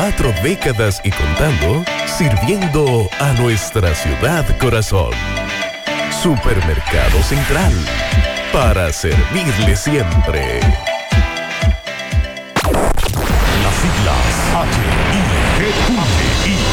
Cuatro décadas y contando, sirviendo a nuestra ciudad corazón. Supermercado Central, para servirle siempre. Las siglas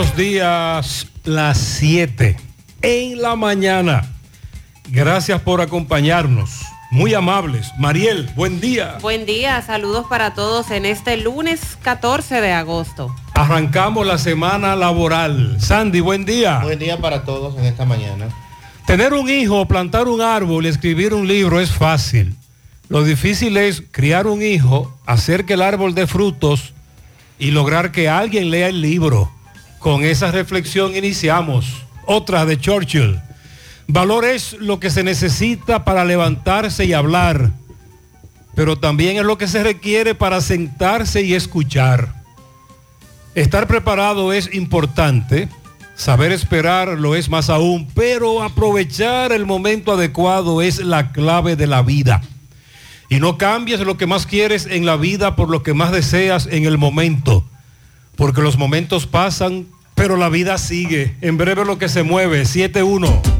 Buenos días, las 7 en la mañana. Gracias por acompañarnos. Muy amables. Mariel, buen día. Buen día, saludos para todos en este lunes 14 de agosto. Arrancamos la semana laboral. Sandy, buen día. Buen día para todos en esta mañana. Tener un hijo, plantar un árbol y escribir un libro es fácil. Lo difícil es criar un hijo, hacer que el árbol dé frutos y lograr que alguien lea el libro. Con esa reflexión iniciamos. Otra de Churchill. Valor es lo que se necesita para levantarse y hablar, pero también es lo que se requiere para sentarse y escuchar. Estar preparado es importante, saber esperar lo es más aún, pero aprovechar el momento adecuado es la clave de la vida. Y no cambies lo que más quieres en la vida por lo que más deseas en el momento porque los momentos pasan, pero la vida sigue. En breve lo que se mueve, 7-1.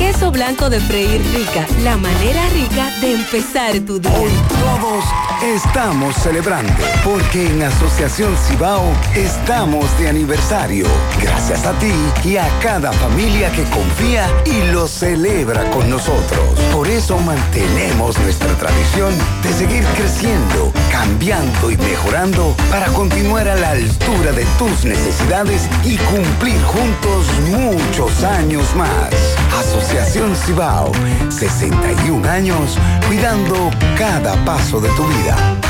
Queso blanco de freír rica, la manera rica de empezar tu día. Todos estamos celebrando porque en Asociación Cibao estamos de aniversario. Gracias a ti y a cada familia que confía y lo celebra con nosotros. Por eso mantenemos nuestra tradición de seguir creciendo, cambiando y mejorando para continuar a la altura de tus necesidades y cumplir juntos muchos años más. Asociación Cibao, 61 años cuidando cada paso de tu vida.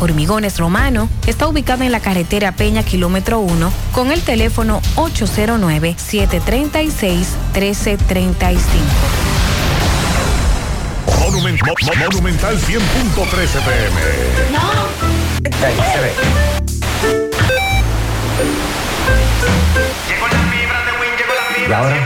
Hormigones Romano está ubicado en la carretera Peña Kilómetro 1 con el teléfono 809-736-1335. Monument- Mo- Mo- Monumental 100.13 pm. Ahí, se ve. ¿Y ahora?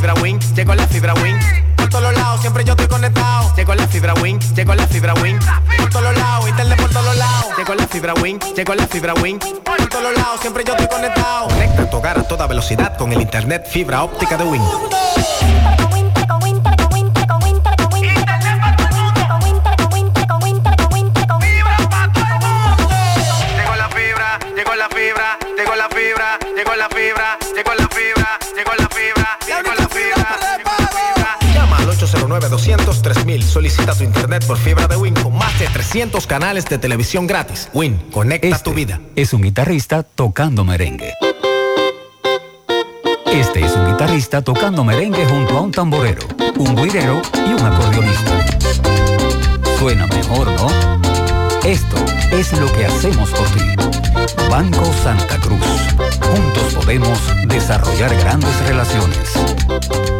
Fibra Win, llegó la fibra Win. Por todos lados, siempre yo estoy conectado. Llegó la fibra Win, llegó la fibra Win. Por todos lados, internet por todos lados. Llegó la fibra Win, llegó la fibra Win. Por todos lados, siempre yo estoy conectado. Conecta tu hogar a toda velocidad con el internet fibra óptica de Win. 809-200-3000. Solicita tu internet por fibra de Win con más de 300 canales de televisión gratis. Win, conecta tu vida. Es un guitarrista tocando merengue. Este es un guitarrista tocando merengue junto a un tamborero, un guirero y un acordeonista. Suena mejor, ¿no? Esto es lo que hacemos por ti. Banco Santa Cruz. Juntos podemos desarrollar grandes relaciones.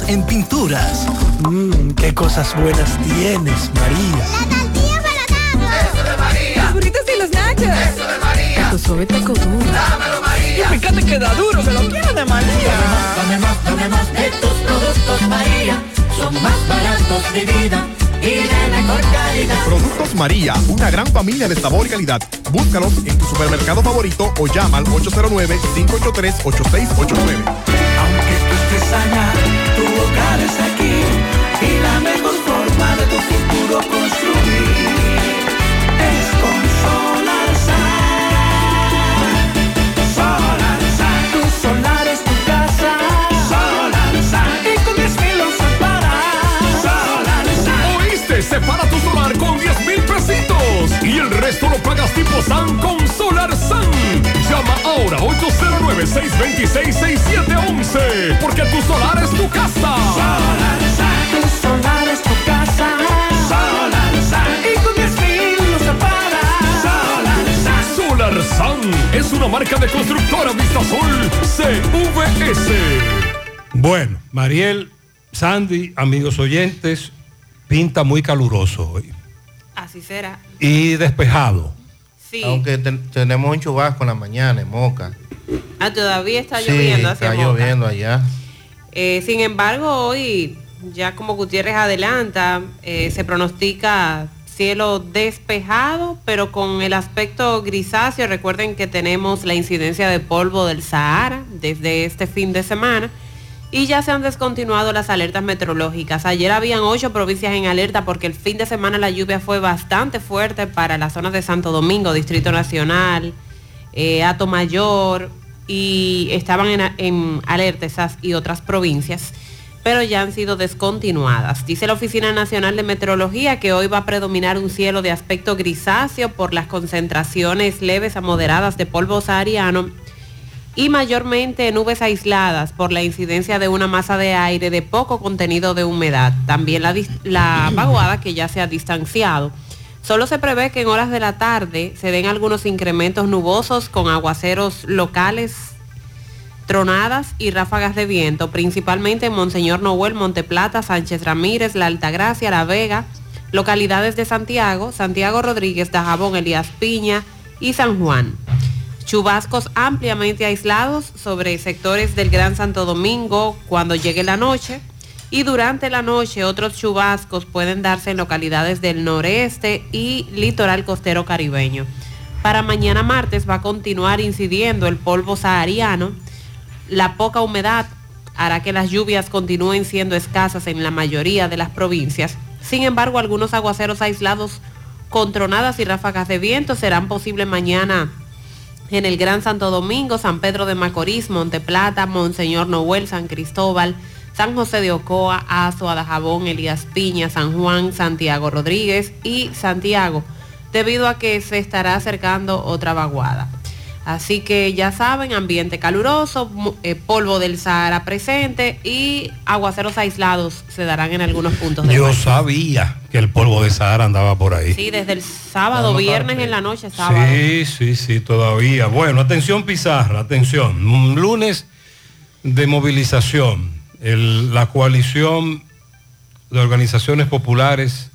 en pinturas. Mmm, qué cosas buenas tienes, María. La tortilla para Eso de María. Los burritos y los nachos. Eso de María. Tu suave taco duro. Dámelo, María. Y fíjate que da duro, que lo quiero de María. Dame más, dame más de tus productos, María. Son más baratos de vida. Y de mejor calidad. Productos María, una gran familia de sabor y calidad. Búscalos en tu supermercado favorito o llama al 809-583-8689. Tu hogar es aquí. Y la mejor forma de tu futuro construir es con Solar Sun. Tu solar es tu casa. Solar Y con 10 mil lo Solar ¿Oíste? Separa tu solar con 10 mil pesitos y el resto lo pagas tipo SAN con Solar Sun. Llama ahora 809-626-6711 porque tu solar es tu casa. Solar Tu solar es tu casa. Solar Y con 10 mil lo Solar Solar Sun es una marca de constructora Vistasol CVS. Bueno, Mariel, Sandy, amigos oyentes, pinta muy caluroso hoy. Así será. Y despejado. Sí. Aunque ten- tenemos un chubasco en la mañana en Moca. Ah, todavía está Sí, lloviendo hacia está Moca. lloviendo allá. Eh, sin embargo, hoy, ya como Gutiérrez adelanta, eh, se pronostica cielo despejado, pero con el aspecto grisáceo. Recuerden que tenemos la incidencia de polvo del Sahara desde este fin de semana. Y ya se han descontinuado las alertas meteorológicas. Ayer habían ocho provincias en alerta porque el fin de semana la lluvia fue bastante fuerte para las zonas de Santo Domingo, Distrito Nacional, eh, Ato Mayor, y estaban en, en alerta esas y otras provincias, pero ya han sido descontinuadas. Dice la Oficina Nacional de Meteorología que hoy va a predominar un cielo de aspecto grisáceo por las concentraciones leves a moderadas de polvo sahariano y mayormente nubes aisladas por la incidencia de una masa de aire de poco contenido de humedad. También la, la vaguada que ya se ha distanciado. Solo se prevé que en horas de la tarde se den algunos incrementos nubosos con aguaceros locales, tronadas y ráfagas de viento, principalmente en Monseñor Noel, Monteplata, Sánchez Ramírez, La Altagracia, La Vega, localidades de Santiago, Santiago Rodríguez, Dajabón, Elías Piña y San Juan. Chubascos ampliamente aislados sobre sectores del Gran Santo Domingo cuando llegue la noche. Y durante la noche otros chubascos pueden darse en localidades del noreste y litoral costero caribeño. Para mañana martes va a continuar incidiendo el polvo sahariano. La poca humedad hará que las lluvias continúen siendo escasas en la mayoría de las provincias. Sin embargo, algunos aguaceros aislados con tronadas y ráfagas de viento serán posibles mañana en el Gran Santo Domingo, San Pedro de Macorís, Monteplata, Monseñor Noel, San Cristóbal, San José de Ocoa, Azo, Adajabón, Elías Piña, San Juan, Santiago Rodríguez y Santiago, debido a que se estará acercando otra vaguada. Así que ya saben, ambiente caluroso, eh, polvo del Sahara presente y aguaceros aislados se darán en algunos puntos del Yo país. sabía que el polvo de Sahara andaba por ahí. Sí, desde el sábado, viernes en la noche, sábado. Sí, sí, sí, todavía. Bueno, atención Pizarra, atención. Un lunes de movilización. El- la coalición de organizaciones populares,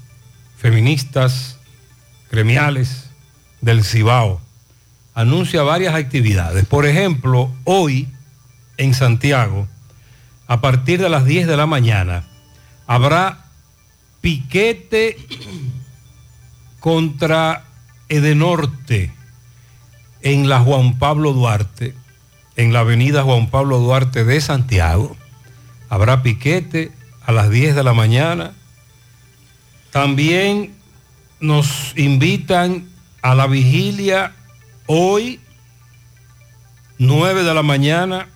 feministas, gremiales del Cibao anuncia varias actividades. Por ejemplo, hoy en Santiago, a partir de las 10 de la mañana, habrá piquete contra Edenorte en la Juan Pablo Duarte, en la avenida Juan Pablo Duarte de Santiago. Habrá piquete a las 10 de la mañana. También nos invitan a la vigilia hoy, 9 de la mañana,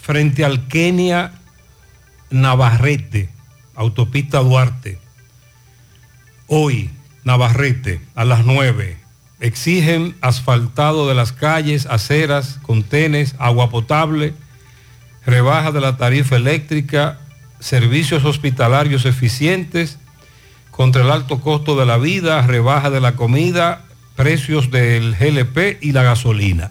frente al Kenia Navarrete, autopista Duarte. Hoy, Navarrete, a las 9, exigen asfaltado de las calles, aceras, contenes, agua potable, rebaja de la tarifa eléctrica, servicios hospitalarios eficientes, contra el alto costo de la vida, rebaja de la comida, precios del GLP y la gasolina.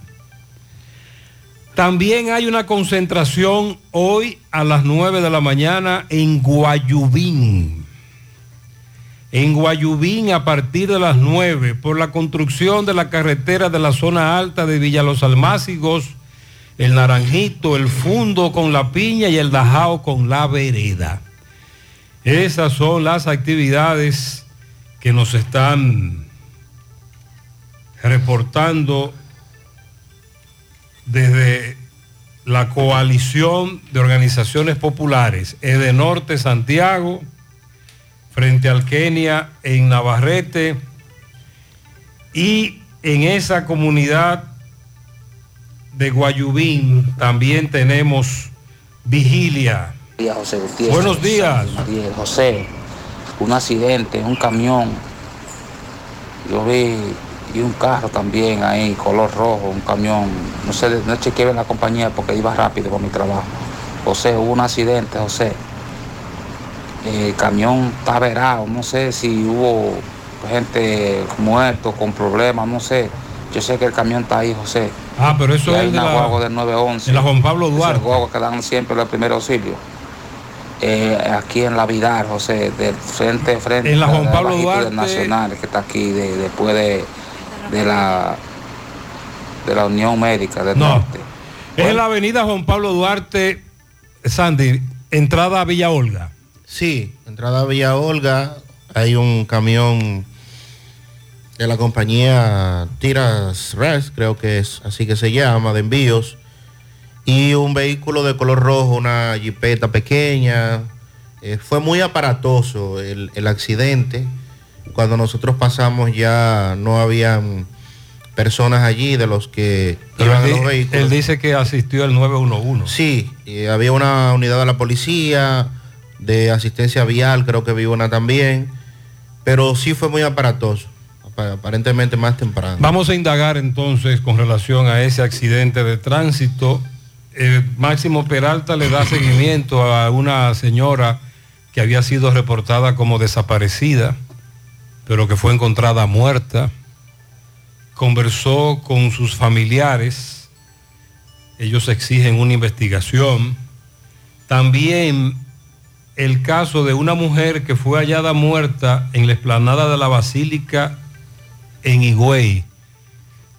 También hay una concentración hoy a las 9 de la mañana en Guayubín. En Guayubín a partir de las 9 por la construcción de la carretera de la zona alta de Villa Los Almácigos, el Naranjito, el Fundo con la Piña y el Dajao con la Vereda. Esas son las actividades que nos están reportando desde la coalición de organizaciones populares Edenorte Santiago, frente al Kenia en Navarrete y en esa comunidad de Guayubín también tenemos vigilia. días, José Gutiérrez. Buenos días. José, un accidente, un camión. Yo vi y un carro también ahí, color rojo, un camión. No sé, no chequeé en la compañía porque iba rápido por mi trabajo. José, hubo un accidente, José. El camión está verado, no sé si hubo gente muerto con problemas, no sé. Yo sé que el camión está ahí, José. Ah, pero eso Y es de una la- guagua del 911. en la Juan Pablo Esas Duarte. guaguas que dan siempre el primer auxilio. Eh, aquí en la Vidal, José, del frente, frente En la Juan Pablo Duarte. Nacional, que está aquí de- después de, de la de la Unión Médica del No. Norte. Es en la avenida Juan Pablo Duarte, Sandy, entrada a Villa Olga. Sí, entrada a Villa Olga, hay un camión de la compañía Tiras Res, creo que es así que se llama, de envíos, y un vehículo de color rojo, una jipeta pequeña. Eh, fue muy aparatoso el, el accidente. Cuando nosotros pasamos ya no habían personas allí de los que Pero iban él, los vehículos. él dice que asistió el 911. Sí, había una unidad de la policía, de asistencia vial, creo que vi una también, pero sí fue muy aparatoso, apa- aparentemente más temprano. Vamos a indagar entonces con relación a ese accidente de tránsito. Eh, Máximo Peralta le da seguimiento a una señora que había sido reportada como desaparecida, pero que fue encontrada muerta. Conversó con sus familiares. Ellos exigen una investigación. También el caso de una mujer que fue hallada muerta en la explanada de la Basílica en Higüey,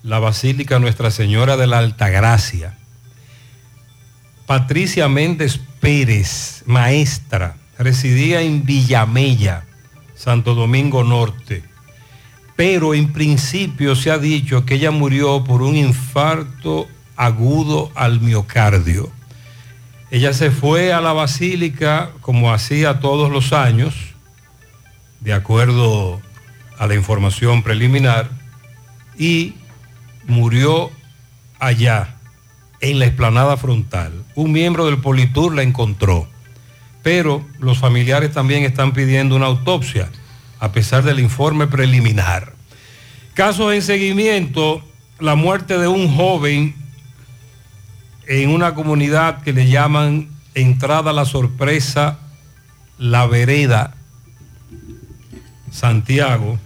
la Basílica Nuestra Señora de la Altagracia. Patricia Méndez Pérez, maestra, residía en Villamella, Santo Domingo Norte. Pero en principio se ha dicho que ella murió por un infarto agudo al miocardio. Ella se fue a la basílica como hacía todos los años, de acuerdo a la información preliminar, y murió allá, en la explanada frontal. Un miembro del Politur la encontró. Pero los familiares también están pidiendo una autopsia, a pesar del informe preliminar. Casos en seguimiento, la muerte de un joven en una comunidad que le llaman Entrada a la Sorpresa, La Vereda, Santiago.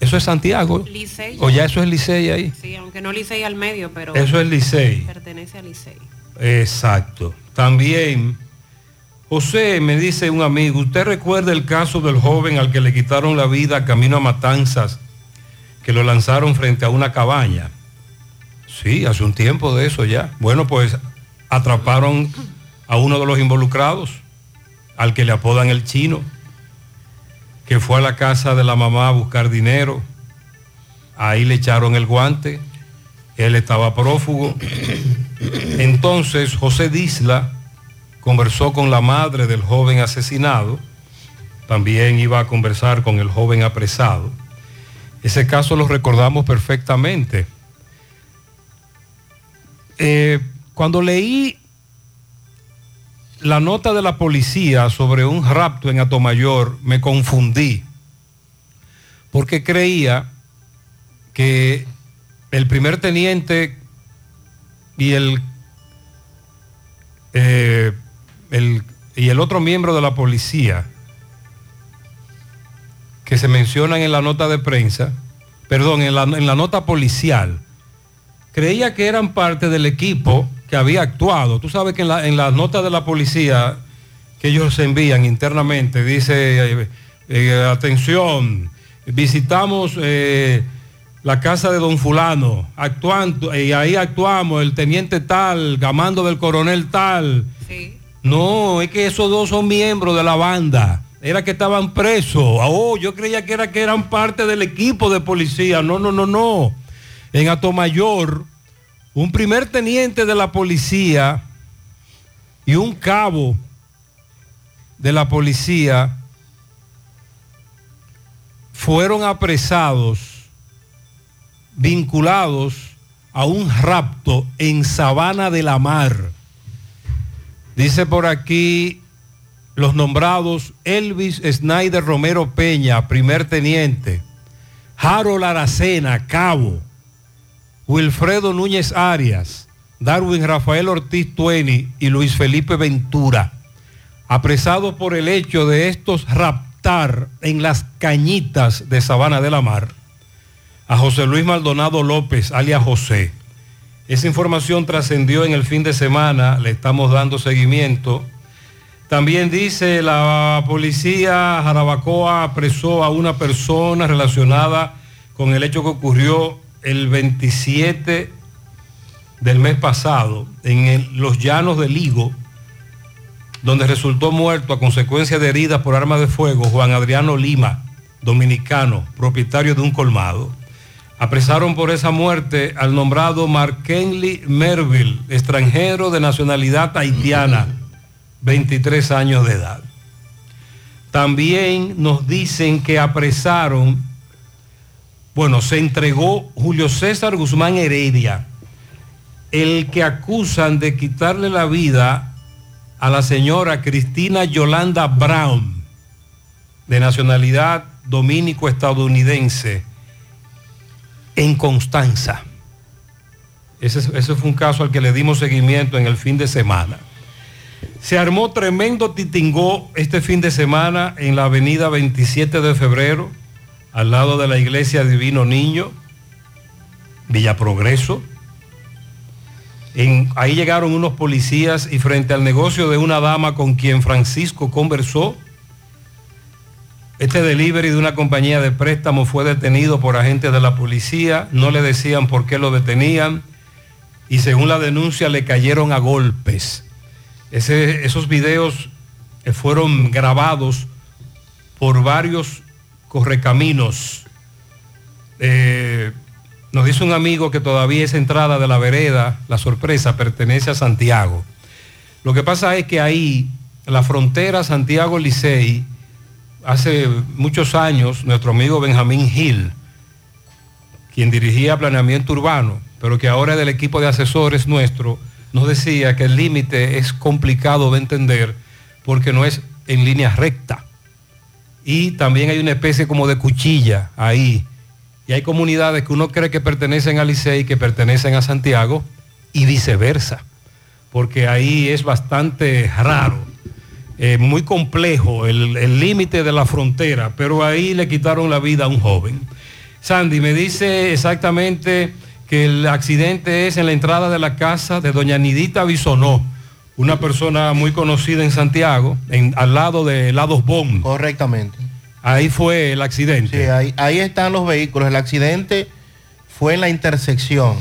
¿Eso es Santiago? Licey. ¿O ya eso es Licey ahí? Sí, aunque no Licey al medio, pero... Eso es Licey. Pertenece a Licey. Exacto. También, José, me dice un amigo, ¿usted recuerda el caso del joven al que le quitaron la vida camino a Matanzas, que lo lanzaron frente a una cabaña? Sí, hace un tiempo de eso ya. Bueno, pues atraparon a uno de los involucrados, al que le apodan el chino, que fue a la casa de la mamá a buscar dinero. Ahí le echaron el guante, él estaba prófugo. Entonces José Disla conversó con la madre del joven asesinado, también iba a conversar con el joven apresado. Ese caso lo recordamos perfectamente. Eh, cuando leí la nota de la policía sobre un rapto en Atomayor, me confundí, porque creía que el primer teniente y el, eh, el- y el otro miembro de la policía que se mencionan en la nota de prensa, perdón, en la, en la nota policial, creía que eran parte del equipo que había actuado. Tú sabes que en la, en la nota de la policía que ellos se envían internamente dice, eh, eh, atención, visitamos la casa de don fulano, actuando, y ahí actuamos, el teniente tal, gamando del coronel tal. No, es que esos dos son miembros de la banda. Era que estaban presos. Oh, yo creía que era que eran parte del equipo de policía. No, no, no, no. En Atomayor, un primer teniente de la policía y un cabo de la policía fueron apresados, vinculados a un rapto en Sabana de la Mar. Dice por aquí los nombrados Elvis Snyder Romero Peña, primer teniente, Harold Aracena, cabo, Wilfredo Núñez Arias, Darwin Rafael Ortiz Tueni y Luis Felipe Ventura, apresados por el hecho de estos raptar en las cañitas de Sabana de la Mar a José Luis Maldonado López, alias José. Esa información trascendió en el fin de semana, le estamos dando seguimiento. También dice la policía Jarabacoa apresó a una persona relacionada con el hecho que ocurrió el 27 del mes pasado en los llanos del Ligo, donde resultó muerto a consecuencia de heridas por arma de fuego Juan Adriano Lima, dominicano, propietario de un colmado. Apresaron por esa muerte al nombrado Markenly Merville, extranjero de nacionalidad haitiana, 23 años de edad. También nos dicen que apresaron, bueno, se entregó Julio César Guzmán Heredia, el que acusan de quitarle la vida a la señora Cristina Yolanda Brown, de nacionalidad dominico-estadounidense, en Constanza. Ese, fue un caso al que le dimos seguimiento en el fin de semana. Se armó tremendo titingó este fin de semana en la avenida 27 de febrero, al lado de la iglesia Divino Niño, Villa Progreso. Ahí llegaron unos policías y frente al negocio de una dama con quien Francisco conversó, este delivery de una compañía de préstamo fue detenido por agentes de la policía, no le decían por qué lo detenían y según la denuncia le cayeron a golpes. Esos videos eh, fueron grabados por varios correcaminos. Eh, nos dice un amigo que todavía esa entrada de la vereda, la sorpresa, pertenece a Santiago. Lo que pasa es que ahí, la frontera Santiago-Licey, hace muchos años, nuestro amigo Benjamín Gil, quien dirigía planeamiento urbano, pero que ahora es del equipo de asesores nuestro, nos decía que el límite es complicado de entender porque no es en línea recta. Y también hay una especie como de cuchilla ahí. Y hay comunidades que uno cree que pertenecen a Licey, que pertenecen a Santiago y viceversa. Porque ahí es bastante raro, eh, muy complejo el límite de la frontera, pero ahí le quitaron la vida a un joven. Sandy me dice exactamente que el accidente es en la entrada de la casa de doña Nidita Bisonó, una persona muy conocida en Santiago, en- al lado de Lados Bond. Correctamente. Ahí fue el accidente. Sí, ahí, ahí están los vehículos. El accidente fue en la intersección.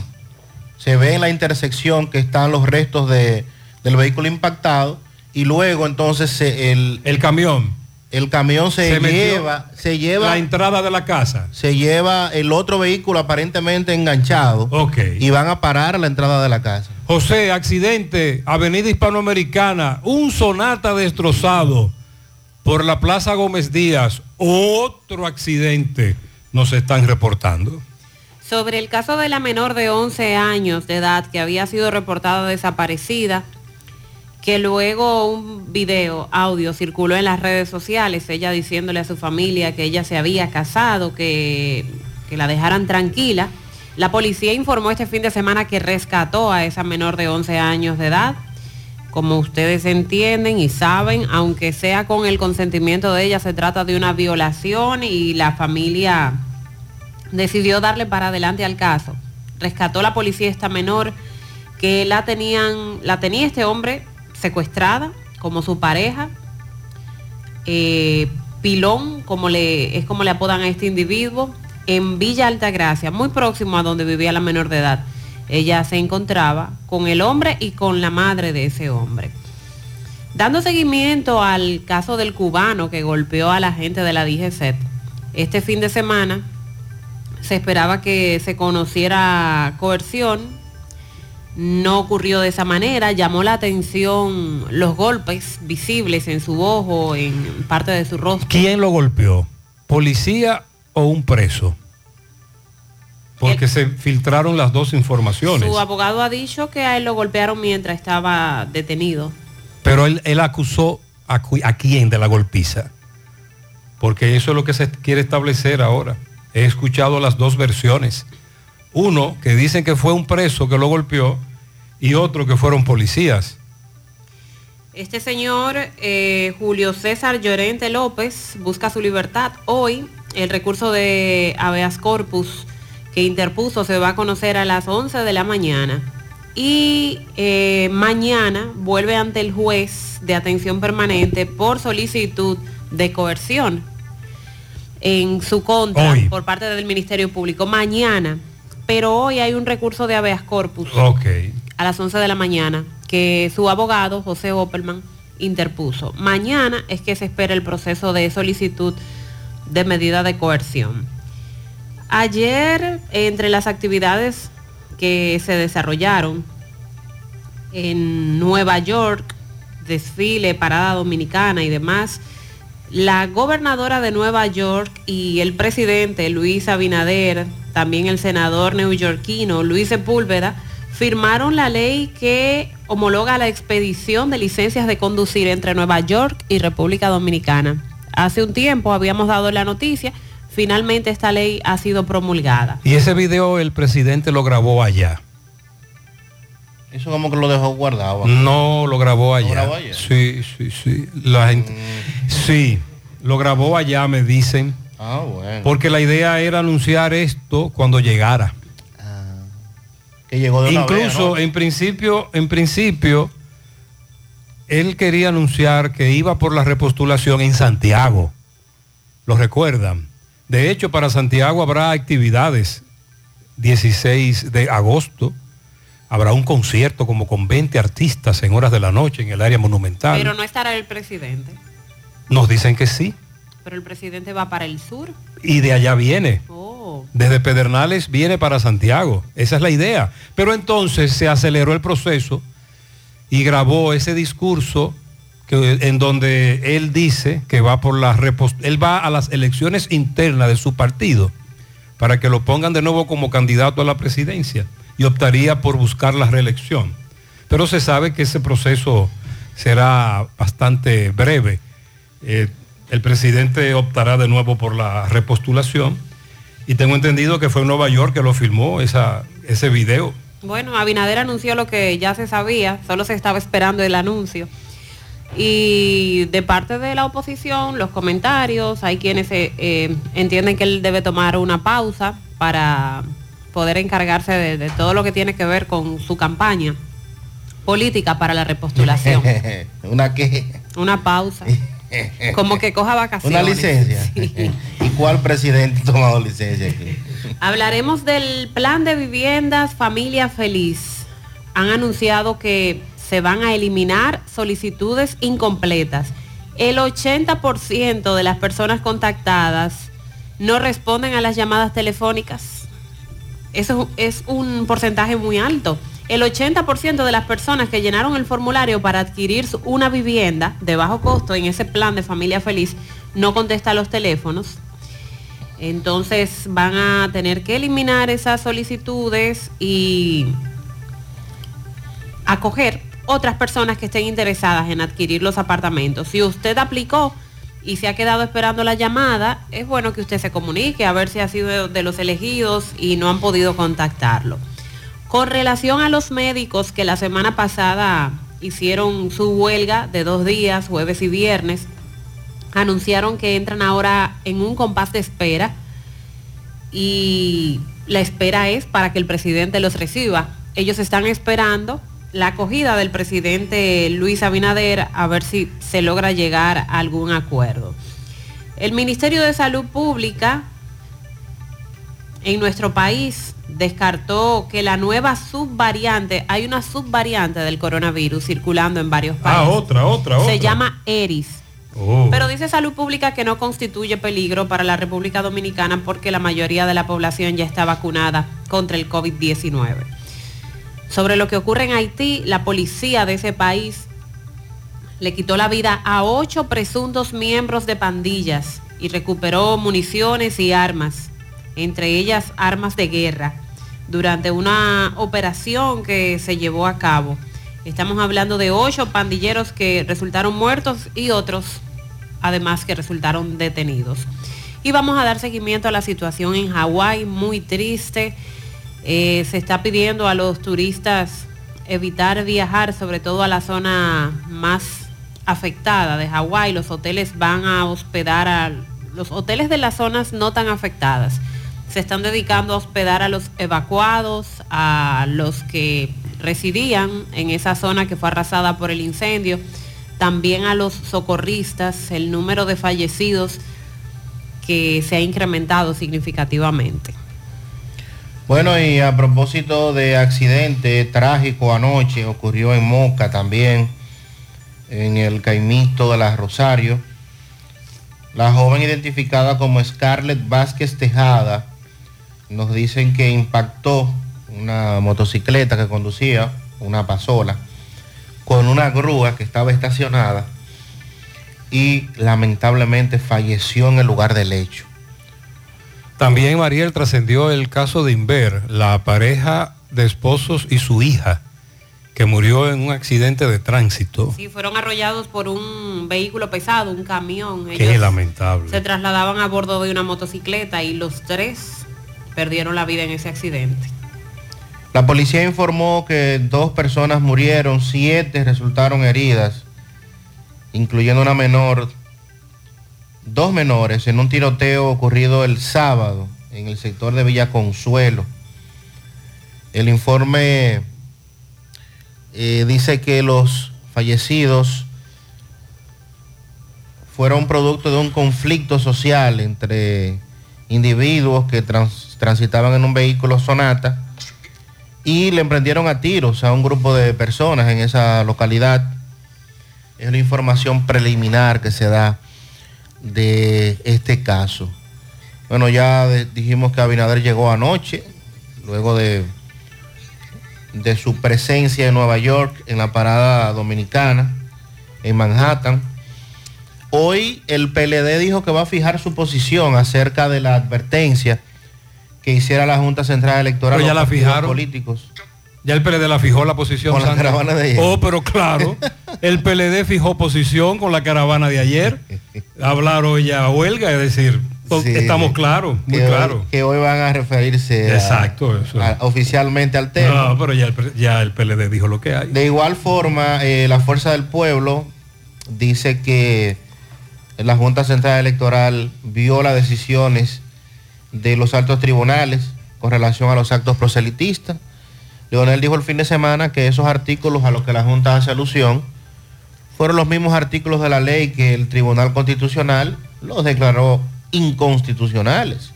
Se ve en la intersección que están los restos de- del vehículo impactado y luego entonces el, el camión. El camión se, lleva, se lleva la entrada de la casa. Se lleva el otro vehículo aparentemente enganchado. Y van a parar a la entrada de la casa. José, accidente, Avenida Hispanoamericana, un sonata destrozado por la Plaza Gómez Díaz, otro accidente nos están reportando. Sobre el caso de la menor de 11 años de edad que había sido reportada desaparecida, que luego un video, audio, circuló en las redes sociales, ella diciéndole a su familia que ella se había casado, que, que la dejaran tranquila. La policía informó este fin de semana que rescató a esa menor de 11 años de edad. Como ustedes entienden y saben, aunque sea con el consentimiento de ella, se trata de una violación y la familia decidió darle para adelante al caso. Rescató la policía esta menor que la tenían, la tenía este hombre secuestrada como su pareja. Eh, Pilón, como le, es como le apodan a este individuo, en Villa Altagracia, muy próximo a donde vivía la menor de edad. Ella se encontraba con el hombre y con la madre de ese hombre. Dando seguimiento al caso del cubano que golpeó a la gente de la DGCET, este fin de semana se esperaba que se conociera coerción. No ocurrió de esa manera, llamó la atención los golpes visibles en su ojo, en parte de su rostro. ¿Quién lo golpeó? ¿Policía o un preso? Porque se filtraron las dos informaciones. Su abogado ha dicho que a él lo golpearon mientras estaba detenido. Pero él, él acusó a, cu- a quién de la golpiza. Porque eso es lo que se quiere establecer ahora. He escuchado las dos versiones. Uno que dicen que fue un preso que lo golpeó y otro que fueron policías. Este señor, eh, Julio César Llorente López, busca su libertad. Hoy el recurso de habeas corpus que interpuso se va a conocer a las 11 de la mañana. Y eh, mañana vuelve ante el juez de atención permanente por solicitud de coerción en su contra Hoy. por parte del Ministerio Público. Mañana. Pero hoy hay un recurso de habeas corpus a las 11 de la mañana que su abogado, José Opperman, interpuso. Mañana es que se espera el proceso de solicitud de medida de coerción. Ayer, entre las actividades que se desarrollaron en Nueva York, desfile, parada dominicana y demás, la gobernadora de Nueva York y el presidente Luis Abinader, también el senador neoyorquino Luis Sepúlveda, firmaron la ley que homologa la expedición de licencias de conducir entre Nueva York y República Dominicana. Hace un tiempo habíamos dado la noticia, finalmente esta ley ha sido promulgada. Y ese video el presidente lo grabó allá. Eso como que lo dejó guardado. No, lo grabó allá. grabó allá? Sí, sí, sí. La gente, Sí, lo grabó allá, me dicen. Ah, bueno. Porque la idea era anunciar esto cuando llegara. Que llegó de una Incluso vez, ¿no? en principio, en principio, él quería anunciar que iba por la repostulación en Santiago. ¿Lo recuerdan? De hecho, para Santiago habrá actividades. 16 de agosto habrá un concierto como con 20 artistas en horas de la noche en el área monumental. Pero no estará el presidente, Nos dicen que sí. pero el presidente va para el sur. Y de allá viene. Oh. Desde Pedernales viene para Santiago. Esa es la idea. Pero entonces se aceleró el proceso y grabó ese discurso que, en donde él dice que va por la repos- él va a las elecciones internas de su partido para que lo pongan de nuevo como candidato a la presidencia y optaría por buscar la reelección. pero se sabe que ese proceso será bastante breve. Eh, el presidente optará de nuevo por la repostulación y tengo entendido que fue en Nueva York que lo filmó esa, ese video. Bueno, Abinader anunció lo que ya se sabía, solo se estaba esperando el anuncio. Y de parte de la oposición, los comentarios, hay quienes eh, eh, entienden que él debe tomar una pausa para poder encargarse de, de todo lo que tiene que ver con su campaña política para la repostulación. ¿Una qué? Una pausa. Como que coja vacaciones. Una licencia. ¿Y cuál presidente ha tomado licencia aquí? Hablaremos del plan de viviendas Familia Feliz. Han anunciado que se van a eliminar solicitudes incompletas. El 80% de las personas contactadas no responden a las llamadas telefónicas. Eso es un porcentaje muy alto. El 80% de las personas que llenaron el formulario para adquirir una vivienda de bajo costo en ese plan de familia feliz no contesta los teléfonos. Entonces van a tener que eliminar esas solicitudes y acoger otras personas que estén interesadas en adquirir los apartamentos. Si usted aplicó y se ha quedado esperando la llamada, es bueno que usted se comunique a ver si ha sido de los elegidos y no han podido contactarlo. Con relación a los médicos que la semana pasada hicieron su huelga de dos días, jueves y viernes, anunciaron que entran ahora en un compás de espera y la espera es para que el presidente los reciba. Ellos están esperando la acogida del presidente Luis Abinader a ver si se logra llegar a algún acuerdo. El Ministerio de Salud Pública en nuestro país descartó que la nueva subvariante, hay una subvariante del coronavirus circulando en varios países. Ah, otra, otra, otra. Se llama ERIS. Oh. Pero dice Salud Pública que no constituye peligro para la República Dominicana porque la mayoría de la población ya está vacunada contra el COVID-19. Sobre lo que ocurre en Haití, la policía de ese país le quitó la vida a ocho presuntos miembros de pandillas y recuperó municiones y armas, entre ellas armas de guerra, durante una operación que se llevó a cabo. Estamos hablando de ocho pandilleros que resultaron muertos y otros, además, que resultaron detenidos. Y vamos a dar seguimiento a la situación en Hawái, muy triste. Eh, se está pidiendo a los turistas evitar viajar, sobre todo a la zona más afectada de Hawái. Los hoteles van a hospedar a los hoteles de las zonas no tan afectadas. Se están dedicando a hospedar a los evacuados, a los que residían en esa zona que fue arrasada por el incendio, también a los socorristas, el número de fallecidos que se ha incrementado significativamente. Bueno, y a propósito de accidente trágico anoche, ocurrió en Moca también, en el Caimito de la Rosario. La joven identificada como Scarlett Vázquez Tejada, nos dicen que impactó una motocicleta que conducía, una pasola, con una grúa que estaba estacionada y lamentablemente falleció en el lugar del hecho. También, Mariel, trascendió el caso de Inver, la pareja de esposos y su hija, que murió en un accidente de tránsito. Sí, fueron arrollados por un vehículo pesado, un camión. Qué Ellos lamentable. se trasladaban a bordo de una motocicleta y los tres perdieron la vida en ese accidente. La policía informó que dos personas murieron, siete resultaron heridas, incluyendo una menor, dos menores, en un tiroteo ocurrido el sábado en el sector de Villa Consuelo. El informe eh, dice que los fallecidos fueron producto de un conflicto social entre individuos que trans- transitaban en un vehículo Sonata y le emprendieron a tiros a un grupo de personas en esa localidad. Es la información preliminar que se da de este caso. Bueno, ya de- dijimos que Abinader llegó anoche, luego de, de su presencia en Nueva York, en la parada dominicana, en Manhattan. Hoy el PLD dijo que va a fijar su posición acerca de la advertencia que hiciera la Junta Central Electoral Pero ya a los la fijaron. políticos. Ya el PLD la fijó la posición. Con la caravana de ayer. Oh, pero claro. El PLD fijó posición con la caravana de ayer. Hablaron ya huelga, es decir, Sí. estamos claros, muy que, claro. Hoy, que hoy van a referirse Exacto, eso. a- oficialmente al tema. No, pero ya el, pre- ya el PLD dijo lo que hay. De igual forma, eh, la Fuerza del Pueblo dice que la Junta Central Electoral viola decisiones de los altos tribunales con relación a los actos proselitistas. Leonel dijo el fin de semana que esos artículos a los que la Junta hace alusión fueron los mismos artículos de la ley que el Tribunal Constitucional los declaró inconstitucionales.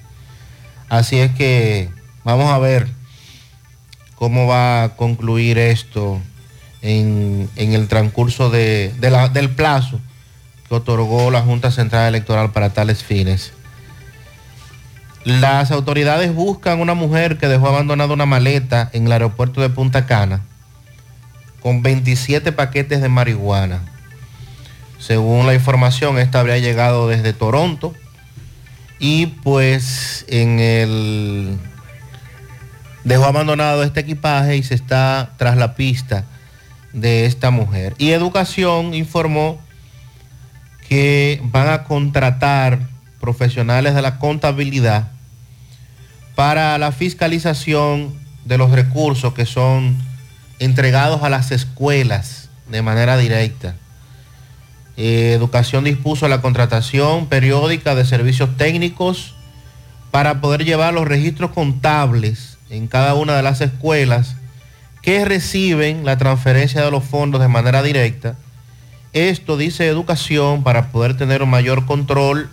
Así es que vamos a ver cómo va a concluir esto en, el transcurso del plazo que otorgó la Junta Central Electoral para tales fines. Las autoridades buscan una mujer que dejó abandonada una maleta en el aeropuerto de Punta Cana con 27 paquetes de marihuana. Según la información, esta habría llegado desde Toronto y pues en el dejó abandonado este equipaje y se está tras la pista de esta mujer. Y Educación informó que van a contratar profesionales de la contabilidad para la fiscalización de los recursos que son entregados a las escuelas de manera directa. Eh, Educación dispuso la contratación periódica de servicios técnicos para poder llevar los registros contables en cada una de las escuelas que reciben la transferencia de los fondos de manera directa. Esto dice educación para poder tener un mayor control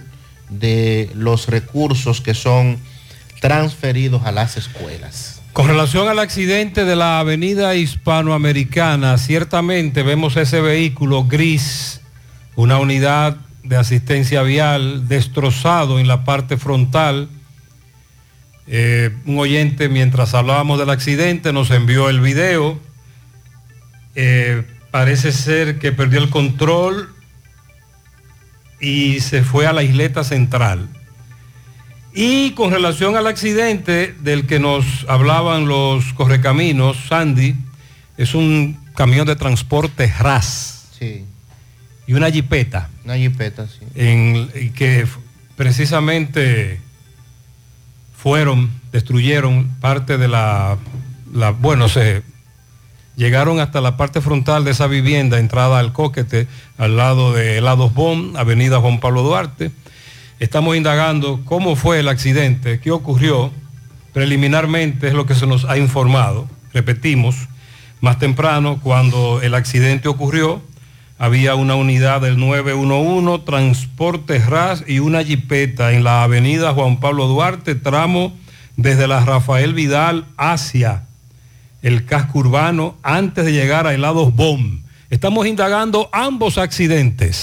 de los recursos que son transferidos a las escuelas. Con relación al accidente de la avenida hispanoamericana, ciertamente vemos ese vehículo gris, una unidad de asistencia vial destrozado en la parte frontal. Eh, un oyente, mientras hablábamos del accidente, nos envió el video. Eh, parece ser que perdió el control y se fue a la isleta central. Y con relación al accidente del que nos hablaban los correcaminos, Sandy, es un camión de transporte RAS Sí, y una jipeta, una jipeta, sí. en, y que precisamente fueron, destruyeron parte de la, la- bueno, se llegaron hasta la parte frontal de esa vivienda, entrada al Coquete, al lado de Helados Bon, Avenida Juan Pablo Duarte. Estamos indagando cómo fue el accidente, qué ocurrió. Preliminarmente es lo que se nos ha informado. Repetimos, más temprano, cuando el accidente ocurrió, había una unidad del 911, transporte RAS y una jipeta en la avenida Juan Pablo Duarte, tramo desde la Rafael Vidal hacia el casco urbano antes de llegar a Helados Bomb. Estamos indagando ambos accidentes.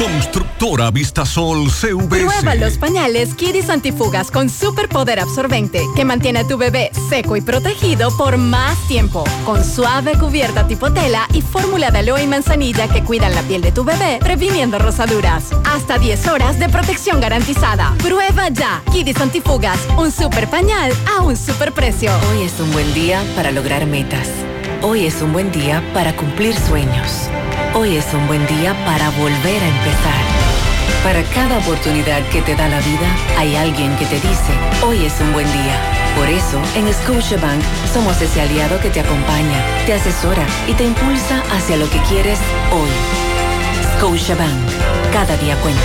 Constructora Vistasol CVS. Prueba los pañales Kidis Antifugas con superpoder absorbente que mantiene a tu bebé seco y protegido por más tiempo. Con suave cubierta tipo tela y fórmula de aloe y manzanilla que cuidan la piel de tu bebé, previniendo rosaduras. Hasta 10 horas de protección garantizada. Prueba ya. Kidis Antifugas, un super pañal a un super precio. Hoy es un buen día para lograr metas. Hoy es un buen día para cumplir sueños. Hoy es un buen día para volver a empezar. Para cada oportunidad que te da la vida, hay alguien que te dice, hoy es un buen día. Por eso, en Scotiabank somos ese aliado que te acompaña, te asesora y te impulsa hacia lo que quieres hoy. Scotiabank, cada día cuenta.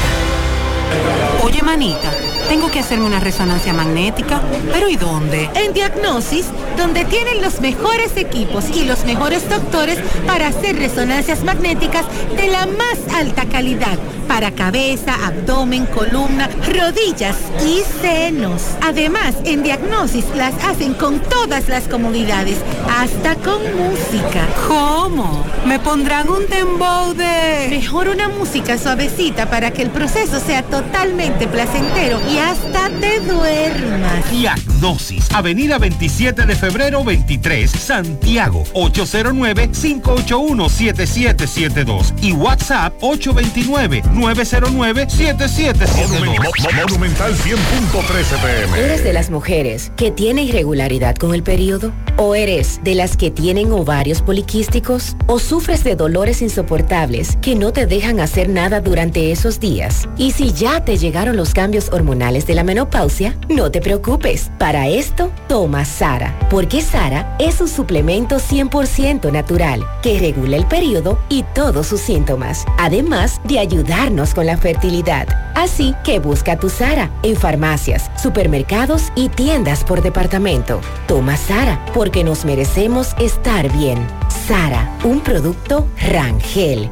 Oye, manita, tengo que hacerme una resonancia magnética. ¿Pero y dónde? En Diagnosis, donde tienen los mejores equipos y los mejores doctores para hacer resonancias magnéticas de la más alta calidad para cabeza, abdomen, columna, rodillas y senos. Además, en Diagnosis las hacen con todas las comodidades, hasta con música. ¿Cómo? ¿Me pondrán un dembow de...? Mejor una música suavecita para que el proceso sea totalmente placentero y hasta te duermas. Diagnosis, Avenida 27 de febrero 23, Santiago, 809-581-7772 y WhatsApp 829-909-7772. Monumental 100.13 pm. ¿Eres de las mujeres que tiene irregularidad con el periodo? ¿O eres de las que tienen ovarios poliquísticos? ¿O sufres de dolores insoportables que no te dejan hacer nada durante esos días? Y si ya te llegaron los cambios hormonales de la menopausia, no te preocupes. Para esto, toma Sara, porque Sara es un suplemento 100% natural que regula el periodo y todos sus síntomas, además de ayudarnos con la fertilidad. Así que busca tu Sara en farmacias, supermercados y tiendas por departamento. Toma Sara porque nos merecemos estar bien. Sara, un producto Rangel.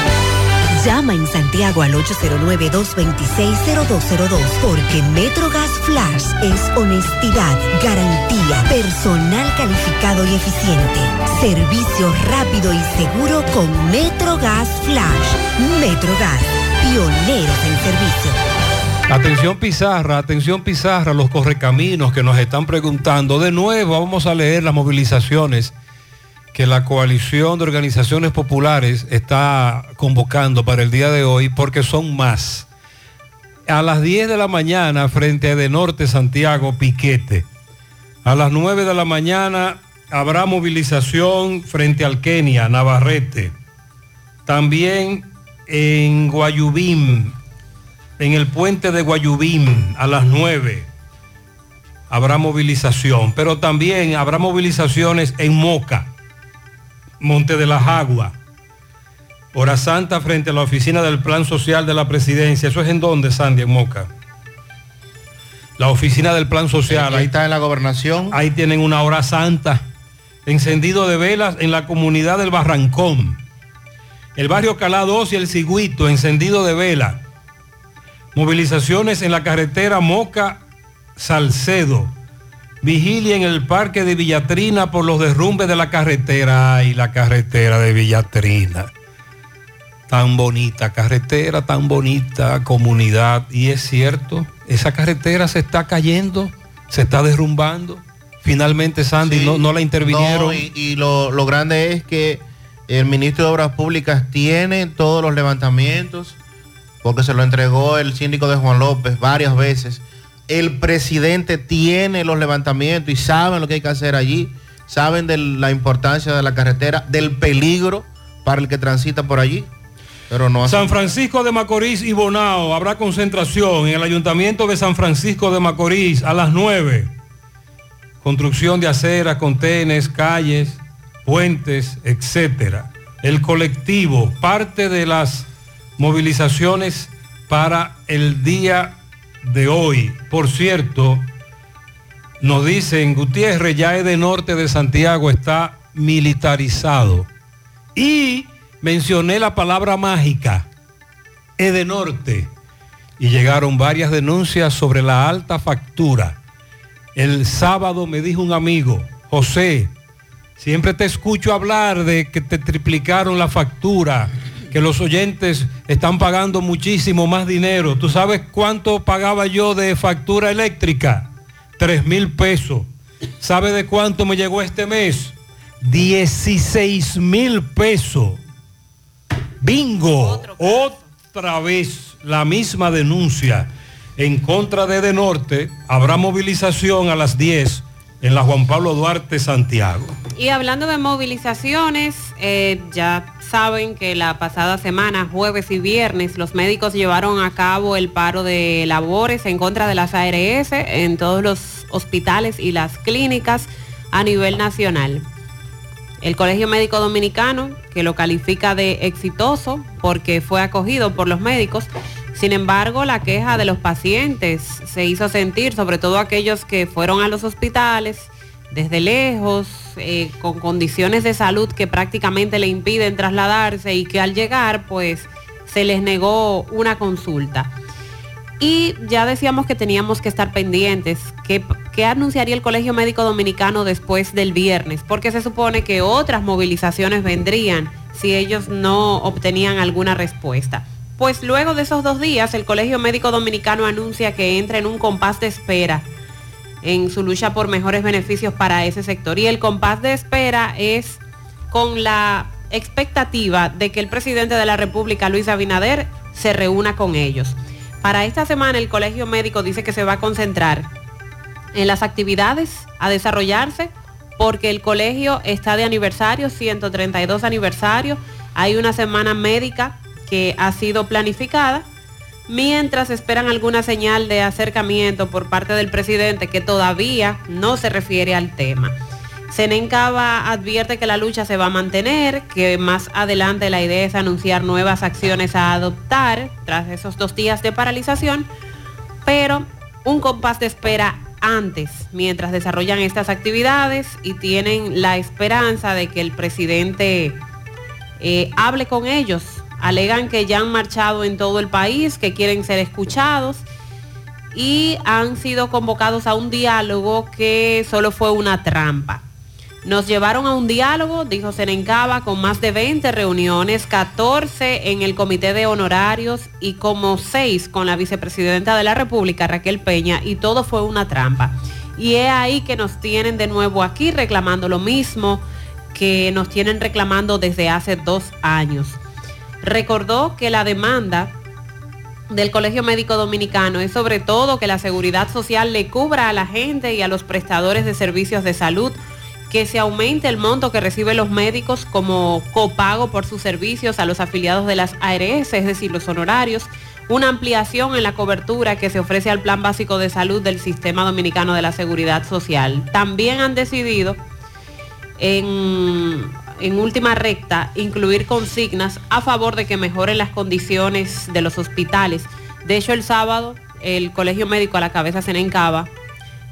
Llama en Santiago al 809-226-0202 porque MetroGas Flash es honestidad, garantía, personal calificado y eficiente, servicio rápido y seguro con MetroGas Flash. MetroGas, pioneros en servicio. Atención Pizarra, atención Pizarra, los correcaminos que nos están preguntando. De nuevo vamos a leer las movilizaciones que la coalición de organizaciones populares está convocando para el día de hoy porque son más. A las 10 de la mañana frente a De Norte Santiago Piquete. A las 9 de la mañana habrá movilización frente al Kenia Navarrete. También en Guayubín, en el puente de Guayubín a las 9 habrá movilización, pero también habrá movilizaciones en Moca. Monte de las Aguas. Hora Santa frente a la oficina del Plan Social de la Presidencia. ¿Eso es en dónde, Sandy, en Moca? La oficina del Plan Social. Ahí está en la gobernación. Ahí tienen una hora santa. Encendido de velas en la comunidad del Barrancón. El barrio Calá 2 y el Ciguito, encendido de vela. Movilizaciones en la carretera Moca Salcedo. Vigilia en el parque de Villatrina por los derrumbes de la carretera. Ay, la carretera de Villatrina. Tan bonita carretera, tan bonita comunidad. Y es cierto, esa carretera se está cayendo, se está derrumbando. Finalmente, Sandy, Sí, no, no la intervinieron. no, y y lo, lo grande es que el ministro de Obras Públicas tiene todos los levantamientos, porque se lo entregó el síndico de Juan López varias veces. El presidente tiene los levantamientos y saben lo que hay que hacer allí, saben de la importancia de la carretera, del peligro para el que transita por allí. San Francisco de Macorís y Bonao habrá concentración en el Ayuntamiento de San Francisco de Macorís a las 9. Construcción de aceras, contenes, calles, puentes, etcétera. El colectivo, parte de las movilizaciones para el día de hoy. Por cierto, nos dicen, Gutiérrez, ya es de norte de Santiago, está militarizado. Y mencioné la palabra mágica, Edenorte, y llegaron varias denuncias sobre la alta factura. El sábado me dijo un amigo, José, siempre te escucho hablar de que te triplicaron la factura, que los oyentes están pagando muchísimo más dinero. ¿Tú sabes cuánto pagaba yo de factura eléctrica? Tres mil pesos. ¿Sabe de cuánto me llegó este mes? 16 mil pesos. Bingo. Otra vez la misma denuncia en contra de De Norte. Habrá movilización a las 10 en la Juan Pablo Duarte, Santiago. Y hablando de movilizaciones, eh, ya saben que la pasada semana, jueves y viernes, los médicos llevaron a cabo el paro de labores en contra de las ARS en todos los hospitales y las clínicas a nivel nacional. El Colegio Médico Dominicano, que lo califica de exitoso porque fue acogido por los médicos, sin embargo, la queja de los pacientes se hizo sentir, sobre todo aquellos que fueron a los hospitales desde lejos, eh, con condiciones de salud que prácticamente le impiden trasladarse y que al llegar, pues, se les negó una consulta. Y ya decíamos que teníamos que estar pendientes. ¿Qué, ¿Qué, anunciaría el Colegio Médico Dominicano después del viernes? Porque se supone que otras movilizaciones vendrían si ellos no obtenían alguna respuesta. Pues luego de esos dos días, el Colegio Médico Dominicano anuncia que entra en un compás de espera en su lucha por mejores beneficios para ese sector. Y el compás de espera es con la expectativa de que el presidente de la República, Luis Abinader, se reúna con ellos. Para esta semana el Colegio Médico dice que se va a concentrar en las actividades a desarrollarse porque el colegio está de aniversario, 132 aniversario, hay una semana médica que ha sido planificada, mientras esperan alguna señal de acercamiento por parte del presidente que todavía no se refiere al tema. Senencaba advierte que la lucha se va a mantener, que más adelante la idea es anunciar nuevas acciones a adoptar tras esos dos días de paralización, pero un compás de espera antes, mientras desarrollan estas actividades y tienen la esperanza de que el presidente eh, hable con ellos. Alegan que ya han marchado en todo el país, que quieren ser escuchados y han sido convocados a un diálogo que solo fue una trampa. Nos llevaron a un diálogo, dijo Serencaba, con más de 20 reuniones, 14 en el Comité de Honorarios y como 6 con la vicepresidenta de la República, Raquel Peña, y todo fue una trampa. Y es ahí que nos tienen de nuevo aquí reclamando lo mismo que nos tienen reclamando desde hace dos años. Recordó que la demanda del Colegio Médico Dominicano es sobre todo que la seguridad social le cubra a la gente y a los prestadores de servicios de salud que se aumente el monto que reciben los médicos como copago por sus servicios a los afiliados de las ARS, es decir, los honorarios, una ampliación en la cobertura que se ofrece al Plan Básico de Salud del Sistema Dominicano de la Seguridad Social. También han decidido en, en última recta incluir consignas a favor de que mejoren las condiciones de los hospitales. De hecho, el sábado el Colegio Médico a la cabeza Senencaba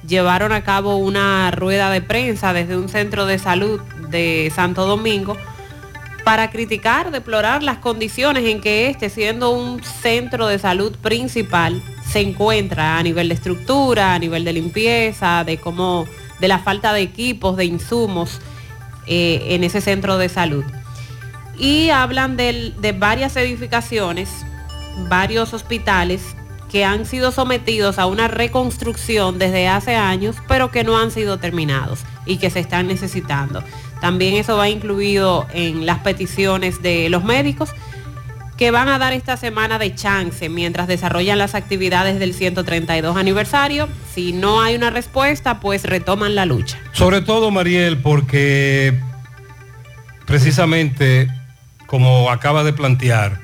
llevaron a cabo una rueda de prensa desde un centro de salud de Santo Domingo para criticar, deplorar las condiciones en que este, siendo un centro de salud principal, se encuentra a nivel de estructura, a nivel de limpieza, de cómo, de la falta de equipos, de insumos eh, en ese centro de salud. Y hablan de, de varias edificaciones, varios hospitales que han sido sometidos a una reconstrucción desde hace años, pero que no han sido terminados y que se están necesitando. También eso va incluido en las peticiones de los médicos que van a dar esta semana de chance mientras desarrollan las actividades del 132 aniversario. Si no hay una respuesta, pues retoman la lucha. Sobre todo, Mariel, porque precisamente, como acaba de plantear,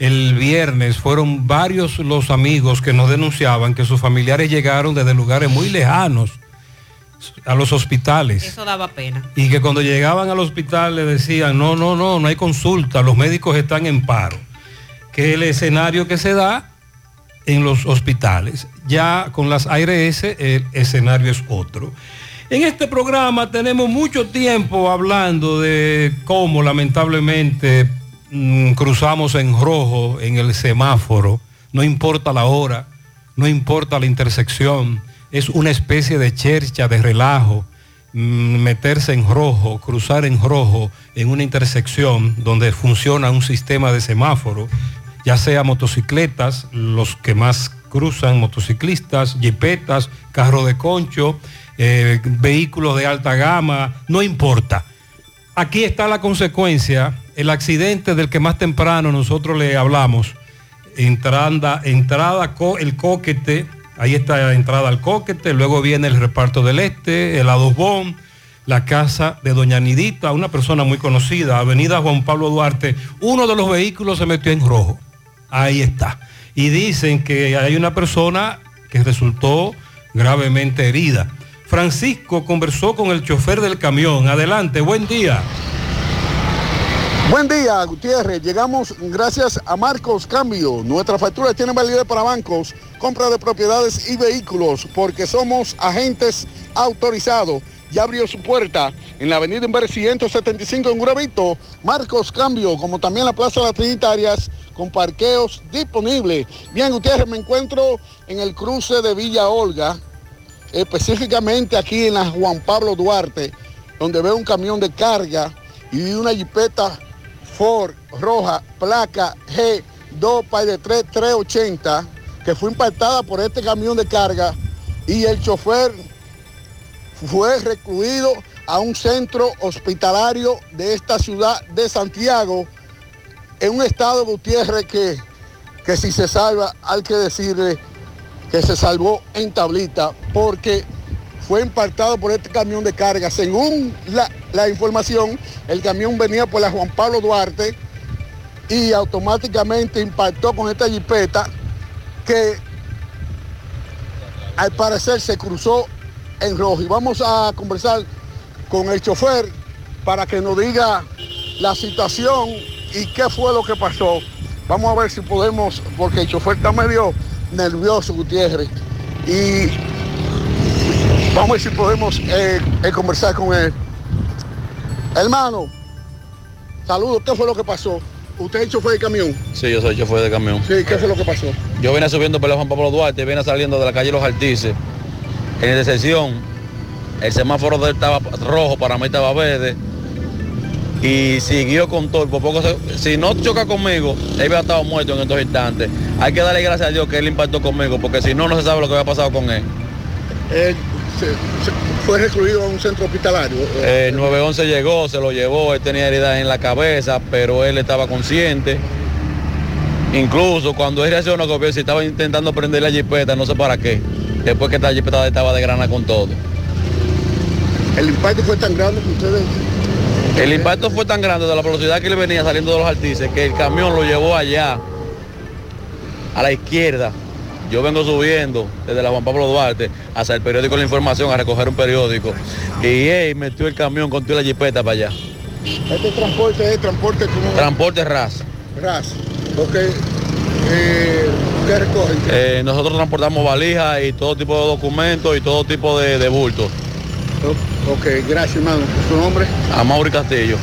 el viernes fueron varios los amigos que nos denunciaban que sus familiares llegaron desde lugares muy lejanos a los hospitales. Eso daba pena. Y que cuando llegaban al hospital le decían, no, no, no, no hay consulta, los médicos están en paro. Que el escenario que se da en los hospitales. Ya con las ARS el escenario es otro. En este programa tenemos mucho tiempo hablando de cómo lamentablemente mm, cruzamos en rojo en el semáforo, no importa la hora, no importa la intersección, es una especie de chercha, de relajo, mm, meterse en rojo, cruzar en rojo en una intersección donde funciona un sistema de semáforo, ya sea motocicletas, los que más cruzan, motociclistas, jipetas, carro de concho, eh, vehículos de alta gama, no importa. Aquí está la consecuencia, el accidente del que más temprano nosotros le hablamos, entrada, entrada el coquete, ahí está la entrada al coquete, luego viene el reparto del este, el adobón, la casa de Doña Nidita, una persona muy conocida, Avenida Juan Pablo Duarte, uno de los vehículos se metió en rojo, ahí está. Y dicen que hay una persona que resultó gravemente herida. Francisco conversó con el chofer del camión. Adelante, buen día. Buen día, Gutiérrez. Llegamos gracias a Marcos Cambio. Nuestra factura tiene validez para bancos, compra de propiedades y vehículos, porque somos agentes autorizados. Ya abrió su puerta en la avenida Inver 175 en Guravito. Marcos Cambio, como también la Plaza de las Trinitarias, con parqueos disponibles. Bien, Gutiérrez, me encuentro en el cruce de Villa Olga, específicamente aquí en la Juan Pablo Duarte, donde veo un camión de carga y una jipeta Ford roja, placa G2 Pay de 3, 380, que fue impactada por este camión de carga y el chofer fue recluido a un centro hospitalario de esta ciudad de Santiago en un estado Gutiérrez que, que si se salva hay que decirle que se salvó en tablita porque fue impactado por este camión de carga. Según la, la información, el camión venía por la Juan Pablo Duarte y automáticamente impactó con esta jipeta que al parecer se cruzó en rojo. Y vamos a conversar con el chofer para que nos diga la situación y qué fue lo que pasó. Vamos a ver si podemos, porque el chofer está medio nervioso, Gutiérrez. Y vamos a ver si podemos eh, eh, conversar con él. Hermano, saludos, ¿qué fue lo que pasó? ¿Usted es el chofer de camión? Sí, yo soy chofer de camión. Sí, ¿qué fue lo que pasó? Yo venía subiendo por la Juan Pablo Duarte, venía saliendo de la calle Los Artices. En la sección, el semáforo de él estaba rojo, para mí estaba verde. Y siguió con todo. Por poco se- si no choca conmigo, él había estado muerto en estos instantes. Hay que darle gracias a Dios que él impactó conmigo, porque si no, no se sabe lo que había pasado con él. Se- se- fue recluido a un centro hospitalario. El 911 llegó, se lo llevó, él tenía heridas en la cabeza, pero él estaba consciente. Incluso cuando él reaccionó, que si estaba intentando prender la jipeta, no sé para qué. Después que esta jipeta estaba de grana con todo. El impacto fue tan grande que ustedes... El impacto fue tan grande de la velocidad que él venía saliendo de los artices que el camión lo llevó allá, a la izquierda. Yo vengo subiendo desde la Juan Pablo Duarte hasta el periódico La Información a recoger un periódico. Y él metió el camión con toda la jipeta para allá. Este transporte es transporte como... Transporte RAS. RAS. Ok. Eh, ¿Qué recogen? Eh, nosotros transportamos valijas y todo tipo de documentos y todo tipo de, de bultos. Ok, gracias hermano. ¿Su nombre? A Mauri Castillo.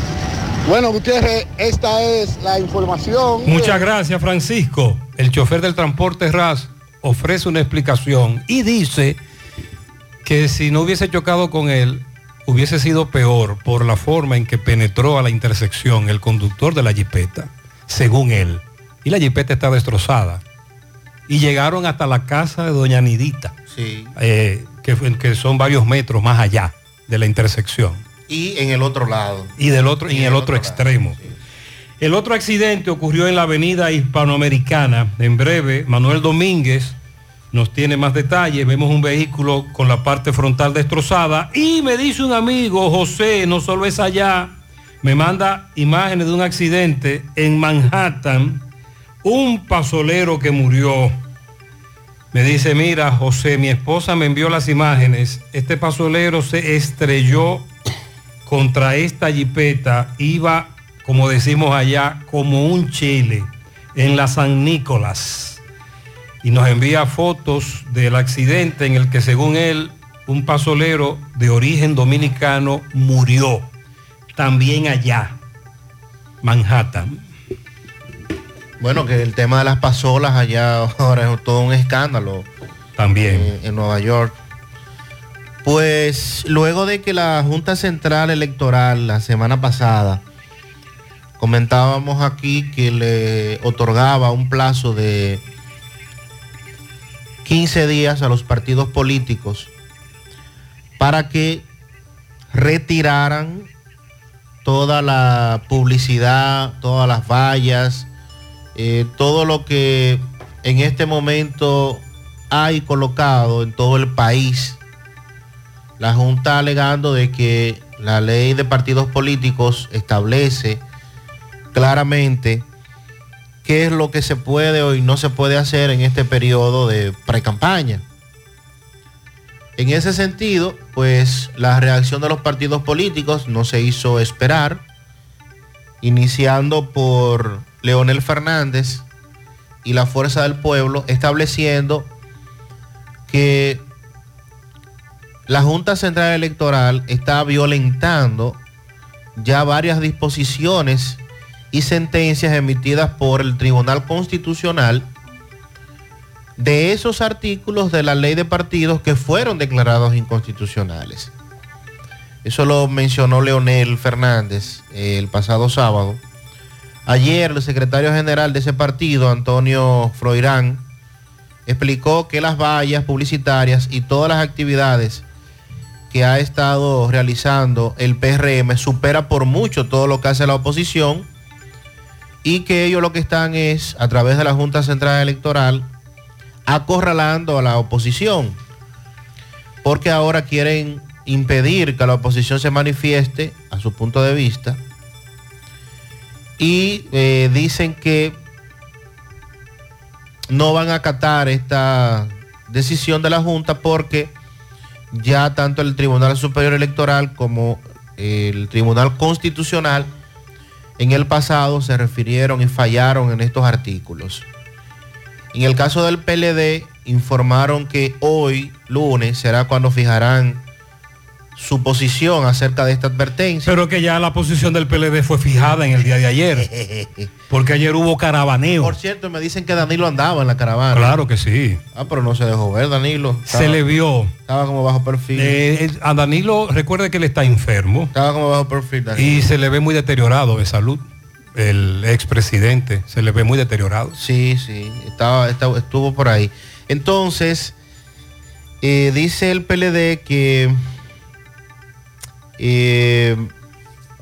Bueno, Gutiérrez, esta es la información. Muchas gracias, Francisco. El chofer del transporte RAS ofrece una explicación y dice que si no hubiese chocado con él, hubiese sido peor por la forma en que penetró a la intersección el conductor de la jipeta, según él. Y la jipeta está destrozada. Y llegaron hasta la casa de doña Nidita, Sí. eh, que, son varios metros más allá de la intersección. Y en el otro lado. Y del otro, y en el otro, extremo. El otro accidente ocurrió en la avenida hispanoamericana. En breve, Manuel Domínguez nos tiene más detalles. Vemos un vehículo con la parte frontal destrozada. Y me dice un amigo, José, no solo es allá, me manda imágenes de un accidente en Manhattan. Un pasolero que murió. Me dice, mira, José, mi esposa me envió las imágenes. Este pasolero se estrelló contra esta jipeta. Iba, como decimos allá, como un chile en la San Nicolás. y nos envía fotos del accidente en el que según él un pasolero de origen dominicano murió. También allá, Manhattan. Bueno, que el tema de las pasolas allá ahora es todo un escándalo. También. En, en Nueva York. Pues luego de que la Junta Central Electoral la semana pasada comentábamos aquí que le otorgaba un plazo de 15 días a los partidos políticos para que retiraran toda la publicidad, todas las vallas, eh, todo lo que en este momento hay colocado en todo el país. La Junta alegando de que la ley de partidos políticos establece claramente qué es lo que se puede o no se puede hacer en este periodo de precampaña. En ese sentido, pues la reacción de los partidos políticos no se hizo esperar, iniciando por Leonel Fernández y la Fuerza del Pueblo, estableciendo que la Junta Central Electoral está violentando ya varias disposiciones y sentencias emitidas por el Tribunal Constitucional de esos artículos de la ley de partidos que fueron declarados inconstitucionales. Eso lo mencionó Leonel Fernández eh, el pasado sábado. Ayer el secretario general de ese partido, Antonio Froirán, explicó que las vallas publicitarias y todas las actividades que ha estado realizando el PRM supera por mucho todo lo que hace la oposición y que ellos lo que están es, a través de la Junta Central Electoral, acorralando a la oposición, porque ahora quieren impedir que la oposición se manifieste a su punto de vista y eh, dicen que no van a acatar esta decisión de la Junta porque ya tanto el Tribunal Superior Electoral como el Tribunal Constitucional en el pasado se refirieron y fallaron en estos artículos. En el caso del PLD, informaron que hoy, lunes, será cuando fijarán su posición acerca de esta advertencia. Pero que ya la posición del PLD fue fijada en el día de ayer. Porque ayer hubo caravaneo. Por cierto, me dicen que Danilo andaba en la caravana. Claro que sí. Ah, pero no se dejó ver, Danilo. se le vio. Estaba como bajo perfil. Eh, a Danilo, recuerde que él está enfermo. Estaba como bajo perfil, Danilo. Y se le ve muy deteriorado de salud. El expresidente se le ve muy deteriorado. Sí, sí, estaba, estaba- estuvo por ahí. Entonces, eh, dice el PLD que eh,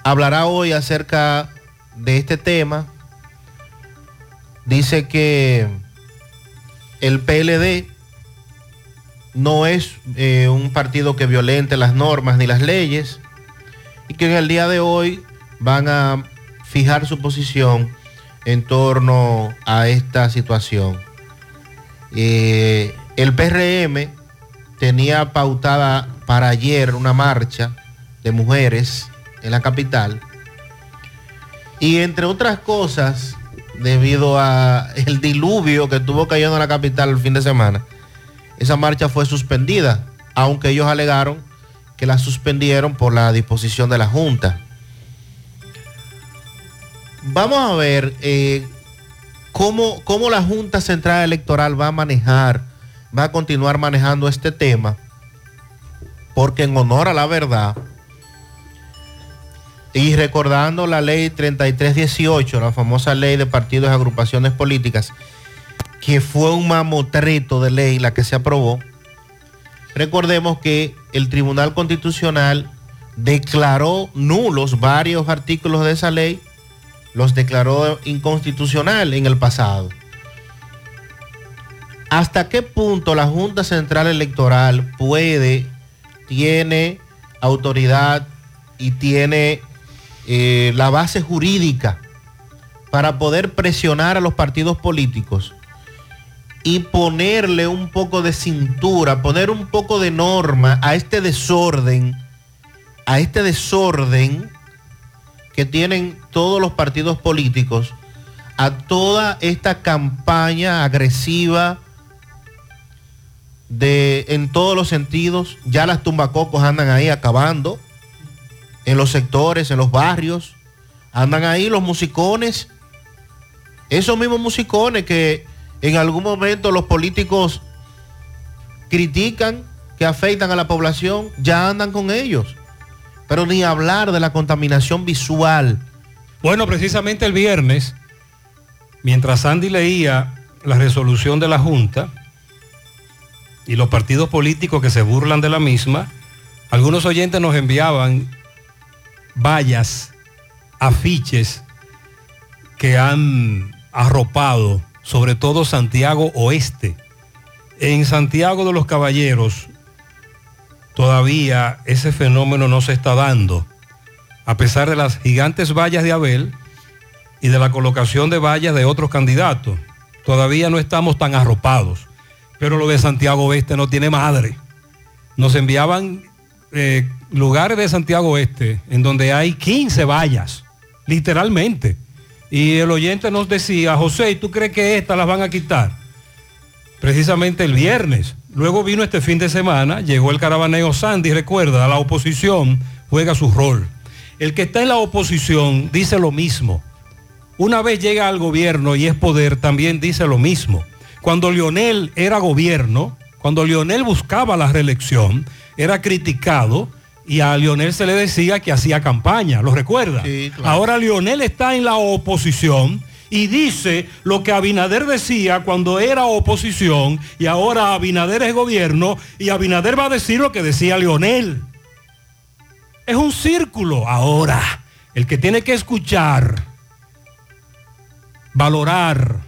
hablará hoy acerca de este tema. Dice que el PLD no es eh, un partido que violente las normas ni las leyes y que en el día de hoy van a fijar su posición en torno a esta situación. Eh, el PRM tenía pautada para ayer una marcha de mujeres en la capital y entre otras cosas, debido a el diluvio que estuvo cayendo en la capital el fin de semana, esa marcha fue suspendida, aunque ellos alegaron que la suspendieron por la disposición de la Junta. Vamos a ver eh, cómo, cómo la Junta Central Electoral va a manejar, va a continuar manejando este tema, porque en honor a la verdad, y recordando la ley 3318, la famosa ley de partidos y agrupaciones políticas, que fue un mamotreto de ley la que se aprobó, recordemos que el Tribunal Constitucional declaró nulos varios artículos de esa ley, los declaró inconstitucional en el pasado. ¿Hasta qué punto la Junta Central Electoral puede, tiene autoridad y tiene eh, la base jurídica para poder presionar a los partidos políticos y ponerle un poco de cintura, poner un poco de norma a este desorden, a este desorden que tienen todos los partidos políticos, a toda esta campaña agresiva de, en todos los sentidos. Ya las tumbacocos andan ahí acabando en los sectores, en los barrios. Andan ahí los musicones. Esos mismos musicones que en algún momento los políticos critican, que afectan a la población, ya andan con ellos. Pero ni hablar de la contaminación visual. Bueno, precisamente el viernes, mientras Sandy leía la resolución de la Junta y los partidos políticos que se burlan de la misma, algunos oyentes nos enviaban vallas, afiches que han arropado, sobre todo Santiago Oeste. En Santiago de los Caballeros todavía ese fenómeno no se está dando, a pesar de las gigantes vallas de Abel y de la colocación de vallas de otros candidatos. Todavía no estamos tan arropados, pero lo de Santiago Oeste no tiene madre. Nos enviaban eh, lugares de Santiago Oeste en donde hay 15 vallas, literalmente. Y el oyente nos decía, José, ¿y tú crees que estas las van a quitar? Precisamente el viernes. Luego vino este fin de semana, llegó el caravaneo Sandy, recuerda, la oposición juega su rol. El que está en la oposición dice lo mismo. Una vez llega al gobierno y es poder, también dice lo mismo. Cuando Lionel era gobierno, cuando Lionel buscaba la reelección, era criticado y a Lionel se le decía que hacía campaña, ¿lo recuerda? Ahora Lionel está en la oposición y dice lo que Abinader decía cuando era oposición y ahora Abinader es gobierno y Abinader va a decir lo que decía Lionel. Es un círculo. Ahora, el que tiene que escuchar, valorar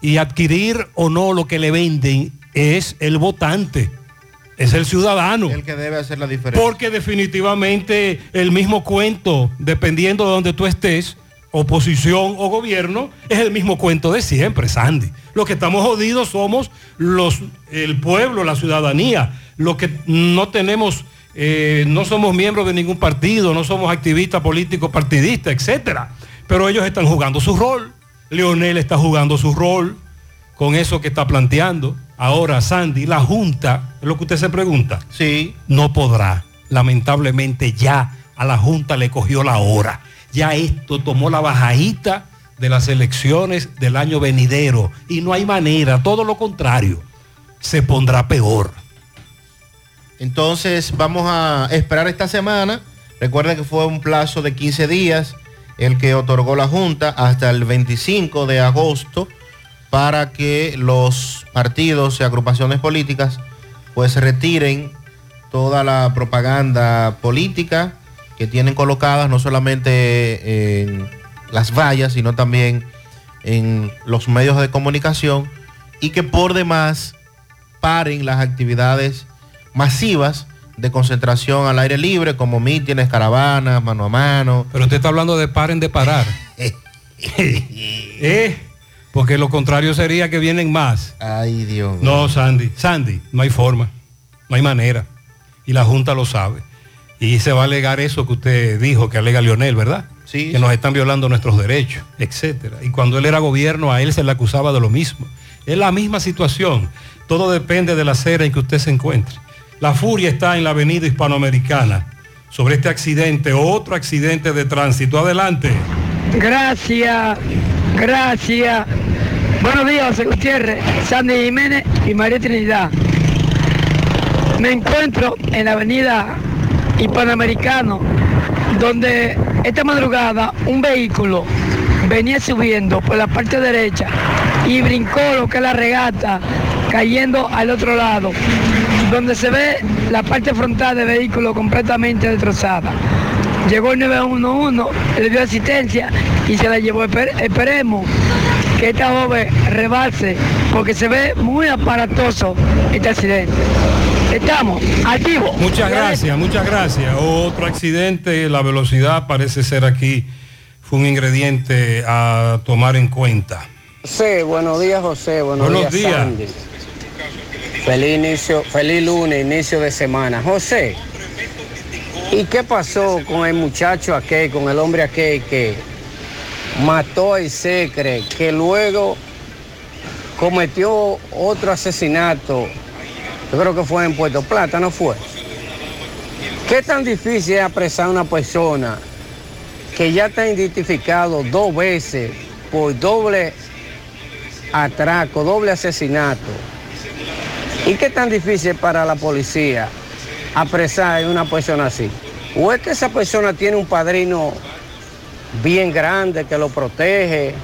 y adquirir o no lo que le venden es el votante es el ciudadano. El que debe hacer la diferencia. Porque definitivamente el mismo cuento, dependiendo de donde tú estés, oposición o gobierno, es el mismo cuento de siempre, Sandy. Los que estamos jodidos somos los, el pueblo, la ciudadanía, los que no tenemos, eh, no somos miembros de ningún partido, no somos activistas políticos, partidistas, etcétera. Pero ellos están jugando su rol. Leonel está jugando su rol con eso que está planteando. Ahora, Sandy, la Junta, es lo que usted se pregunta. Sí. No podrá. Lamentablemente ya a la Junta le cogió la hora. Ya esto tomó la bajadita de las elecciones del año venidero. Y no hay manera, todo lo contrario. Se pondrá peor. Entonces vamos a esperar esta semana. Recuerden que fue un plazo de 15 días el que otorgó la Junta hasta el 25 de agosto para que los partidos y agrupaciones políticas pues retiren toda la propaganda política que tienen colocadas no solamente en las vallas, sino también en los medios de comunicación y que por demás paren las actividades masivas de concentración al aire libre como mítines, caravanas, mano a mano. Pero usted está hablando de paren de parar. ¿Eh? Porque lo contrario sería que vienen más. Ay, Dios. No, Sandy. Sandy, no hay forma. No hay manera. Y la Junta lo sabe. Y se va a alegar eso que usted dijo, que alega Lionel, ¿verdad? Sí. Que nos están violando nuestros derechos, etcétera. Y cuando él era gobierno, a él se le acusaba de lo mismo. Es la misma situación. Todo depende de la acera en que usted se encuentre. La furia está en la avenida hispanoamericana. Sobre este accidente, otro accidente de tránsito. Adelante. Gracias, gracias. Buenos días, José Gutiérrez, Sandy Jiménez y María Trinidad. Me encuentro en la avenida Hispanoamericano, donde esta madrugada un vehículo venía subiendo por la parte derecha y brincó lo que es la regata, cayendo al otro lado, donde se ve la parte frontal del vehículo completamente destrozada. Llegó el 911, le dio asistencia y se la llevó. Esper- esperemos que esta joven rebalse, porque se ve muy aparatoso este accidente. Estamos activos. Muchas gracias, muchas gracias. Otro accidente, la velocidad parece ser aquí, fue un ingrediente a tomar en cuenta. José, buenos días José, buenos, Buenos días, días. Sandy. Feliz inicio, feliz lunes, inicio de semana. José, ¿y qué pasó con el muchacho aquel, con el hombre aquel que mató a Isecre, que luego cometió otro asesinato Yo creo que fue en Puerto Plata, ¿no fue? ¿Qué tan difícil es apresar a una persona que ya está identificado dos veces por doble atraco, doble asesinato? ¿Y qué tan difícil para la policía apresar a una persona así? ¿O es que esa persona tiene un padrino bien grande que lo protege?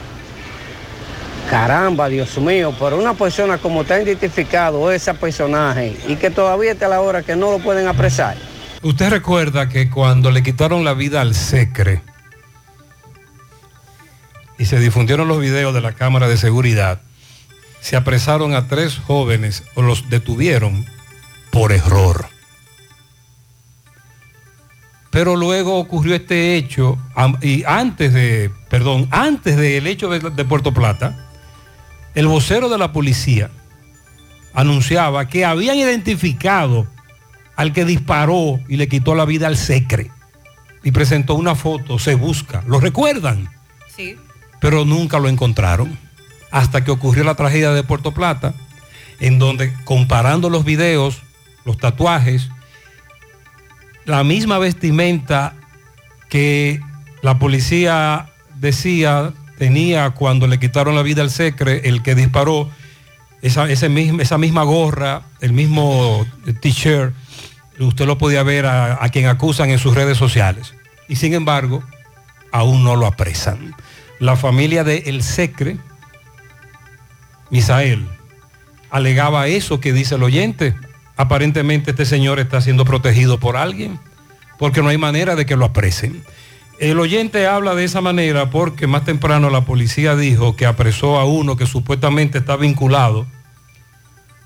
Caramba, Dios mío, pero una persona como está identificado ese personaje y que todavía está la hora que no lo pueden apresar. Usted recuerda que cuando le quitaron la vida al Secre y se difundieron los videos de la cámara de seguridad, se apresaron a tres jóvenes o los detuvieron por error. Pero luego ocurrió este hecho y antes de, perdón, antes del hecho de, de Puerto Plata, el vocero de la policía anunciaba que habían identificado al que disparó y le quitó la vida al Secre. Y presentó una foto, se busca. ¿Lo recuerdan? Sí. Pero nunca lo encontraron. Hasta que ocurrió la tragedia de Puerto Plata, en donde comparando los videos, los tatuajes, la misma vestimenta que la policía decía tenía cuando le quitaron la vida al Secre, el que disparó, esa, esa misma gorra, el mismo t-shirt, usted lo podía ver a, a quien acusan en sus redes sociales. Y sin embargo, aún no lo apresan. La familia de El Secre, Misael, alegaba eso que dice el oyente. Aparentemente este señor está siendo protegido por alguien, porque no hay manera de que lo apresen. El oyente habla de esa manera porque más temprano la policía dijo que apresó a uno que supuestamente está vinculado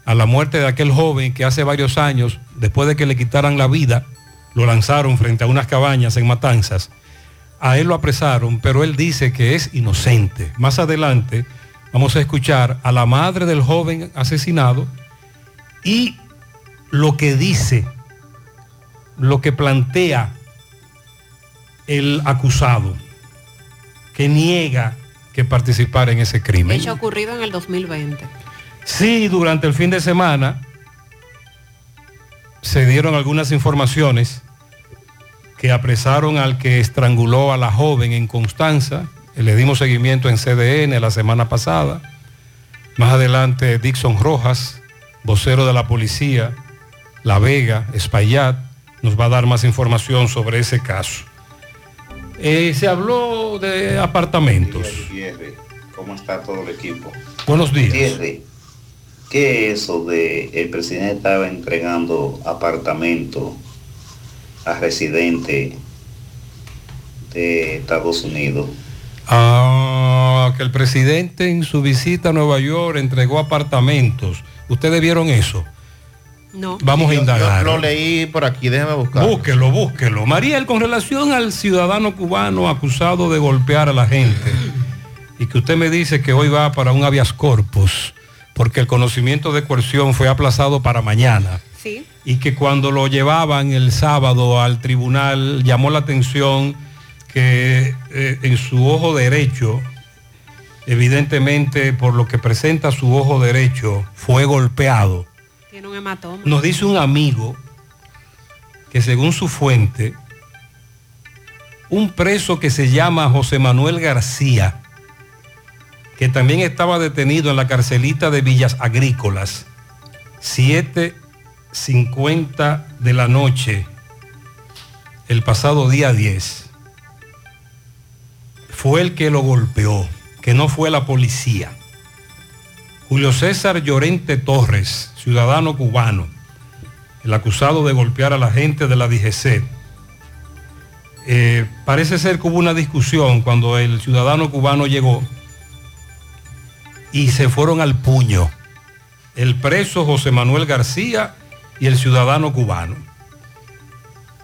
a la muerte de aquel joven que hace varios años, después de que le quitaran la vida, lo lanzaron frente a unas cabañas en Matanzas. A él lo apresaron, pero él dice que es inocente. Más adelante vamos a escuchar a la madre del joven asesinado y lo que dice, lo que plantea el acusado, que niega que participara en ese crimen. Hecho ocurrido en el 2020. Sí, durante el fin de semana se dieron algunas informaciones que apresaron al que estranguló a la joven en Constanza. Le dimos seguimiento en CDN la semana pasada. Más adelante Dixon Rojas, vocero de la policía, La Vega, Espaillat, nos va a dar más información sobre ese caso. Eh, se habló de apartamentos. ¿cómo está todo el equipo? Buenos días. Gutiérrez, ¿qué es eso de el presidente estaba entregando apartamentos a residentes de Estados Unidos? Ah, que el presidente en su visita a Nueva York entregó apartamentos. ¿Ustedes vieron eso? No. Vamos a indagar. Yo lo leí por aquí, déjeme buscar. Búsquelo, búsquelo. Mariel, con relación al ciudadano cubano acusado de golpear a la gente y que usted me dice que hoy va para un habeas corpus porque el conocimiento de coerción fue aplazado para mañana Sí. y que cuando lo llevaban el sábado al tribunal llamó la atención que eh, en su ojo derecho, evidentemente por lo que presenta su ojo derecho, fue golpeado. Nos dice un amigo que según su fuente, un preso que se llama José Manuel García, que también estaba detenido en la carcelita de Villas Agrícolas, 7.50 de la noche, el pasado día 10, fue el que lo golpeó, que no fue la policía. Julio César Llorente Torres, ciudadano cubano, el acusado de golpear a la gente de la DGC. Eh, parece ser que hubo una discusión cuando el ciudadano cubano llegó y se fueron al puño. El preso José Manuel García y el ciudadano cubano.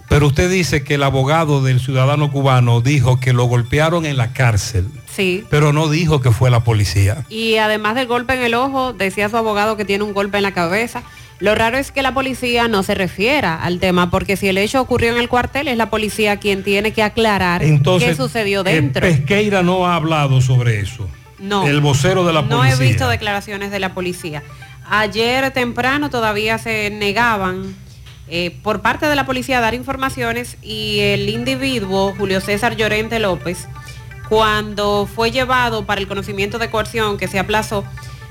Pero usted dice que el abogado del ciudadano cubano dijo que lo golpearon en la cárcel, Sí. pero no dijo que fue la policía. Y además del golpe en el ojo, decía su abogado que tiene un golpe en la cabeza. Lo raro es que la policía no se refiera al tema, porque si el hecho ocurrió en el cuartel, es la policía quien tiene que aclarar Entonces, qué sucedió eh, dentro. Pesqueira no ha hablado sobre eso. No. El vocero de la No policía. he visto declaraciones de la policía. Ayer temprano todavía se negaban eh, por parte de la policía a dar informaciones y el individuo, Julio César Llorente López, cuando fue llevado para el conocimiento de coerción que se aplazó,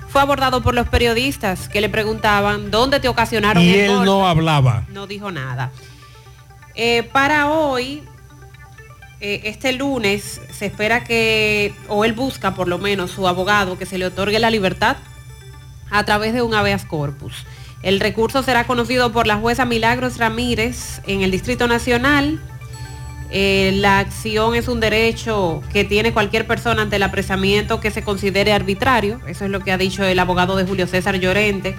fue abordado por los periodistas que le preguntaban dónde te ocasionaron Y el él golpe?". no hablaba. No dijo nada. Eh, para hoy, eh, este lunes, se espera que, o él busca por lo menos su abogado, que se le otorgue la libertad a través de un habeas corpus. El recurso será conocido por la jueza Milagros Ramírez en el Distrito Nacional. Eh, la acción es un derecho que tiene cualquier persona ante el apresamiento que se considere arbitrario. Eso es lo que ha dicho el abogado de Julio César Llorente.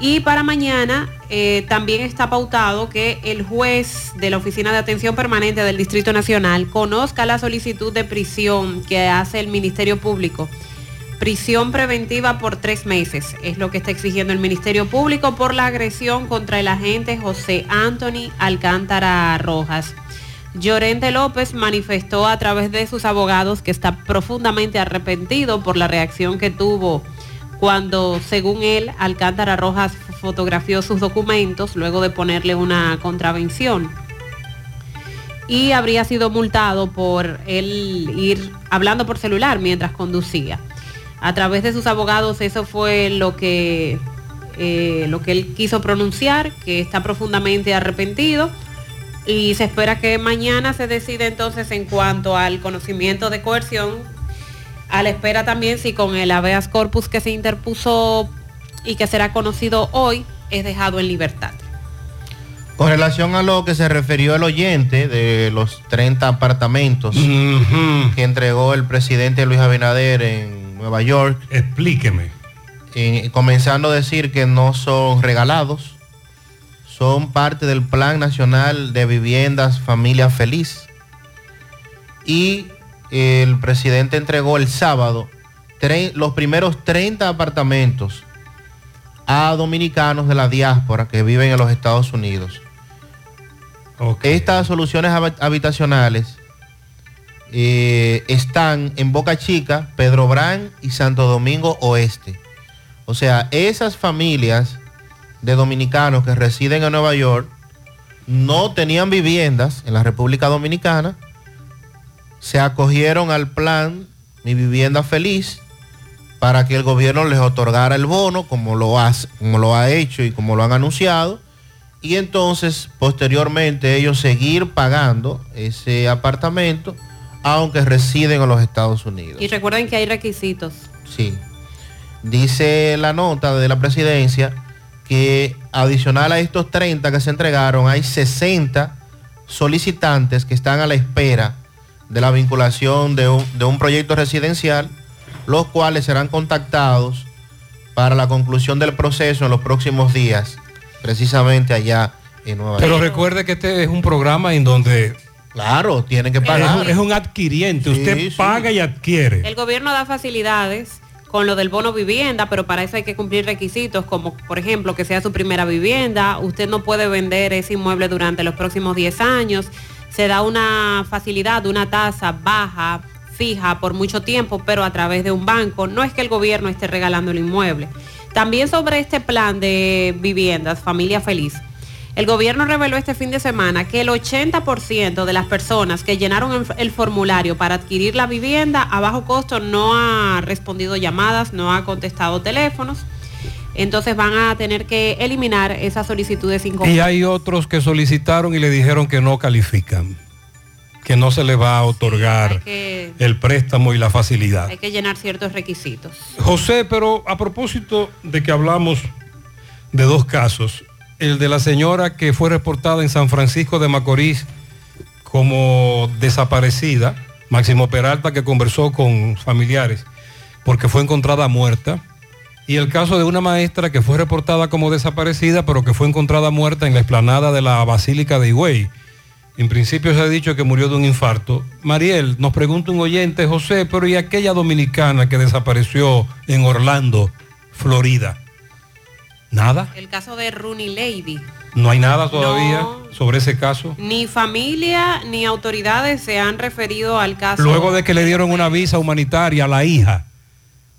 Y para mañana eh, también está pautado que el juez de la Oficina de Atención Permanente del Distrito Nacional conozca la solicitud de prisión que hace el Ministerio Público. Prisión preventiva por tres meses es lo que está exigiendo el Ministerio Público por la agresión contra el agente José Anthony Alcántara Rojas. Llorente López manifestó a través de sus abogados que está profundamente arrepentido por la reacción que tuvo cuando, según él, Alcántara Rojas fotografió sus documentos luego de ponerle una contravención. Y habría sido multado por él ir hablando por celular mientras conducía. A través de sus abogados eso fue lo que, eh, lo que él quiso pronunciar, que está profundamente arrepentido y se espera que mañana se decida entonces en cuanto al conocimiento de coerción, a la espera también si con el habeas corpus que se interpuso y que será conocido hoy es dejado en libertad. Con relación a lo que se refirió el oyente de los 30 apartamentos que entregó el presidente Luis Abinader en Nueva York. Explíqueme. Eh, comenzando a decir que no son regalados, son parte del Plan Nacional de Viviendas Familia Feliz. Y el presidente entregó el sábado los primeros 30 apartamentos a dominicanos de la diáspora que viven en los Estados Unidos. Estas soluciones hab- habitacionales eh, están en Boca Chica, Pedro Brán y Santo Domingo Oeste. O sea, esas familias de dominicanos que residen en Nueva York no tenían viviendas en la República Dominicana, se acogieron al plan Mi Vivienda Feliz para que el gobierno les otorgara el bono como lo, hace, como lo ha hecho y como lo han anunciado y entonces posteriormente ellos seguir pagando ese apartamento aunque residen en los Estados Unidos. Y recuerden que hay requisitos. Sí. Dice la nota de la presidencia que adicional a estos 30 que se entregaron, hay 60 solicitantes que están a la espera de la vinculación de un, de un proyecto residencial, los cuales serán contactados para la conclusión del proceso en los próximos días, precisamente allá en Nueva Pero York. recuerde que este es un programa en donde... Claro, tienen que Es pagar. un, es un adquiriente, Sí, usted sí. paga y adquiere. El gobierno da facilidades con lo del bono vivienda, pero para eso hay que cumplir requisitos como, por ejemplo, que sea su primera vivienda. Usted no puede vender ese inmueble durante los próximos 10 años. Se da una facilidad, una tasa baja, fija por mucho tiempo, pero a través de un banco. No es que el gobierno esté regalando el inmueble. También sobre este plan de viviendas, Familia Feliz. El gobierno reveló este fin de semana que el 80% de las personas que llenaron el- formulario para adquirir la vivienda a bajo costo no ha respondido llamadas, no ha contestado teléfonos. Entonces van a tener que eliminar esas solicitudes Y incompletas. hay otros que solicitaron y le dijeron que no califican, que no se le va a otorgar que, el préstamo y la facilidad. hay que llenar ciertos requisitos. José, pero a propósito de que hablamos de dos casos, el de la señora que fue reportada en San Francisco de Macorís como desaparecida, Máximo Peralta que conversó con familiares porque fue encontrada muerta, y el caso de una maestra que fue reportada como desaparecida pero que fue encontrada muerta en la explanada de la Basílica de Higüey. En principio se ha dicho que murió de un infarto. Mariel, nos pregunta un oyente, José, pero ¿y aquella dominicana que desapareció en Orlando, Florida? ¿Nada? El caso de Rooney Lady. ¿No hay nada todavía sobre ese caso? Ni familia ni autoridades se han referido al caso. Luego de que le dieron una visa humanitaria a la hija,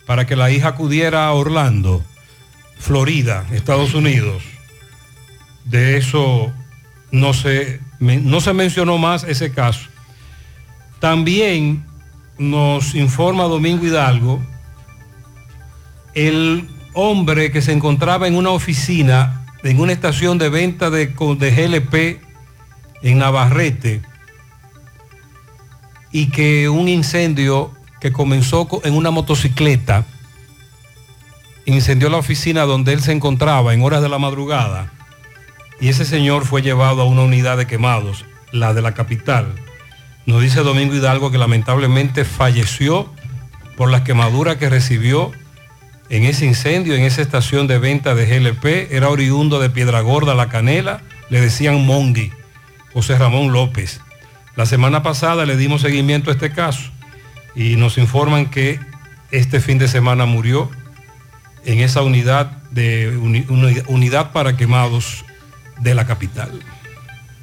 para que la hija acudiera a Orlando, Florida, Estados Unidos. De eso no se, no se mencionó más ese caso. También nos informa Domingo Hidalgo el hombre que se encontraba en una oficina, en una estación de venta de, de GLP en Navarrete, y que un incendio que comenzó co- en una motocicleta incendió la oficina donde él se encontraba en horas de la madrugada y ese señor fue llevado a una unidad de quemados, la de la capital. Nos dice Domingo Hidalgo que lamentablemente falleció por las quemaduras que recibió en ese incendio, en esa estación de venta de GLP. Era oriundo de Piedra Gorda, La Canela, le decían Mongi, José Ramón López. La semana pasada le dimos seguimiento a este caso y nos informan que este fin de semana murió en esa unidad de uni- uni- unidad para quemados de la capital.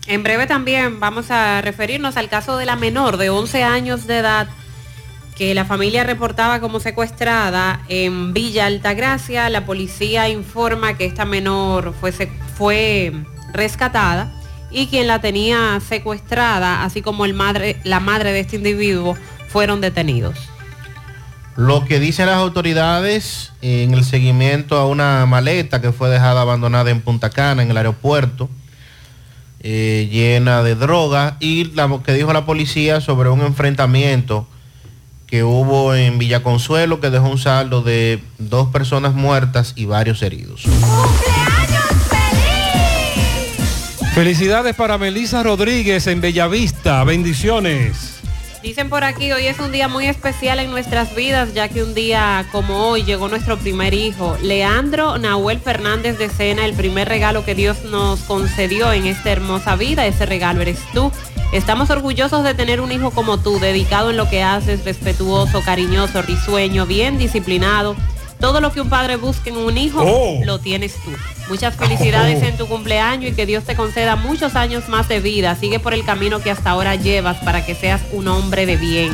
En breve también vamos a referirnos al caso de la menor de 11 años de edad que la familia reportaba como secuestrada en Villa Altagracia. La policía informa que esta menor fue, fue rescatada y quien la tenía secuestrada, así como el madre, la madre de este individuo, fueron detenidos. Lo que dicen las autoridades en el seguimiento a una maleta que fue dejada abandonada en Punta Cana, en el aeropuerto, eh, llena de droga, y lo que dijo la policía sobre un enfrentamiento que hubo en Villaconsuelo que dejó un saldo de dos personas muertas y varios heridos. Felicidades para Melisa Rodríguez en Bellavista. Bendiciones. Dicen por aquí, hoy es un día muy especial en nuestras vidas, ya que un día como hoy llegó nuestro primer hijo, Leandro Nahuel Fernández de Sena, el primer regalo que Dios nos concedió en esta hermosa vida, ese regalo eres tú. Estamos orgullosos de tener un hijo como tú, dedicado en lo que haces, respetuoso, cariñoso, risueño, bien disciplinado. Todo lo que un padre busca en un hijo, Oh. lo tienes tú. Muchas felicidades en tu cumpleaños y que Dios te conceda muchos años más de vida. Sigue por el camino que hasta ahora llevas para que seas un hombre de bien.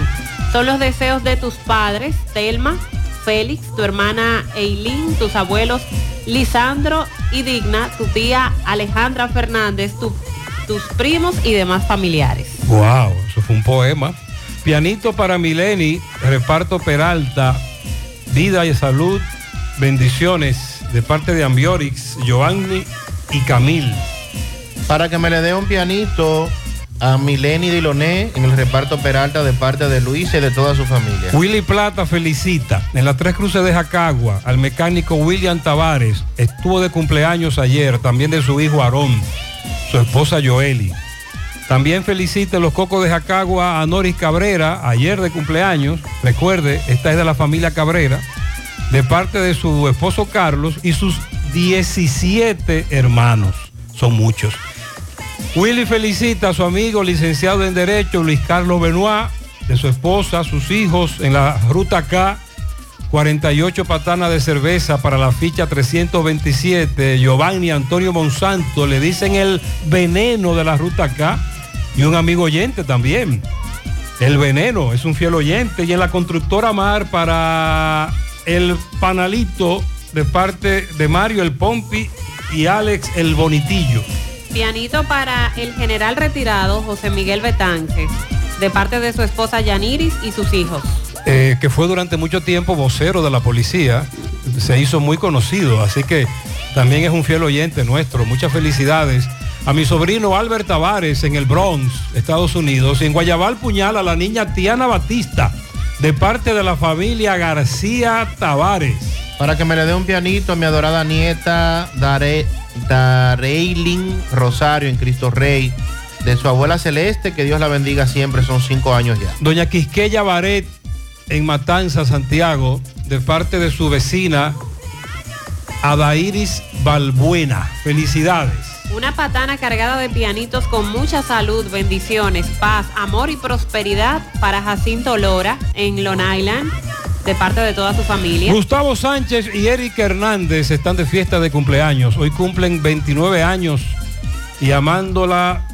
Son los deseos de tus padres, Telma, Félix, tu hermana Eileen, tus abuelos Lisandro y Digna, tu tía Alejandra Fernández, tu- tus primos y demás familiares. Wow, eso fue un poema. Pianito para Mileni, reparto Peralta, vida y salud, bendiciones de parte de Ambiorix, Giovanni y Camil. Para que me le dé un pianito a Mileni Diloné en el reparto Peralta de parte de Luis y de toda su familia. Willy Plata felicita en las tres cruces de Jacagua al mecánico William Tavares. Estuvo de cumpleaños ayer, también de su hijo Aarón, su esposa Joeli. También felicita en los cocos de Jacagua a Noris Cabrera, ayer de cumpleaños. Recuerde, esta es de la familia Cabrera, de parte de su esposo Carlos y sus 17 hermanos. Son muchos. Willy felicita a su amigo licenciado en Derecho Luis Carlos Benoit, de su esposa, sus hijos en la ruta K, 48 patanas de cerveza para la ficha 327. Giovanni Antonio Monsanto le dicen el veneno de la ruta K y un amigo oyente también. El veneno es un fiel oyente y en la constructora Mar para el panalito de parte de Mario el Pompi y Alex el Bonitillo. Pianito para el general retirado José Miguel Betances, de parte de su esposa Yaniris y sus hijos. eh, que fue durante mucho tiempo vocero de la policía, se hizo muy conocido, así que también es un fiel oyente nuestro. Muchas felicidades a mi sobrino Albert Tavares en el Bronx, Estados Unidos, y en Guayabal Puñal a la niña Tiana Batista, de parte de la familia García Tavares. Para que me le dé un pianito a mi adorada nieta Dare, Dareilin Rosario en Cristo Rey, de su abuela Celeste, que Dios la bendiga siempre, son cinco años ya. Doña Quisqueya Baret en Matanza, Santiago, de parte de su vecina Adairis Balbuena. Felicidades. Una patana cargada de pianitos con mucha salud, bendiciones, paz, amor y prosperidad para Jacinto Lora en Long Island, de parte de toda su familia. Gustavo Sánchez y Eric Hernández están de fiesta de cumpleaños. Hoy cumplen 29 años y amándola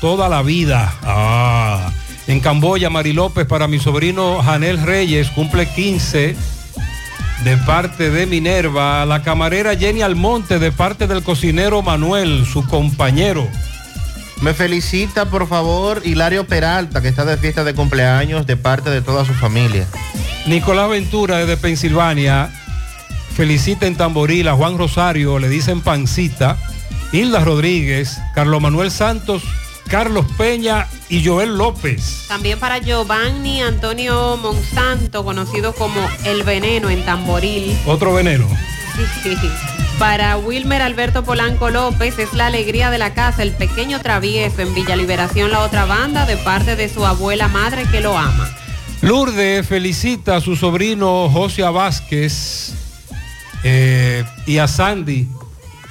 toda la vida. Ah. En Camboya, Mari López para mi sobrino Janel Reyes cumple 15 de parte de Minerva, la camarera Jenny Almonte de parte del cocinero Manuel, su compañero. Me felicita, por favor, Hilario Peralta, que está de fiesta de cumpleaños de parte de toda su familia. Nicolás Ventura desde Pensilvania felicita en Tamboril a Juan Rosario, le dicen Pancita, Hilda Rodríguez, Carlos Manuel Santos, Carlos Peña y Joel López. También para Giovanni Antonio Monsanto, conocido como El Veneno en Tamboril. Otro veneno. Sí. Para Wilmer Alberto Polanco López es la alegría de la casa, el pequeño travieso en Villa Liberación, la otra banda, de parte de su abuela madre que lo ama. Lourdes felicita a su sobrino José Vázquez eh, y a Sandy,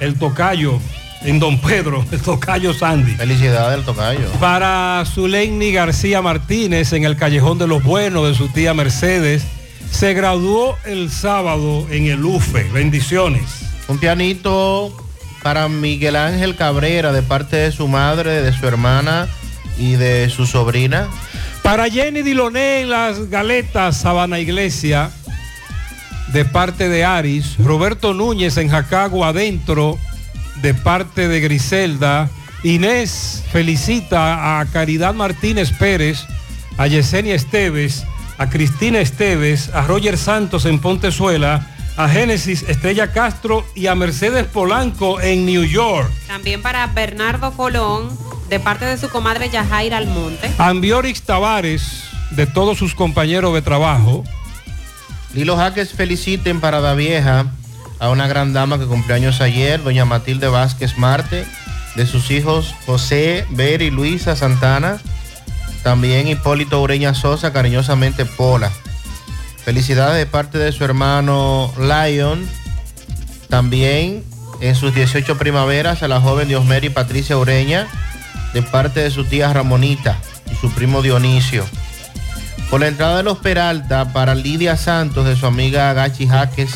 el tocayo, en Don Pedro, el tocayo Sandy. Felicidades del tocayo. Para Zuleini García Martínez en el Callejón de los Buenos de su tía Mercedes, se graduó el sábado en el UFE. Bendiciones. Un pianito para Miguel Ángel Cabrera de parte de su madre, de su hermana y de su sobrina. Para Jenny Diloné en las Galetas, Sabana Iglesia, de parte de Aris. Roberto Núñez en Jacagua adentro, de parte de Griselda. Inés felicita a Caridad Martínez Pérez, a Yesenia Esteves, a Cristina Esteves, a Roger Santos en Pontezuela, a Génesis Estrella Castro y a Mercedes Polanco en New York. También para Bernardo Colón, de parte de su comadre Yajaira Almonte. Ambiorix Tavares, de todos sus compañeros de trabajo. Lilo Jaques feliciten para la vieja a una gran dama que cumpleaños ayer, doña Matilde Vázquez Marte, de sus hijos José, Ver y Luisa Santana, también Hipólito Ureña Sosa, cariñosamente Pola. Felicidades de parte de su hermano Lion, también en sus 18 primaveras a la joven Diosmeri Patricia Ureña, de parte de su tía Ramonita y su primo Dionisio. Por la entrada de los Peralta para Lidia Santos de su amiga Gachi Jaques,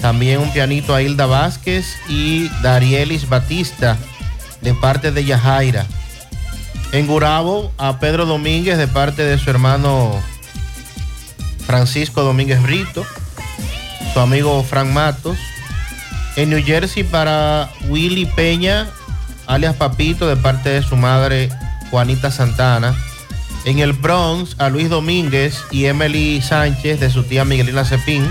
también un pianito a Hilda Vázquez y Darielis Batista de parte de Yajaira. En Gurabo a Pedro Domínguez de parte de su hermano Francisco Domínguez Brito, su amigo Frank Matos. En New Jersey para Willy Peña, alias Papito, de parte de su madre Juanita Santana. En el Bronx a Luis Domínguez y Emily Sánchez de su tía Miguelina Cepín.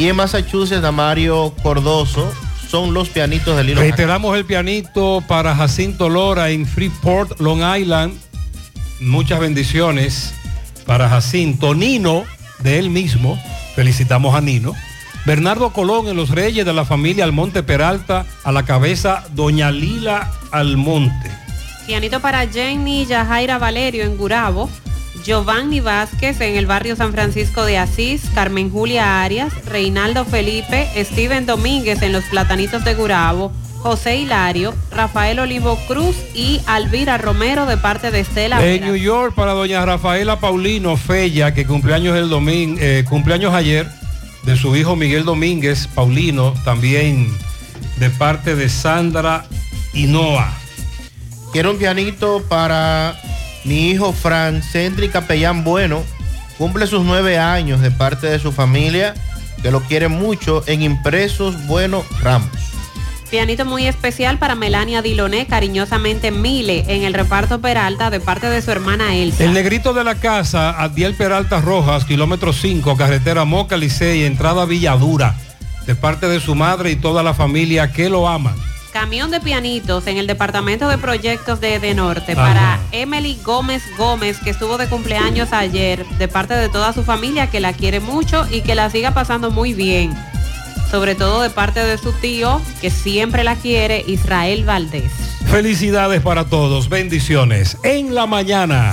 Y en Massachusetts a Mario Cordoso son los pianitos del hilo. Reiteramos el pianito para Jacinto Lora en Freeport, Long Island. Muchas bendiciones para Jacinto. Nino, de él mismo, felicitamos a Nino. Bernardo Colón en Los Reyes de la familia Almonte Peralta, a la cabeza Doña Lila Almonte. Pianito para Jenny Yajaira Valerio en Gurabo. Giovanni Vázquez en el barrio San Francisco de Asís, Carmen Julia Arias, Reinaldo Felipe, Steven Domínguez en los Platanitos de Gurabo, José Hilario, Rafael Olivo Cruz y Alvira Romero de parte de Estela. En New York para doña Rafaela Paulino Fella, que cumpleaños el domingo, eh, cumpleaños ayer, de su hijo Miguel Domínguez Paulino, también de parte de Sandra y Noah. Quiero un pianito para mi hijo Fran Centri Capellán Bueno. Cumple sus nueve años de parte de su familia, que lo quiere mucho en Impresos Bueno Ramos. Pianito muy especial para Melania Diloné, cariñosamente Mile, en el reparto Peralta de parte de su hermana Elsa. El negrito de la casa, Adiel Peralta Rojas, kilómetro 5, carretera Moca Licey, entrada Villadura, de parte de su madre y toda la familia que lo aman. Camión de pianitos en el departamento de proyectos de De Norte para Emily Gómez Gómez, que estuvo de cumpleaños ayer, de parte de toda su familia que la quiere mucho y que la siga pasando muy bien. Sobre todo de parte de su tío, que siempre la quiere, Israel Valdés. Felicidades para todos, bendiciones. En la mañana.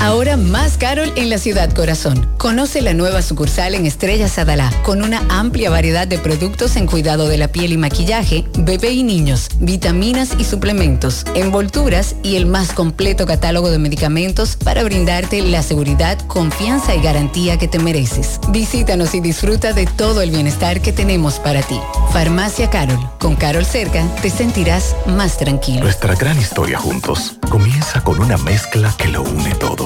Ahora más Carol en la ciudad corazón. Conoce la nueva sucursal en Estrella Sadalá con una amplia variedad de productos en cuidado de la piel y maquillaje, bebé y niños, vitaminas y suplementos, envolturas y el más completo catálogo de medicamentos para brindarte la seguridad, confianza y garantía que te mereces. Visítanos y disfruta de todo el bienestar que tenemos para ti. Farmacia Carol. Con Carol cerca te sentirás más tranquilo. Nuestra gran historia juntos comienza con una mezcla que lo une todo.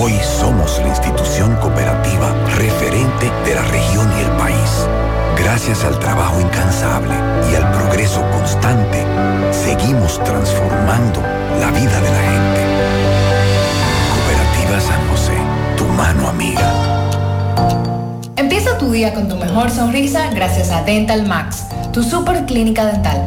hoy somos la institución cooperativa referente de la región y el país. Gracias al trabajo incansable y al progreso constante, seguimos transformando la vida de la gente. Cooperativa San José, tu mano amiga. Empieza tu día con tu mejor sonrisa gracias a Dental Max, tu super clínica dental.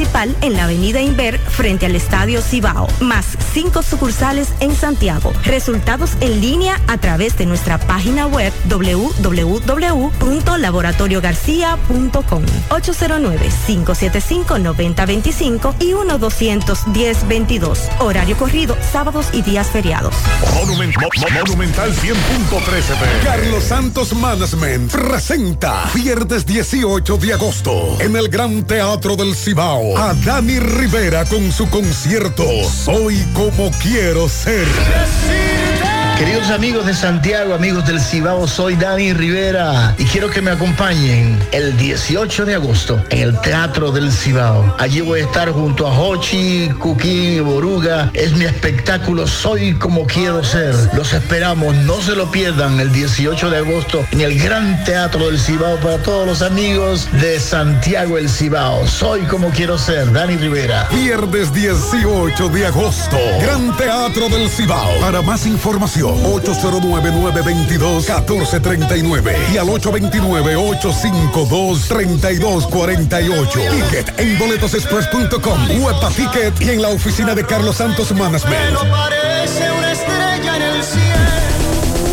en la avenida Inver frente al Estadio Cibao, más cinco sucursales en Santiago. Resultados en línea a través de nuestra página web www.laboratoriogarcia.com 809-575-9025 y 1-210-22. Horario corrido, sábados y días feriados. Monument- Mo- Mo- Monumental 100.13 p. Carlos Santos Management presenta viernes 18 de agosto en el Gran Teatro del Cibao a Dani Rivera con su concierto Soy como quiero ser. Queridos amigos de Santiago, amigos del Cibao, soy Dani Rivera y quiero que me acompañen el 18 de agosto en el Teatro del Cibao. Allí voy a estar junto a Hochi, Cuquín Boruga. Es mi espectáculo Soy como quiero ser. Los esperamos, no se lo pierdan el 18 de agosto en el Gran Teatro del Cibao para todos los amigos de Santiago el Cibao. Soy como quiero ser, Dani Rivera. Viernes 18 de agosto, Gran Teatro del Cibao. Para más información, 809-922-1439 y al 829-852-3248. Ticket en boletosexpress.com, Huepa Ticket y en la oficina de Carlos Santos Management. Parece una estrella en el cielo.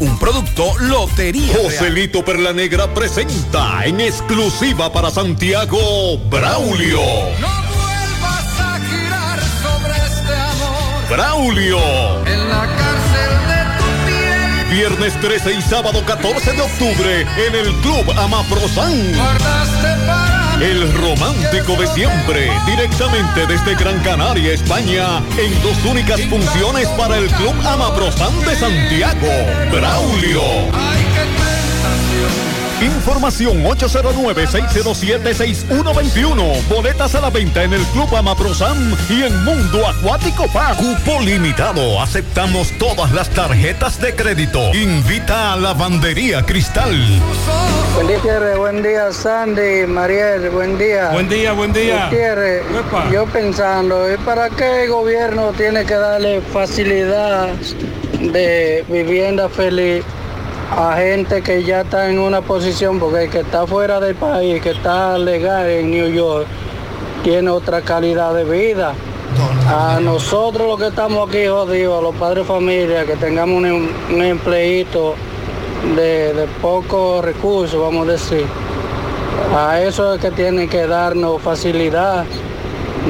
Un producto Lotería. Joselito Perla Negra presenta en exclusiva para Santiago Braulio. vuelvas a girar sobre este amor. Braulio. En la cárcel de tu piel. Viernes 13 y sábado 14 de octubre en el Club Amaprosan. Guardaste para El romántico de siempre, directamente desde Gran Canaria, España, en dos únicas funciones para el Club Amaprosan de Santiago. Braulio. Información 809-607-6121. Boletas a la venta en el Club Amaprosan y en Mundo Acuático Park. Cupo limitado. Aceptamos todas las tarjetas de crédito. Invita a Lavandería Cristal. Buen día, Gutiérrez. Buen día, Sandy, Mariel. Buen día. Buen día, buen día. Gutiérrez, yo pensando, ¿y para qué el gobierno tiene que darle facilidad de vivienda feliz a gente que ya está en una posición? Porque el que está fuera del país, que está legal en New York, tiene otra calidad de vida. A nosotros los que estamos aquí jodidos, a los padres de familia, que tengamos un, un empleito de, de pocos recursos, vamos a decir. A eso es que tienen que darnos facilidad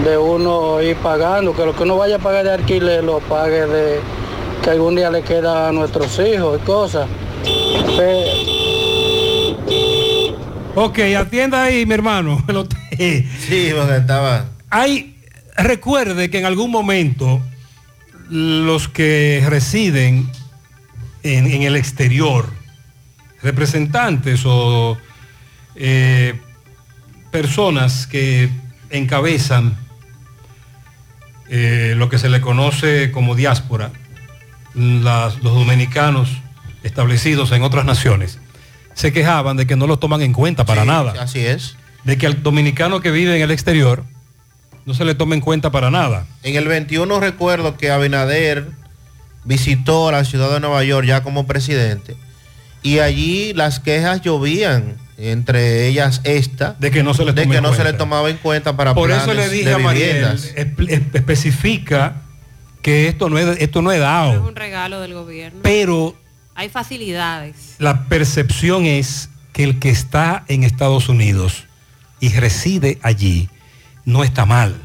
de uno ir pagando, que lo que uno vaya a pagar de alquiler lo pague de que algún día le queda a nuestros hijos y cosas. Ok, atienda ahí, mi hermano. Sí, porque estaba. Hay, recuerde que en algún momento los que residen en, en el exterior, representantes o eh, personas que encabezan eh, lo que se le conoce como diáspora, las- los dominicanos establecidos en otras naciones, se quejaban de que no los toman en cuenta para Sí, nada. Así es. De que al dominicano que vive en el exterior no se le toma en cuenta para nada. En el 21 recuerdo que Abinader visitó la ciudad de Nueva York ya como presidente y allí las quejas llovían, entre ellas esta, de que no se le, de que no se le tomaba en cuenta para Por planes eso le dije a Mariel, especifica que esto no es, esto no es Es dado, un regalo del gobierno. pero Hay facilidades. la percepción es que el que está en Estados Unidos y reside allí no está mal.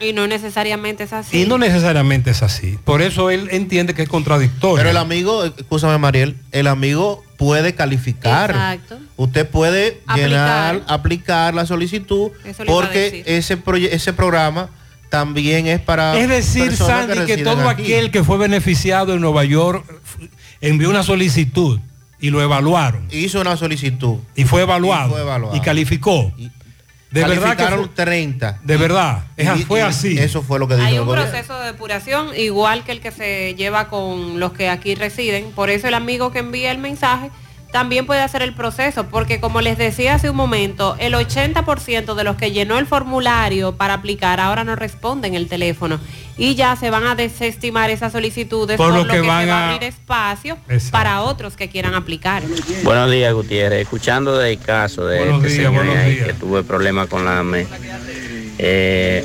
Y no necesariamente es así. Y no necesariamente es así. Por eso él entiende que es contradictorio. Pero el amigo, escúchame Mariel, el amigo puede calificar. Exacto. Usted puede Aplicar. llenar, aplicar la solicitud porque ese, ese programa también es para... Es decir, Sandy, que, todo aquí. aquel que fue beneficiado en Nueva York envió una solicitud y lo evaluaron. Hizo una solicitud. Y fue evaluado. Y fue evaluado. Y calificó. de verdad que Calificaron fue- 30. De verdad, es- Y- fue y así. Eso fue lo que dijo Hay un proceso de depuración igual que el que se lleva con los que aquí residen. Por eso el amigo que envía el mensaje también puede hacer el proceso, porque como les decía hace un momento, el 80% de los que llenó el formulario para aplicar ahora no responden el teléfono y ya se van a desestimar esas solicitudes Por por, lo lo que que, van se va a- abrir espacio Exacto. para otros que quieran aplicar. Buenos días, Gutiérrez. Escuchando del caso de Buenos este días, señor ahí que tuvo problemas con la AME. Eh,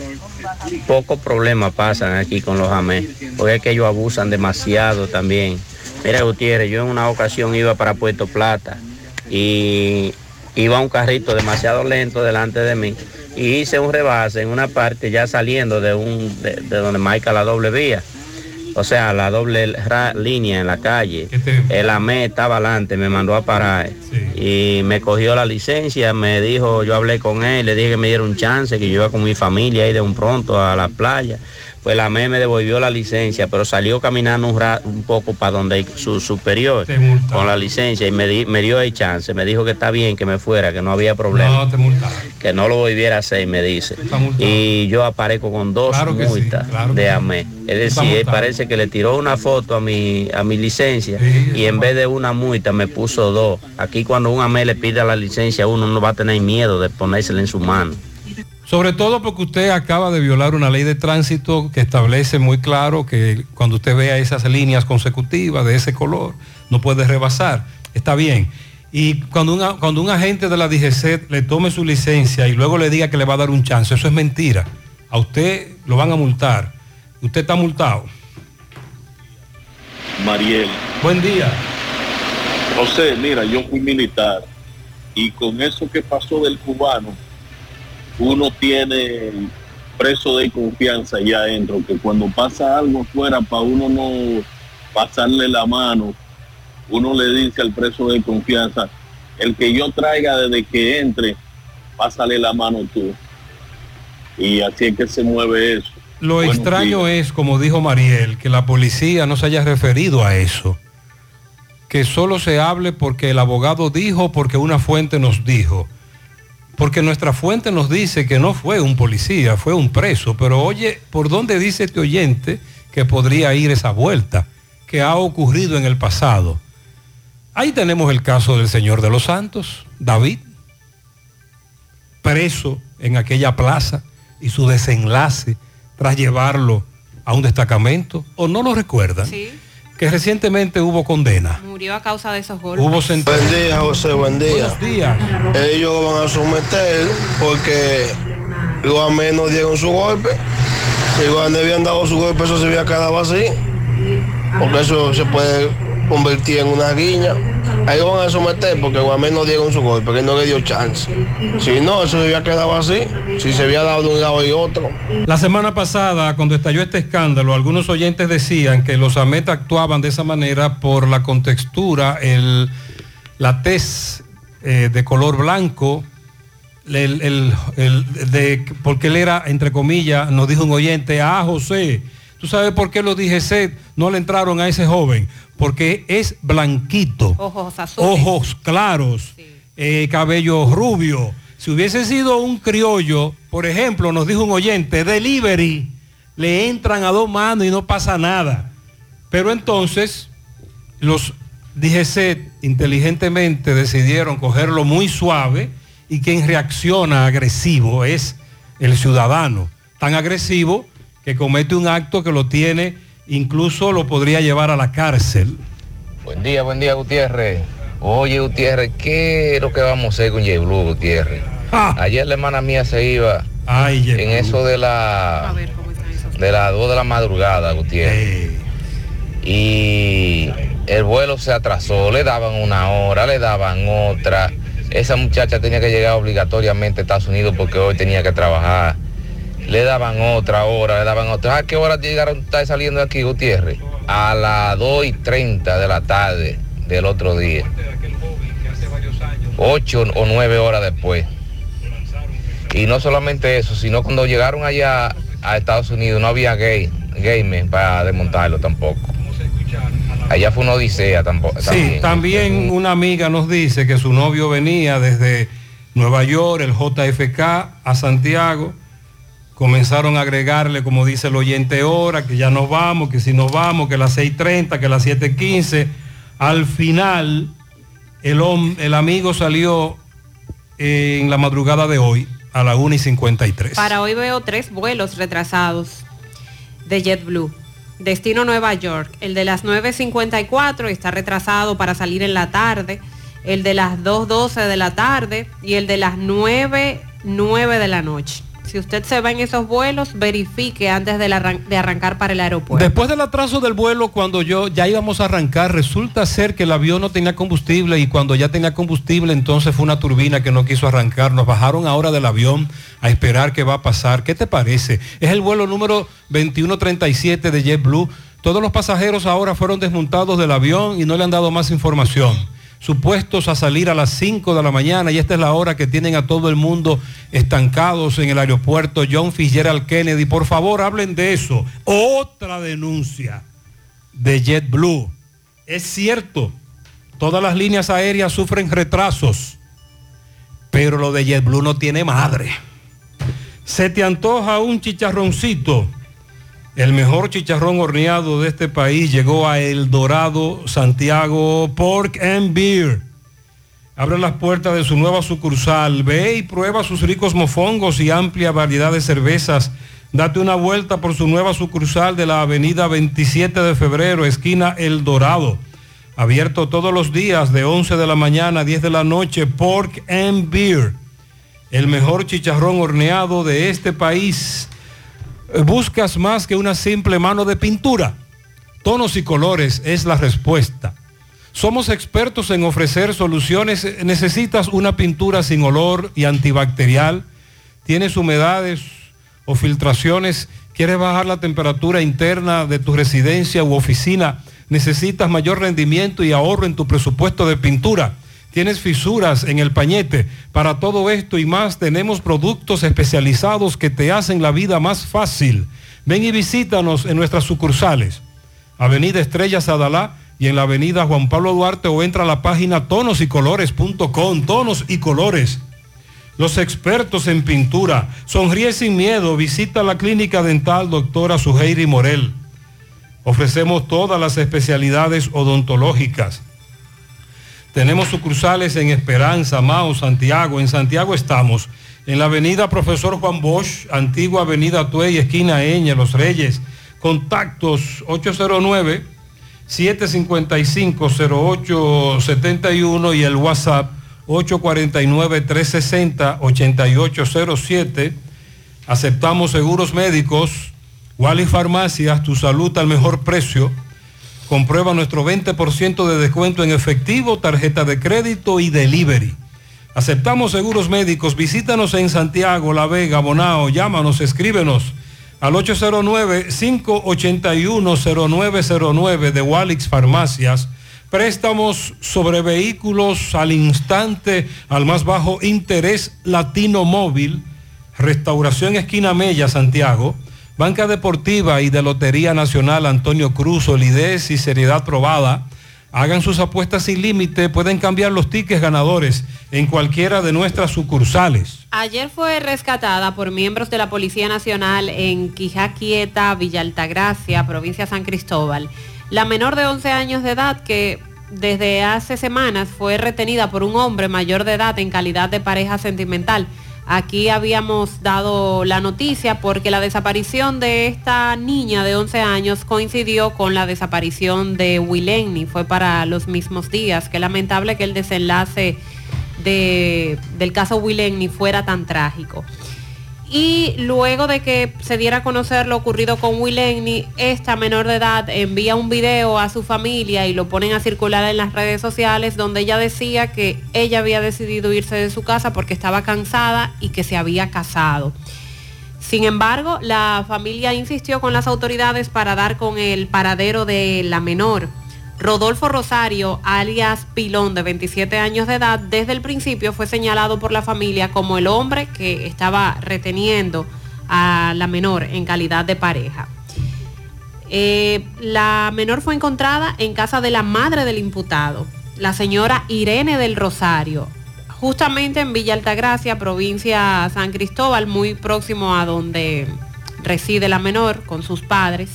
pocos problemas pasan aquí con los AME, porque es que ellos abusan demasiado también. Mira, Gutiérrez, yo en una ocasión iba para Puerto Plata y iba un carrito demasiado lento delante de mí y hice un rebase en una parte ya saliendo de, un, de, de donde marca la doble vía. O sea, la doble ra- línea en la calle. El AME estaba adelante, me mandó a parar. Y me cogió la licencia, me dijo, yo hablé con él, le dije que me diera un chance, que yo iba con mi familia ahí de un pronto a la playa. Pues la AME me devolvió la licencia, pero salió caminando un, ra- un poco para donde su superior con la licencia y me, di- me dio el chance. Me dijo que está bien que me fuera, que no había problema. No, te multaron. que no lo volviera a hacer, me dice. Y yo aparezco con dos Claro sí, multas claro de sí. AME. Es decir, él parece que le tiró una foto a mi, a mi licencia y en vez de una multa me puso dos. Aquí cuando un AME le pide la licencia, uno no va a tener miedo de ponérsela en su mano. Sobre todo porque usted acaba de violar una ley de tránsito que establece muy claro que cuando usted vea esas líneas consecutivas de ese color, no puede rebasar. Está bien. Y cuando, una- cuando un agente de la DGC le tome su licencia y luego le diga que le va a dar un chance, eso es mentira. A usted lo van a multar. Usted está multado. Mariel. Buen día. José, mira, yo fui militar y con eso que pasó del cubano, uno tiene preso de confianza ya adentro, que cuando pasa algo fuera para uno no pasarle la mano, uno le dice al preso de confianza, el que yo traiga desde que entre, pásale la mano tú. Y así es que se mueve eso. Lo extraño es, como dijo Mariel, que la policía no se haya referido a eso. Que solo se hable porque el abogado dijo, porque una fuente nos dijo. Porque nuestra fuente nos dice que no fue un policía, fue un preso. Pero oye, ¿por dónde dice este oyente que podría ir esa vuelta? Que ha ocurrido en el pasado. Ahí tenemos el caso del Señor de los Santos, David, preso en aquella plaza y su desenlace tras llevarlo a un destacamento. ¿O no lo recuerdan? Sí, Que recientemente hubo condena. murió a causa de esos golpes. Hubo sentencia. Buen día, José, buen día. Buenos días. Ellos lo van a someter porque los AME no dieron su golpe. Si los habían dado su golpe, eso se había quedado así. Porque eso se puede convertir en una guiña. Ahí lo van a someter porque AME no dieron su golpe, que no le dio chance. Si no, eso se había quedado así. Si se había dado de un lado y otro. La semana pasada, cuando estalló este escándalo, algunos oyentes decían que los AMET actuaban de esa manera por la contextura, el, la tez eh, de color blanco, el- el- de, porque él era, entre comillas, nos dijo un oyente, ah, José, ¿tú sabes por qué los DGC no le entraron a ese joven? Porque es blanquito Ojos azules. ojos claros, eh, cabello rubio. Si hubiese sido un criollo, por ejemplo, nos dijo un oyente, delivery, le entran a dos manos y no pasa nada. Pero entonces los DGC inteligentemente decidieron cogerlo muy suave y quien reacciona agresivo es el ciudadano, tan agresivo que comete un acto que lo tiene, incluso lo podría llevar a la cárcel. Buen día, buen día, Gutiérrez. Oye, Gutiérrez, ¿qué es lo que vamos a hacer con J Blue, Gutiérrez? Ayer la hermana mía se iba en eso de la de las 2 de la madrugada, Gutiérrez. Y el vuelo se atrasó, le daban una hora, le daban otra. Esa muchacha tenía que llegar obligatoriamente a Estados Unidos porque hoy tenía que trabajar. Le daban otra hora, le daban otra. ¿A qué hora llegaron estar saliendo de aquí, Gutiérrez? A las 2 y 30 de la tarde del otro día. Ocho o nueve horas después. Y no solamente eso, sino cuando llegaron allá a Estados Unidos no había gay, gaymen para desmontarlo tampoco. Allá fue una odisea tampoco. Sí, también una amiga nos dice que su novio venía desde Nueva York, el JFK, a Santiago. Comenzaron a agregarle, como dice el oyente, hora, que ya nos vamos, que si nos vamos, que las 6.30, que las 7.15. Al final, el, el amigo salió eh, en la madrugada de hoy a la 1 y 53. Para hoy veo tres vuelos retrasados de JetBlue. Destino Nueva York. El de las 9.54 está retrasado para salir en la tarde. El de las 2.12 de la tarde y el de las 9.09 de la noche. Si usted se va en esos vuelos, verifique antes de, de arrancar para el aeropuerto. Después del atraso del vuelo, cuando yo ya íbamos a arrancar, resulta ser que el avión no tenía combustible y cuando ya tenía combustible, entonces fue una turbina que no quiso arrancar. Nos bajaron ahora del avión a esperar qué va a pasar. ¿Qué te parece? Es el vuelo número 2137 de JetBlue. Todos los pasajeros ahora fueron desmontados del avión y no le han dado más información. Supuestos a salir a las 5 de la mañana y esta es la hora que tienen a todo el mundo estancados en el aeropuerto John Fitzgerald Kennedy. Por favor, hablen de eso. Otra denuncia de JetBlue. Es cierto, todas las líneas aéreas sufren retrasos, pero lo de JetBlue no tiene madre. Se te antoja un chicharroncito. El mejor chicharrón horneado de este país llegó a El Dorado, Santiago, Pork and Beer. Abre las puertas de su nueva sucursal. Ve y prueba sus ricos mofongos y amplia variedad de cervezas. Date una vuelta por su nueva sucursal de la avenida 27 de febrero, esquina El Dorado. Abierto todos los días de 11 de la mañana a 10 de la noche. Pork and Beer el mejor chicharrón horneado de este país. Buscas más que una simple mano de pintura. Tonos y colores es la respuesta. Somos expertos en ofrecer soluciones. Necesitas una pintura sin olor y antibacterial. Tienes humedades o filtraciones. Quieres bajar la temperatura interna de tu residencia u oficina. Necesitas mayor rendimiento y ahorro en tu presupuesto de pintura tienes fisuras en el pañete. Para todo esto y más tenemos productos especializados que te hacen la vida más fácil. Ven y visítanos en nuestras sucursales. Avenida Estrella Sadalá y en la avenida Juan Pablo Duarte o entra a la página tonosicolores.com. Tonos y colores. Los expertos en pintura. Sonríe sin miedo. Visita la clínica dental doctora Suheiri Morel. Ofrecemos todas las especialidades odontológicas tenemos sucursales en Esperanza, Mao, Santiago. En Santiago estamos en la avenida Profesor Juan Bosch, antigua avenida Tuey, esquina Eña, Los Reyes. Contactos 809-755-0871 y el WhatsApp 849-360-8807. Aceptamos seguros médicos. Wally Farmacias, tu salud al mejor precio. Comprueba nuestro 20% de descuento en efectivo, tarjeta de crédito y delivery. Aceptamos seguros médicos. Visítanos en Santiago, La Vega, Bonao. Llámanos, escríbenos al 809-581-0909 de Walix Farmacias. Préstamos sobre vehículos al instante, al más bajo interés latino móvil. Restauración Esquina Mella, Santiago Banca Deportiva y de Lotería Nacional Antonio Cruz, solidez y seriedad probada. Hagan sus apuestas sin límite, pueden cambiar los tickets ganadores en cualquiera de nuestras sucursales. Ayer fue rescatada por miembros de la Policía Nacional en Quijaquieta, Villa Altagracia, provincia San Cristóbal. La menor de 11 años de edad que desde hace semanas fue retenida por un hombre mayor de edad en calidad de pareja sentimental. Aquí habíamos dado la noticia porque la desaparición de esta niña de 11 años coincidió con la desaparición de Willenny. Fue para los mismos días. Qué lamentable que el desenlace del caso Willenny fuera tan trágico. Y luego de que se diera a conocer lo ocurrido con Willenny, esta menor de edad envía un video a su familia y lo ponen a circular en las redes sociales donde ella decía que ella había decidido irse de su casa porque estaba cansada y que se había casado. Sin embargo, la familia insistió con las autoridades para dar con el paradero de la menor. Rodolfo Rosario, alias Pilón, de 27 años de edad, desde el principio fue señalado por la familia como el hombre que estaba reteniendo a la menor en calidad de pareja. Eh, la menor fue encontrada en casa de la madre del imputado, la señora Irene del Rosario, justamente en Villa Altagracia, provincia San Cristóbal, muy próximo a donde reside la menor con sus padres.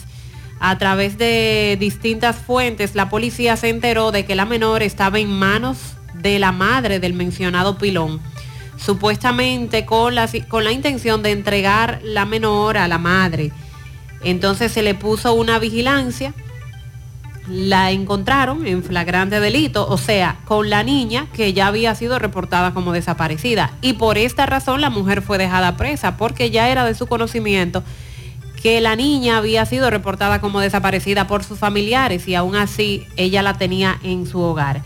A través de distintas fuentes, la policía se enteró de que la menor estaba en manos de la madre del mencionado pilón, supuestamente con la, con la intención de entregar la menor a la madre. Entonces se le puso una vigilancia, la encontraron en flagrante delito, o sea, con la niña que ya había sido reportada como desaparecida. Y por esta razón la mujer fue dejada presa, porque ya era de su conocimiento que la niña había sido reportada como desaparecida por sus familiares y aún así ella la tenía en su hogar.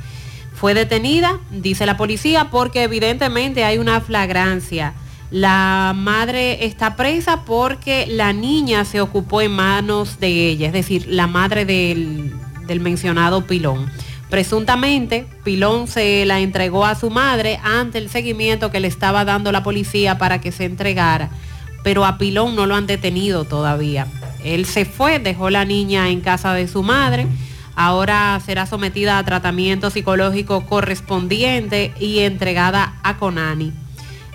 Fue detenida, dice la policía, porque evidentemente hay una flagrancia. La madre está presa porque la niña se ocupó en manos de ella, es decir, la madre del, del mencionado pilón. Presuntamente, Pilón se la entregó a su madre ante el seguimiento que le estaba dando la policía para que se entregara, pero a Pilón no lo han detenido todavía. Él se fue, dejó la niña en casa de su madre, ahora será sometida a tratamiento psicológico correspondiente y entregada a Conani.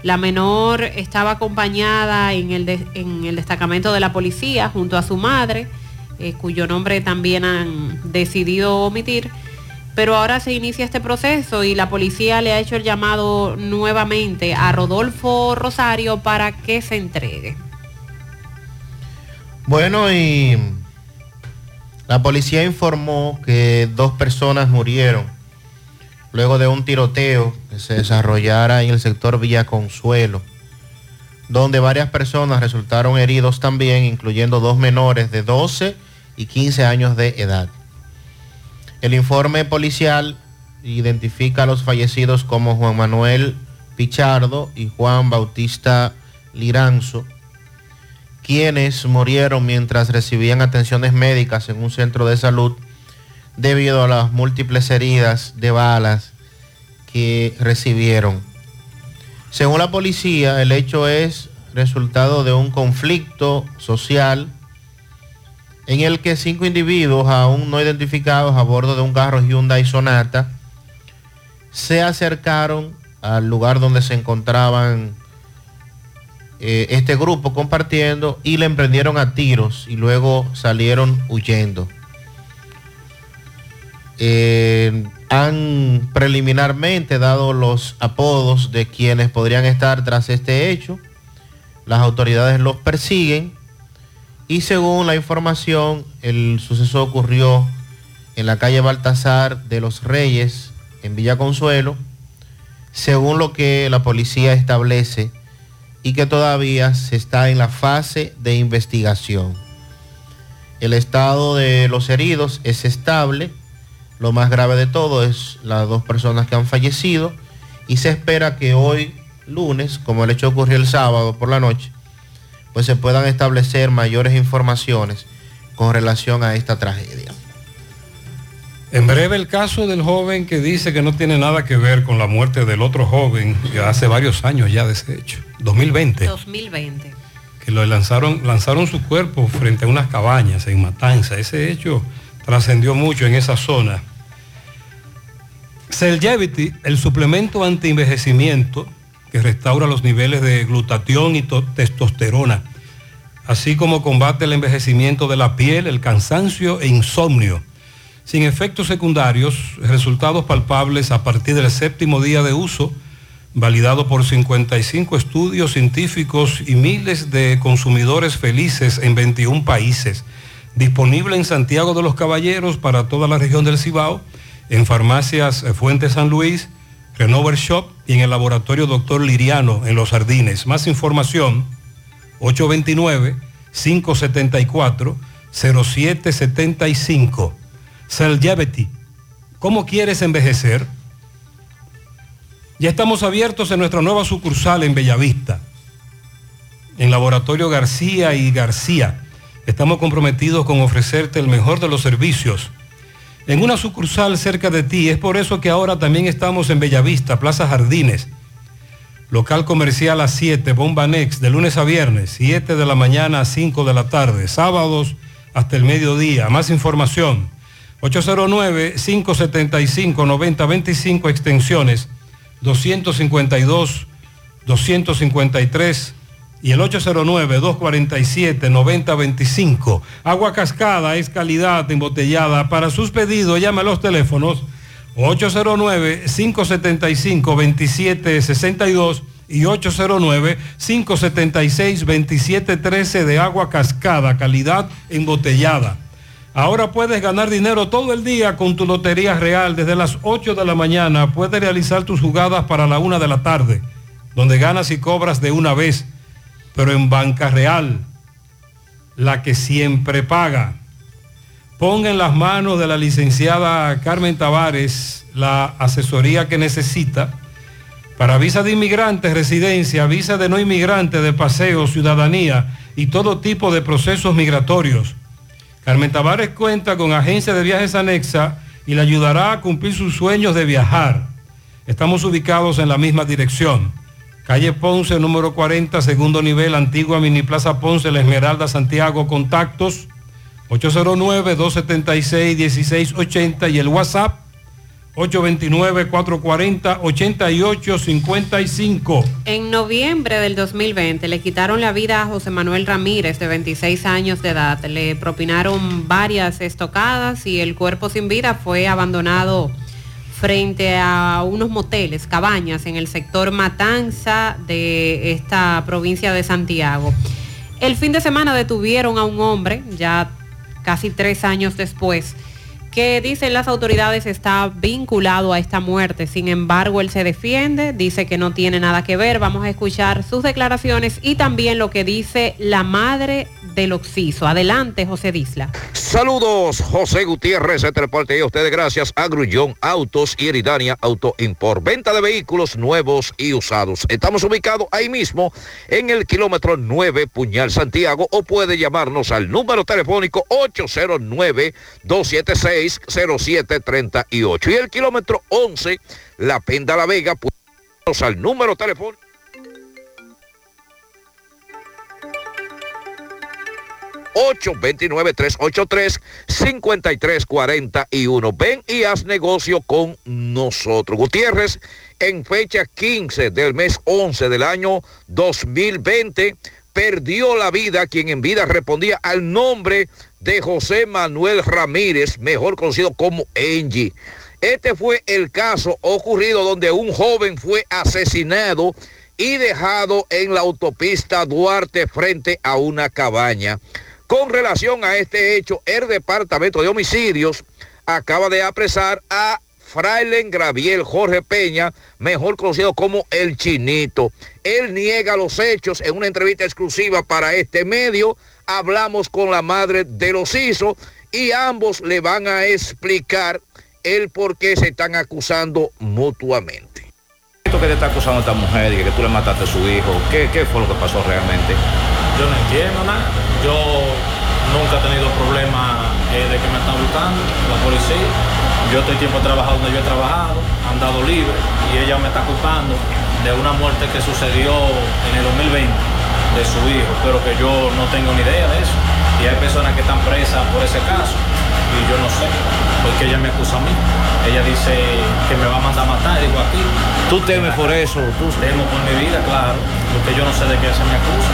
La menor estaba acompañada en el, en el destacamento de la policía junto a su madre, eh, cuyo nombre también han decidido omitir pero ahora se inicia este proceso y la policía le ha hecho el llamado nuevamente a Rodolfo Rosario para que se entregue. Bueno, y la policía informó que dos personas murieron luego de un tiroteo que se desarrollara en el sector Villa Consuelo, donde varias personas resultaron heridos también, incluyendo dos menores de 12 y 15 años de edad. El informe policial identifica a los fallecidos como Juan Manuel Pichardo y Juan Bautista Liranzo, quienes murieron mientras recibían atenciones médicas en un centro de salud debido a las múltiples heridas de balas que recibieron. Según la policía, el hecho es resultado de un conflicto social en el que cinco individuos aún no identificados a bordo de un carro Hyundai Sonata se acercaron al lugar donde se encontraban eh, este grupo compartiendo y le emprendieron a tiros y luego salieron huyendo. Eh, han preliminarmente dado los apodos de quienes podrían estar tras este hecho. Las autoridades los persiguen y según la información, el suceso ocurrió en la calle Baltasar de los Reyes, en Villa Consuelo, según lo que la policía establece y que todavía se está en la fase de investigación. El estado de los heridos es estable. Lo más grave de todo es las dos personas que han fallecido y se espera que hoy, lunes, como el hecho ocurrió el sábado por la noche, pues se puedan establecer mayores informaciones con relación a esta tragedia. En breve el caso del joven que dice que no tiene nada que ver con la muerte del otro joven, que hace varios años ya de ese hecho, 2020. 2020. Que lo lanzaron, lanzaron su cuerpo frente a unas cabañas en Matanza. Ese hecho trascendió mucho en esa zona. Celgevity, el suplemento anti-envejecimiento, que restaura los niveles de glutatión y testosterona, así como combate el envejecimiento de la piel, el cansancio e insomnio. Sin efectos secundarios, resultados palpables a partir del séptimo día de uso, validado por 55 estudios científicos y miles de consumidores felices en 21 países. Disponible en Santiago de los Caballeros para toda la región del Cibao, en farmacias Fuente San Luis, Renover Shop y en el laboratorio Doctor Liriano en Los Jardines. Más información, 829-574-0775. Celgevity. ¿Cómo quieres envejecer? Ya estamos abiertos en nuestra nueva sucursal en Bellavista, en Laboratorio García y García. Estamos comprometidos con ofrecerte el mejor de los servicios en una sucursal cerca de ti. Es por eso que ahora también estamos en Bellavista, Plaza Jardines. Local comercial a 7, Bomba Next, de lunes a viernes, 7 de la mañana a 5 de la tarde, sábados hasta el mediodía. Más información, 809-575-9025, extensiones 252, 253 y el 809-247-9025. Agua cascada es calidad embotellada. Para sus pedidos, llame a los teléfonos 809-575-2762 y 809-576-2713 de agua cascada, calidad embotellada. Ahora puedes ganar dinero todo el día con tu Lotería Real. Desde las 8 de la mañana puedes realizar tus jugadas para la 1 de la tarde, donde ganas y cobras de una vez pero en banca real, la que siempre paga. Ponga en las manos de la licenciada Carmen Tavares la asesoría que necesita para visa de inmigrantes, residencia, visa de no inmigrante, de paseo, ciudadanía y todo tipo de procesos migratorios. Carmen Tavares cuenta con agencia de viajes anexa y le ayudará a cumplir sus sueños de viajar. Estamos ubicados en la misma dirección. Calle Ponce, número 40, segundo nivel, antigua Mini Plaza Ponce, La Esmeralda, Santiago, contactos 809-276-1680 y el WhatsApp 829-440-8855. En noviembre del 2020 le quitaron la vida a José Manuel Ramírez, de 26 años de edad. Le propinaron varias estocadas y el cuerpo sin vida fue abandonado frente a unos moteles, cabañas en el sector Matanza de esta provincia de Santiago. El fin de semana detuvieron a un hombre, ya casi tres años después, que dicen las autoridades está vinculado a esta muerte. Sin embargo, él se defiende, dice que no tiene nada que ver. Vamos a escuchar sus declaraciones y también lo que dice la madre del Oxiso. Adelante, José Disla. Saludos, José Gutiérrez, entre parte y a ustedes gracias a Grullón Autos y Eridania Auto Import. Venta de vehículos nuevos y usados. Estamos ubicados ahí mismo en el kilómetro 9 Puñal Santiago o puede llamarnos al número telefónico 809 276 0738 y el kilómetro 11, La Penda La Vega, pues al número telefónico. ...829-383-5341. Ven y haz negocio con nosotros. Gutiérrez, en fecha 15 del mes 11 del año 2020 perdió la vida quien en vida respondía al nombre de José Manuel Ramírez, mejor conocido como Engie. Este fue el caso ocurrido donde un joven fue asesinado y dejado en la autopista Duarte frente a una cabaña. Con relación a este hecho, el Departamento de Homicidios acaba de apresar a Frailen Graviel Jorge Peña, mejor conocido como El Chinito. Él niega los hechos en una entrevista exclusiva para este medio. Hablamos con la madre de los hisos y ambos le van a explicar el por qué se están acusando mutuamente. ¿Esto que te está acusando esta mujer y que tú le mataste a su hijo? ¿Qué, ¿Qué fue lo que pasó realmente? Yo no entiendo nada. Yo nunca he tenido problemas eh, de que me están buscando, la policía yo estoy tiempo trabajando donde yo he trabajado, andado libre y ella me está culpando de una muerte que sucedió en el 2020 de su hijo, pero que yo no tengo ni idea de eso. Y hay personas que están presas por ese caso y yo no sé, porque ella me acusa a mí. Ella dice que me va a mandar a matar, digo aquí. ¿Tú temes por eso? ¿Tú? Temo por mi vida, claro, porque yo no sé de qué se me acusa.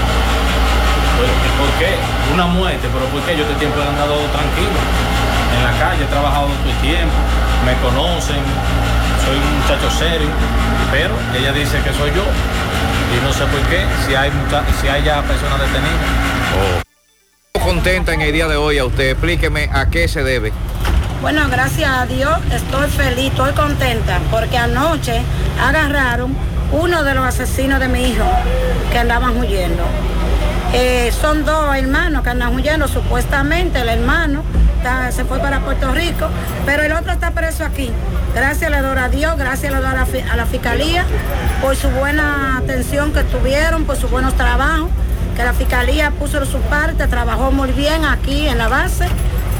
¿Por qué? Una muerte, pero ¿por qué yo este tiempo he andado tranquilo? En la calle, he trabajado todo el tiempo, me conocen, soy un muchacho serio, pero ella dice que soy yo y no sé por qué, si hay, si hay ya personas detenidas. Oh. Contenta en el día de hoy a usted, explíqueme a qué se debe. Bueno, gracias a Dios estoy feliz, estoy contenta, porque anoche agarraron uno de los asesinos de mi hijo que andaban huyendo. Eh, son dos hermanos que andan huyendo, supuestamente el hermano se fue para Puerto Rico, pero el otro está preso aquí. Gracias le doy a Dios, gracias le doy a la, Fiscalía por su buena atención que tuvieron, por sus buenos trabajos, que la Fiscalía puso de su parte, trabajó muy bien aquí en la base.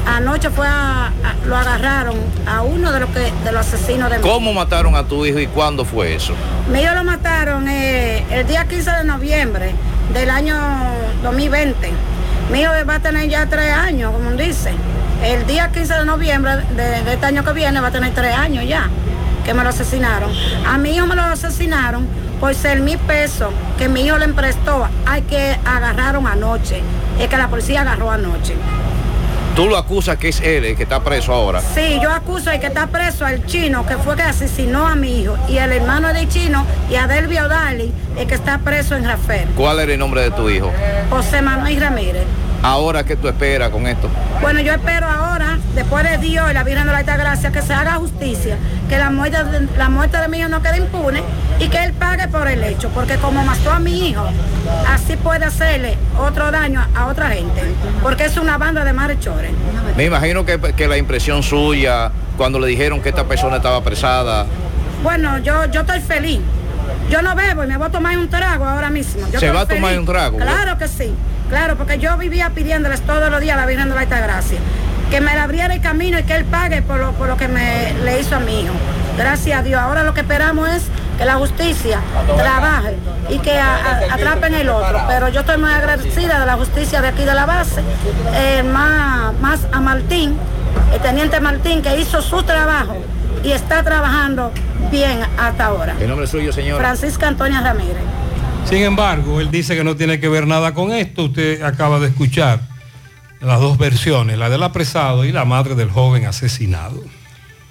Anoche fue a, lo agarraron a uno de los que de los asesinos de ¿Cómo mataron a tu hijo y cuándo fue eso? Hijo lo mataron eh, el día 15 de noviembre del año 2020. Mi hijo va a tener ya tres años, como dice. El día 15 de noviembre de, este año que viene va a tener tres años ya que me lo asesinaron. A mi hijo me lo asesinaron por ser mi peso que mi hijo le emprestó hay que agarraron anoche. Es que la policía agarró anoche. ¿Tú lo acusas que es él el que está preso ahora? Sí, yo acuso al que está preso al chino, que fue que asesinó a mi hijo, y el hermano del chino, y a Delvio Dali, el que está preso en Rafael. ¿Cuál era el nombre de tu hijo? José Manuel Ramírez. Ahora, ¿qué tú esperas con esto? Bueno, yo espero ahora, después de Dios y la Virgen de la Alta Gracia, que se haga justicia, que la muerte, de, la muerte de mi hijo no quede impune y que él pague por el hecho, porque como mató a mi hijo, así puede hacerle otro daño a otra gente, porque es una banda de malhechores. Me imagino que, que la impresión suya, cuando le dijeron que esta persona estaba apresada. Bueno, yo, yo estoy feliz. Yo no bebo y me voy a tomar un trago ahora mismo. ¿Se va a tomar un trago? Claro que sí. Claro, porque yo vivía pidiéndoles todos los días a la Virgen de la Alta Gracia. que me le abriera el camino y que él pague por lo, por lo que me le hizo a mi hijo. Gracias a Dios. Ahora lo que esperamos es que la justicia trabaje y que a- a- atrapen el otro. Pero yo estoy muy agradecida de la justicia de aquí de la base, eh, más, más a Martín, el teniente Martín, que hizo su trabajo y está trabajando bien hasta ahora. El nombre suyo, señor. Francisca Antonia Ramírez. Sin embargo, él dice que no tiene que ver nada con esto. Usted acaba de escuchar las dos versiones, la del apresado y la madre del joven asesinado.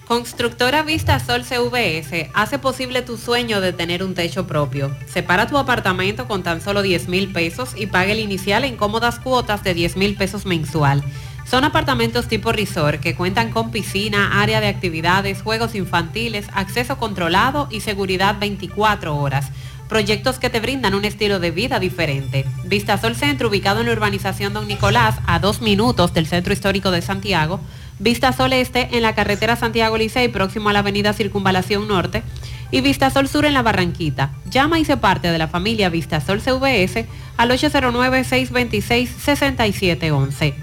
Constructora Vista Sol CVS hace posible tu sueño de tener un techo propio. Separa tu apartamento con tan solo 10 mil pesos y pague el inicial en cómodas cuotas de 10 mil pesos mensual. Son apartamentos tipo resort que cuentan con piscina, área de actividades, juegos infantiles, acceso controlado y seguridad 24 horas. Proyectos que te brindan un estilo de vida diferente. Vistasol Centro, ubicado en la urbanización Don Nicolás, a dos minutos del Centro Histórico de Santiago. Vista Sol Este en la carretera Santiago Licey, próximo a la avenida Circunvalación Norte. Y Vista Sol Sur en la Barranquita. Llama y se parte de la familia Vista Sol CVS al 809-626-6711.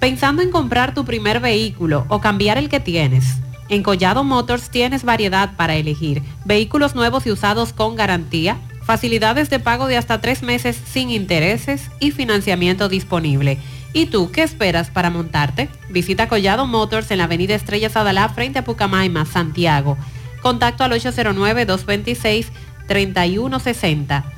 Pensando en comprar tu primer vehículo o cambiar el que tienes. En Collado Motors tienes variedad para elegir. Vehículos nuevos y usados con garantía, facilidades de pago de hasta tres meses sin intereses y financiamiento disponible. ¿Y tú qué esperas para montarte? Visita Collado Motors en la avenida Estrellas Adalá frente a Pucamaima, Santiago. Contacto al 809-226-3160.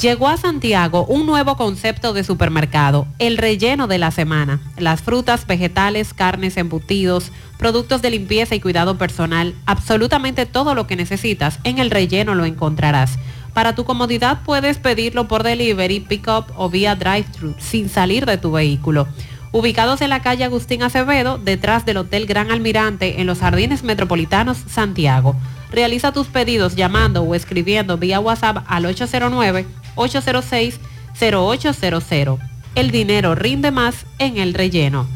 Llegó a Santiago un nuevo concepto de supermercado, el relleno de la semana. Las frutas, vegetales, carnes, embutidos, productos de limpieza y cuidado personal, absolutamente todo lo que necesitas en el relleno lo encontrarás. Para tu comodidad puedes pedirlo por delivery, pick-up o vía drive-thru sin salir de tu vehículo. Ubicados en la calle Agustín Acevedo, detrás del Hotel Gran Almirante, en los Jardines Metropolitanos, Santiago. Realiza tus pedidos llamando o escribiendo vía WhatsApp al 809-806-0800. El dinero rinde más en el relleno.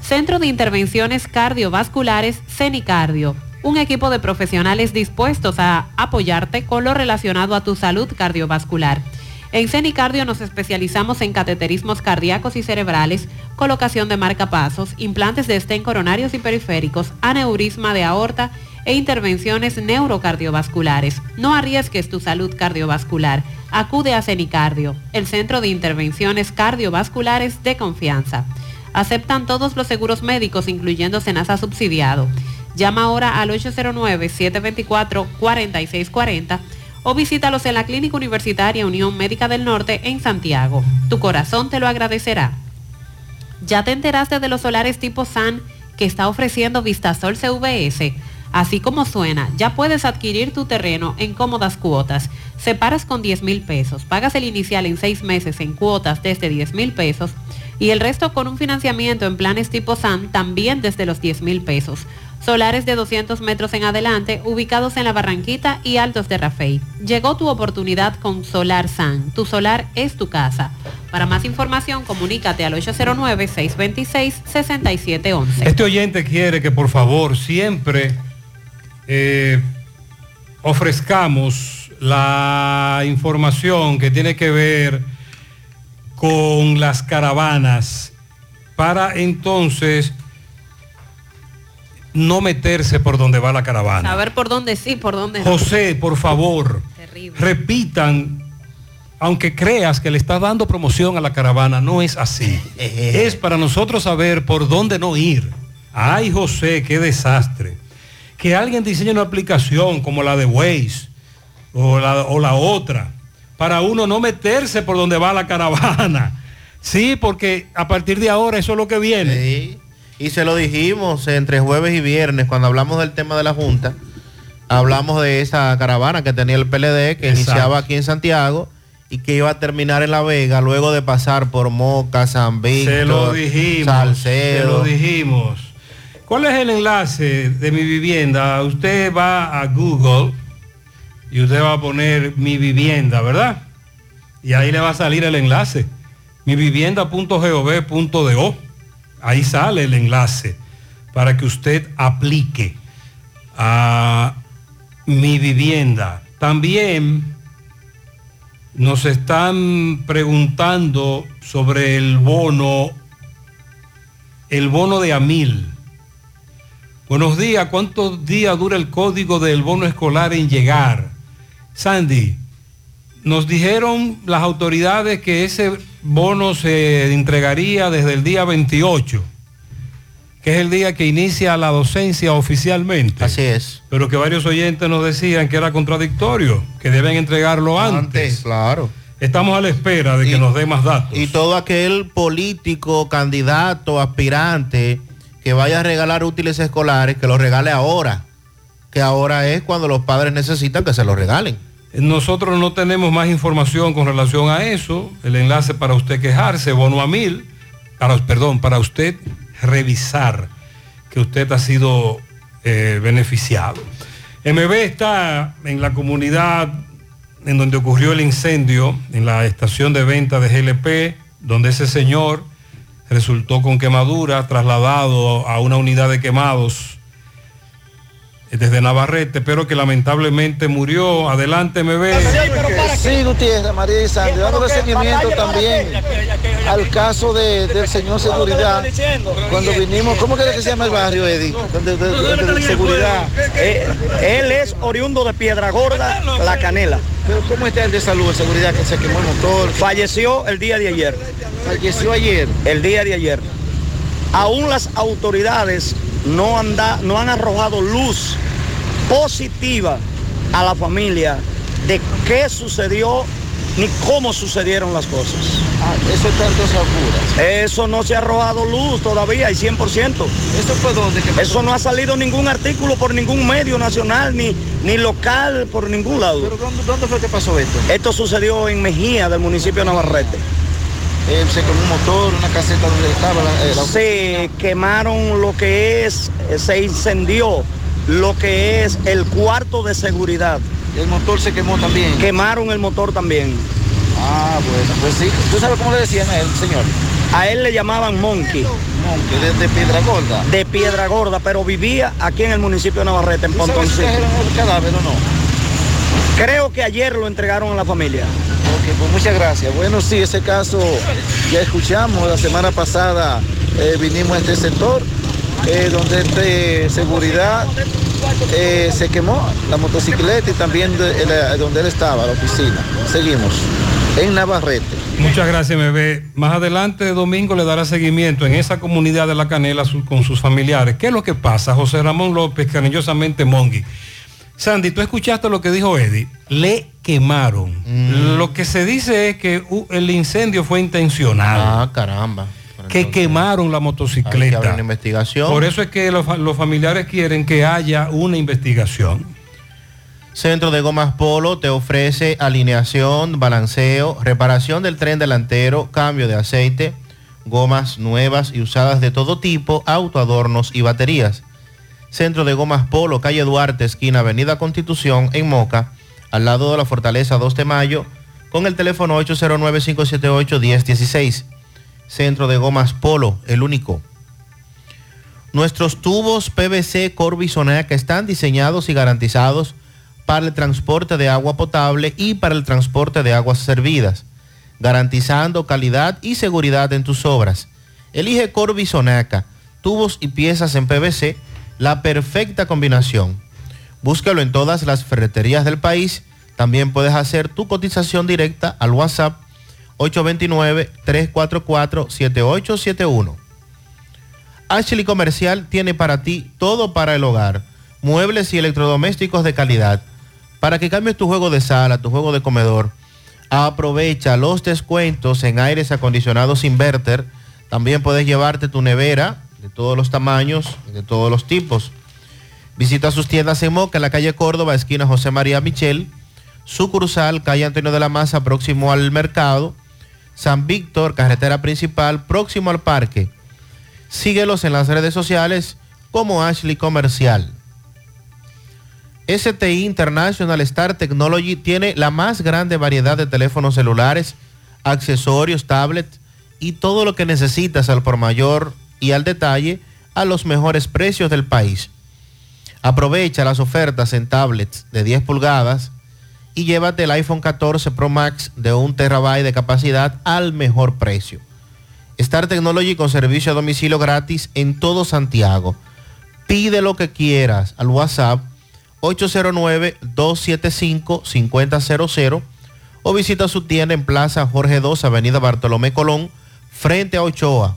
Centro de Intervenciones Cardiovasculares CENICARDIO. Un equipo de profesionales dispuestos a apoyarte con lo relacionado a tu salud cardiovascular. En CENICARDIO nos especializamos en cateterismos cardíacos y cerebrales, colocación de marcapasos, implantes de estén coronarios y periféricos, aneurisma de aorta e intervenciones neurocardiovasculares. No arriesgues tu salud cardiovascular. Acude a CENICARDIO, el centro de intervenciones cardiovasculares de confianza. Aceptan todos los seguros médicos, incluyendo Senasa subsidiado. Llama ahora al 809-724-4640 o visítalos en la Clínica Universitaria Unión Médica del Norte en Santiago. Tu corazón te lo agradecerá. ¿Ya te enteraste de los solares tipo SAN que está ofreciendo Vistasol CVS? Así como suena, ya puedes adquirir tu terreno en cómodas cuotas. Separas con 10 mil pesos, pagas el inicial en seis meses en cuotas desde 10 mil pesos y el resto con un financiamiento en planes tipo SAN también desde los 10 mil pesos. Solares de 200 metros en adelante, ubicados en la Barranquita y Altos de Rafey. Llegó tu oportunidad con Solar SAN. Tu solar es tu casa. Para más información, comunícate al 809-626-6711. Este oyente quiere que por favor siempre eh, ofrezcamos la información que tiene que ver con las caravanas para entonces no meterse por donde va la caravana. Saber por dónde sí, por dónde no. José, por favor, Terrible. repitan, aunque creas que le estás dando promoción a la caravana, no es así. es para nosotros saber por dónde no ir. Ay, José, qué desastre. Que alguien diseñe una aplicación como la de Waze o la, o la otra, para uno no meterse por donde va la caravana. Sí, porque a partir de ahora eso es lo que viene. Sí. Y se lo dijimos entre jueves y viernes cuando hablamos del tema de la Junta. Hablamos de esa caravana que tenía el PLD que Exacto. iniciaba aquí en Santiago y que iba a terminar en La Vega luego de pasar por Moca, San Víctor, Se lo dijimos. Salcedo. Se lo dijimos. ¿Cuál es el enlace de mi vivienda? Usted va a Google y usted va a poner mi vivienda, ¿verdad? Y ahí le va a salir el enlace. mivivienda.gov.do. Ahí sale el enlace para que usted aplique a mi vivienda. También nos están preguntando sobre el bono, el bono de Amil. Buenos días, ¿cuántos días dura el código del bono escolar en llegar? Sandy, nos dijeron las autoridades que ese bono se entregaría desde el día 28, que es el día que inicia la docencia oficialmente. Así es. Pero que varios oyentes nos decían que era contradictorio, que deben entregarlo antes. claro. Estamos a la espera de que nos dé más datos. Y todo aquel político, candidato, aspirante que vaya a regalar útiles escolares, que los regale ahora, que ahora es cuando los padres necesitan que se los regalen. Nosotros no tenemos más información con relación a eso. El enlace para usted quejarse, bono a mil, para, perdón, para usted revisar que usted ha sido eh, beneficiado. MB está en la comunidad en donde ocurrió el incendio, en la estación de venta de GLP, donde ese señor resultó con quemadura, trasladado a una unidad de quemados desde Navarrete, pero que lamentablemente murió. Adelante, me ve. Sí, Gutiérrez, María y Sandy, dando seguimiento también al caso de, del señor seguridad. Cuando vinimos, ¿cómo que se llama el barrio, Eddie? De, de- de seguridad. Eh, él es oriundo de Piedra Gorda, La Canela. Pero ¿cómo está el de salud, de seguridad que se quemó el motor? Falleció el día de ayer. Falleció ayer. El día de ayer. Aún las autoridades no han, da- no han arrojado luz positiva a la familia de qué sucedió ni cómo sucedieron las cosas. Ah, eso está entonces oscuras. Eso no se ha arrojado luz todavía, hay 100%. ¿Eso fue. Eso no ha salido ningún artículo por ningún medio nacional ni, ni local, por ningún lado. ¿Pero dónde, dónde fue que pasó esto? Esto sucedió en Mejía, del municipio de Navarrete. Eh, se quemó un motor, una caseta donde estaba la, eh, la- Se quemaron lo que es, eh, se incendió lo que es el cuarto de seguridad. El motor se quemó también. Quemaron el motor también. Ah, bueno, pues sí. ¿Tú sabes cómo le decían a él, señor? A él le llamaban Monkey. Monkey, de, de Piedra Gorda. De Piedra Gorda, pero vivía aquí en el municipio de Navarrete, en ¿Tú sabes si Pontoncito. trajeron el cadáver o no? Creo que ayer lo entregaron a la familia. Pues muchas gracias. Bueno, sí, ese caso ya escuchamos. La semana pasada eh, vinimos a este sector, eh, donde este seguridad eh, se quemó la motocicleta y también donde él estaba, la oficina. Seguimos en Navarrete. Muchas gracias, bebé. Más adelante, domingo, le dará seguimiento en esa comunidad de La Canela con sus familiares. ¿Qué es lo que pasa? José Ramón López, cariñosamente Mongi. Sandy, tú escuchaste lo que dijo Eddie. Le quemaron. Lo que se dice es que uh, el incendio fue intencional. Ah, caramba. que quemaron la que motocicleta. abrir una investigación. Por eso es que los, los familiares quieren que haya una investigación. Centro de Gomas Polo te ofrece alineación, balanceo, reparación del tren delantero, cambio de aceite, gomas nuevas y usadas de todo tipo, autoadornos y baterías. Centro de Gomas Polo, calle Duarte, esquina Avenida Constitución, en Moca, al lado de la Fortaleza 2 de Mayo, con el teléfono 809-578-1016. Centro de Gomas Polo, el único. Nuestros tubos PVC Corby Sonaca están diseñados y garantizados para el transporte de agua potable y para el transporte de aguas servidas, garantizando calidad y seguridad en tus obras. Elige Corby Sonaca, tubos y piezas en PVC, la perfecta combinación. Búscalo en todas las ferreterías del país. También puedes hacer tu cotización directa al WhatsApp 829-344-7871. Ashley Comercial tiene para ti todo para el hogar, muebles y electrodomésticos de calidad. Para que cambies tu juego de sala, tu juego de comedor, aprovecha los descuentos en aires acondicionados inverter. También puedes llevarte tu nevera de todos los tamaños, de todos los tipos. Visita sus tiendas en Moca, en la calle Córdoba, esquina José María Michel, sucursal, calle Antonio de la Maza, próximo al mercado, San Víctor, carretera principal, próximo al parque. Síguelos en las redes sociales como Ashley Comercial. STI International Star Technology tiene la más grande variedad de teléfonos celulares, accesorios, tablets y todo lo que necesitas al por mayor y al detalle a los mejores precios del país. Aprovecha las ofertas en tablets de 10 pulgadas y llévate el iPhone 14 Pro Max de 1 terabyte de capacidad al mejor precio. Star Technology con servicio a domicilio gratis en todo Santiago. Pide lo que quieras al WhatsApp 809-275-5000 o visita su tienda en Plaza Jorge II, Avenida Bartolomé Colón, frente a Ochoa.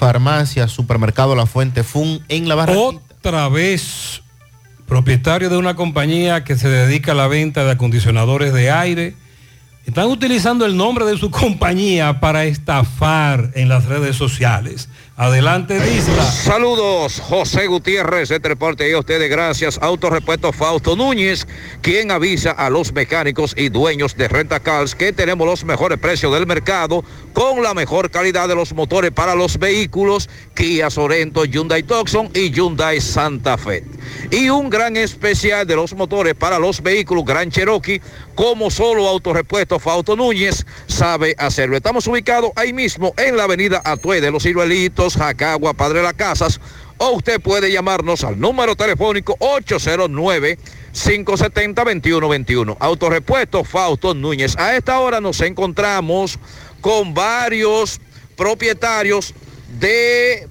Farmacia, Supermercado La Fuente Fun en La Barranquita. Otra vez, propietario de una compañía que se dedica a la venta de acondicionadores de aire, están utilizando el nombre de su compañía para estafar en las redes sociales. Adelante, Disla. Saludos, José Gutiérrez, este reporte y a ustedes gracias. Autorepuesto Fausto Núñez, quien avisa a los mecánicos y dueños de Renta Cars que tenemos los mejores precios del mercado con la mejor calidad de los motores para los vehículos Kia Sorento, Hyundai Tucson y Hyundai Santa Fe. Y un gran especial de los motores para los vehículos Gran Cherokee, como solo Autorepuesto Fausto Núñez sabe hacerlo. Estamos ubicados ahí mismo en la avenida Atue de los Ciruelitos, Jacagua, Padre Las Casas, o usted puede llamarnos al número telefónico 809-570-2121. Autorepuesto Fausto Núñez. A esta hora nos encontramos con varios propietarios de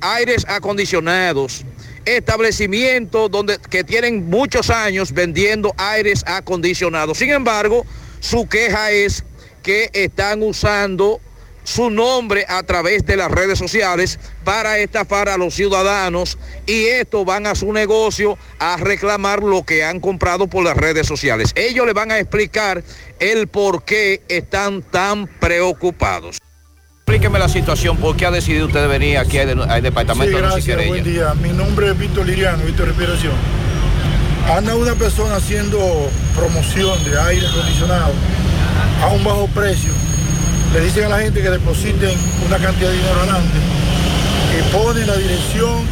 aires acondicionados establecimientos donde, que tienen muchos años vendiendo aires acondicionados. Sin embargo, su queja es que están usando su nombre a través de las redes sociales para estafar a los ciudadanos y esto van a su negocio a reclamar lo que han comprado por las redes sociales. Ellos le van a explicar el por qué están tan preocupados. Explíqueme la situación, ¿por qué ha decidido usted venir aquí al departamento sí, de gracias, buen día. Mi nombre es Víctor Liriano, Víctor Respiración. Anda una persona haciendo promoción de aire acondicionado a un bajo precio. Le dicen a la gente que depositen una cantidad de dinero adelante y ponen la dirección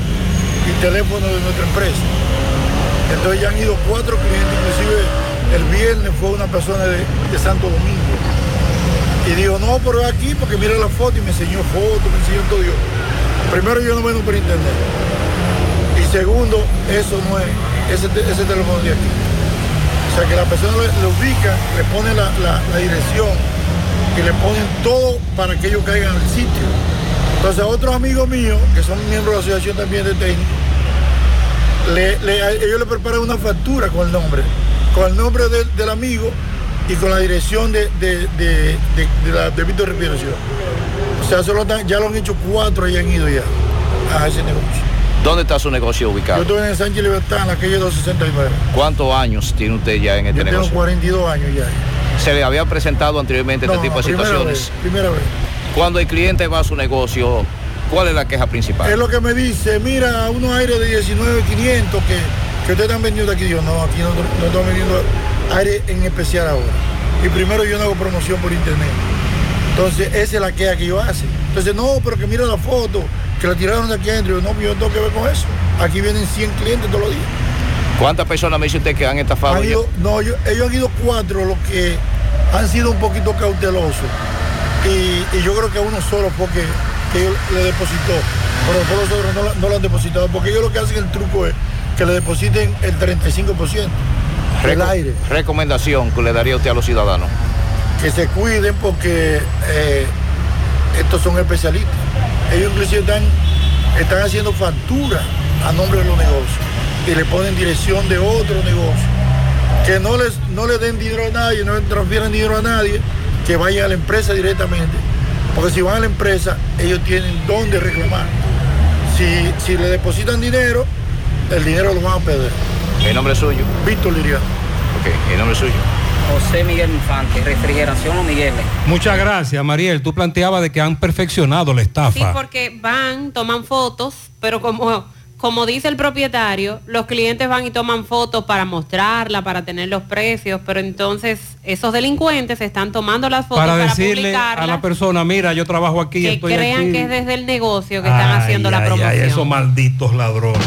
y teléfono de nuestra empresa. Entonces ya han ido cuatro clientes, inclusive el viernes fue una persona de, Santo Domingo. Y dijo, no, pero aquí porque mira la foto y me enseñó fotos, me enseñó todo. Digo, primero yo no vendo por internet. Y segundo, eso no es, ese, teléfono de aquí. O sea que la persona le, le ubica, le pone la dirección y le ponen todo para que ellos caigan al sitio. Entonces otros amigos míos, que son miembros de la asociación también de técnicos, le, ellos le preparan una factura con el nombre, con el nombre de, del amigo y con la dirección de, de, de, de la Víctor Respiración. O sea, ya lo han hecho cuatro y han ido ya a ese negocio. ¿Dónde está su negocio ubicado? Yo estoy en Sánchez Libertad, en la calle 269. ¿Cuántos años tiene usted ya en este Yo negocio? tengo 42 años ya. ¿Se le había presentado anteriormente No, este tipo de primera situaciones? vez, primera vez. Cuando el cliente va a su negocio, ¿cuál es la queja principal? Es lo que me dice, mira, unos aires de 19,500 que, que ustedes están vendiendo aquí. Yo, no, aquí no, no estamos vendiendo aire en especial ahora. Y primero yo no hago promoción por internet. Entonces, esa es la queja que yo hace. Entonces, no, pero que mira la foto, que la tiraron de aquí adentro. Yo, no, yo no tengo que ver con eso. Aquí vienen 100 clientes todos los días. ¿Cuántas personas me dice usted que han estafado? Han ido- no, yo- ellos han ido cuatro, los que han sido un poquito cautelosos. Y, y yo creo que uno solo fue que, le depositó. Pero después los otros no, la- no lo han depositado. Porque ellos lo que hacen el truco es que le depositen el 35% del Reco- aire. Recomendación que le daría usted a los ciudadanos. Que se cuiden porque eh, estos son especialistas. Ellos inclusive están, están haciendo factura a nombre de los negocios. Y le ponen dirección de otro negocio. que no les no le den dinero a nadie, no le transfieran dinero a nadie, que vayan a la empresa directamente. Porque si van a la empresa, ellos tienen dónde reclamar. Si, si le depositan dinero, el dinero lo van a perder. ¿El nombre es suyo? Víctor Liriano. Ok, ¿el nombre es suyo? José Miguel Infante, refrigeración o Miguel. Muchas gracias, Mariel. Tú planteabas de que han perfeccionado la Sí, estafa. porque van, toman fotos, pero como, como dice el propietario, los clientes van y toman fotos para mostrarla, para tener los precios, pero entonces esos delincuentes están tomando las fotos para para, decirle a la persona, mira, yo trabajo aquí, que estoy crean aquí. que es desde el negocio que están Ay, haciendo la ay, ay, promoción. esos malditos ladrones.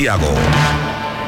Santiago.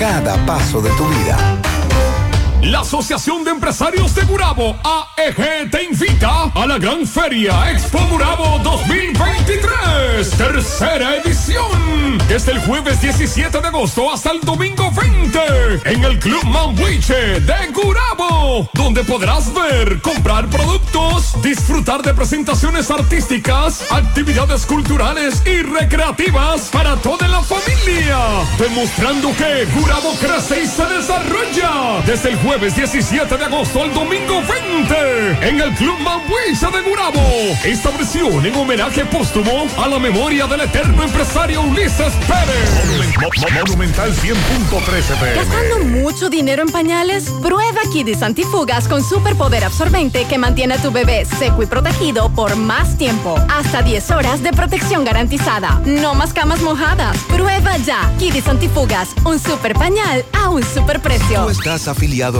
cada paso de tu vida. La Asociación de Empresarios de Gurabo, AEG, te invita a la gran feria Expo Gurabo 2023, tercera edición, desde el jueves 17 de agosto hasta el domingo 20, en el Club Mambuiche de Gurabo, donde podrás ver, comprar productos, disfrutar de presentaciones artísticas, actividades culturales y recreativas para toda la familia, demostrando que Gurabo crece y se desarrolla. Desde el jueves 17 de agosto al domingo 20 en el Club Mambuiza de Gurabo. Esta versión en homenaje póstumo a la memoria del eterno empresario Ulises Pérez. Monumental 100.13 ¿Gastando mucho dinero en pañales? Prueba Kidis Antifugas con superpoder absorbente que mantiene a tu bebé seco y protegido por más tiempo. Hasta 10 horas de protección garantizada. No más camas mojadas. Prueba ya Kidis Antifugas, un super pañal a un super precio. Tú estás afiliado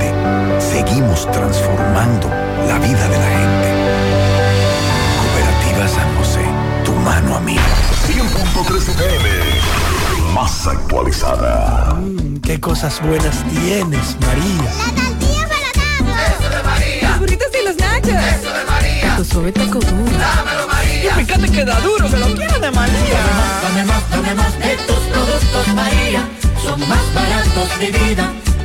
transformando la vida de la gente. Cooperativa San José, tu mano amiga. 100.3 FM. Más actualizada. Qué cosas buenas tienes, María. La tortilla para Eso de María. Los burritos y los nachos. Eso de María. Tu suave taco duro. Dámelo, María. Y fíjate que da duro, que lo quiero de María. Tomemos, tomemos de tus productos, María. Son más baratos de vida.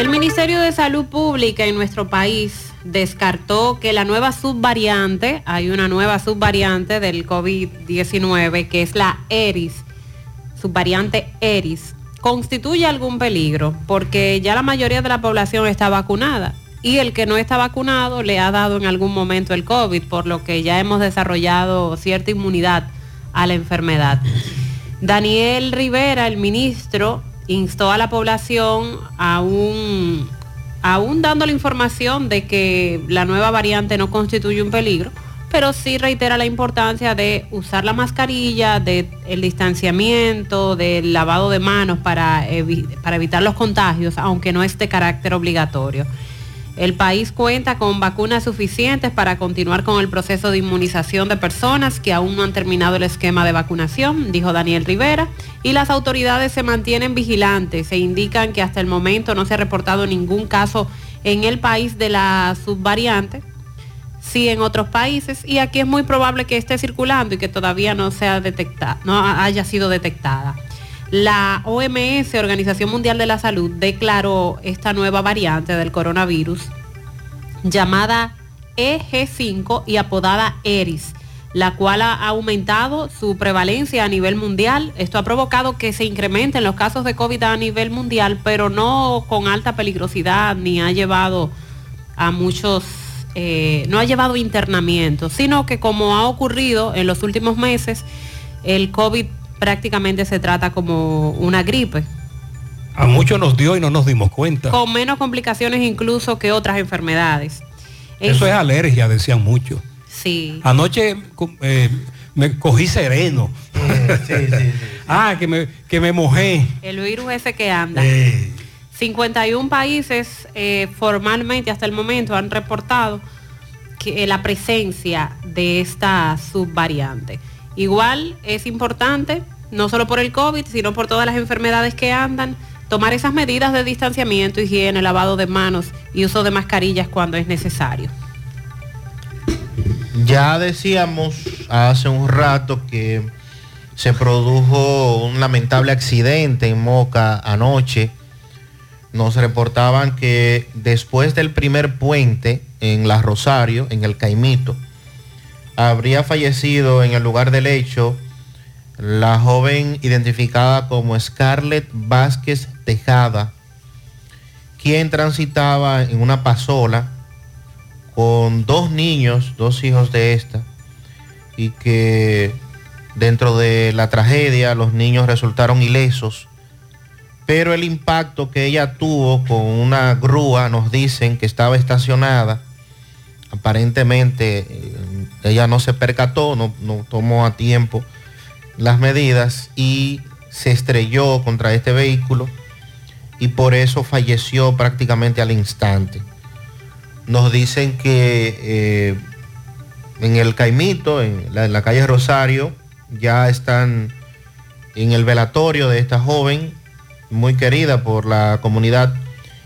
El Ministerio de Salud Pública en nuestro país descartó que la nueva subvariante, hay una nueva subvariante del COVID-19 que es la ERIS, subvariante ERIS, constituye algún peligro porque ya la mayoría de la población está vacunada y el que no está vacunado le ha dado en algún momento el COVID, por lo que ya hemos desarrollado cierta inmunidad a la enfermedad. Daniel Rivera, el ministro, instó a la población aún, aún dando la información de que la nueva variante no constituye un peligro, pero sí reitera la importancia de usar la mascarilla, del distanciamiento, del lavado de manos para, para evitar los contagios, aunque no es de carácter obligatorio. El país cuenta con vacunas suficientes para continuar con el proceso de inmunización de personas que aún no han terminado el esquema de vacunación, dijo Daniel Rivera, y las autoridades se mantienen vigilantes e indican que hasta el momento no se ha reportado ningún caso en el país de la subvariante, sí en otros países, y aquí es muy probable que esté circulando y que todavía no sea detectada, no haya sido detectada. La OMS, Organización Mundial de la Salud, declaró esta nueva variante del coronavirus llamada EG5 y apodada ERIS, la cual ha aumentado su prevalencia a nivel mundial. Esto ha provocado que se incrementen los casos de COVID a nivel mundial, pero no con alta peligrosidad ni ha llevado a muchos, eh, no ha llevado internamiento, sino que como ha ocurrido en los últimos meses, el COVID prácticamente se trata como una gripe, A muchos nos dio y no nos dimos cuenta. con menos complicaciones incluso que otras enfermedades. Eso es alergia, decían muchos. Sí. Anoche eh, me cogí sereno. ah, que me, que me mojé. El virus ese que anda. Eh, 51 países eh, formalmente hasta el momento han reportado que, eh, la presencia de esta subvariante. Igual es importante, no solo por el COVID, sino por todas las enfermedades que andan, tomar esas medidas de distanciamiento, higiene, lavado de manos y uso de mascarillas cuando es necesario. Ya decíamos hace un rato que se produjo un lamentable accidente en Moca anoche. Nos reportaban que después del primer puente en La Rosario, en el Caimito, habría fallecido en el lugar del hecho la joven identificada como Scarlett Vázquez Tejada, quien transitaba en una pasola con dos niños, dos hijos de esta, y que dentro de la tragedia los niños resultaron ilesos, pero el impacto que ella tuvo con una grúa nos dicen que estaba estacionada, aparentemente ella no se percató, no, no tomó a tiempo las medidas y se estrelló contra este vehículo y por eso falleció prácticamente al instante. Nos dicen que eh, en el Caimito, en la calle Rosario, ya están en el velatorio de esta joven, muy querida por la comunidad,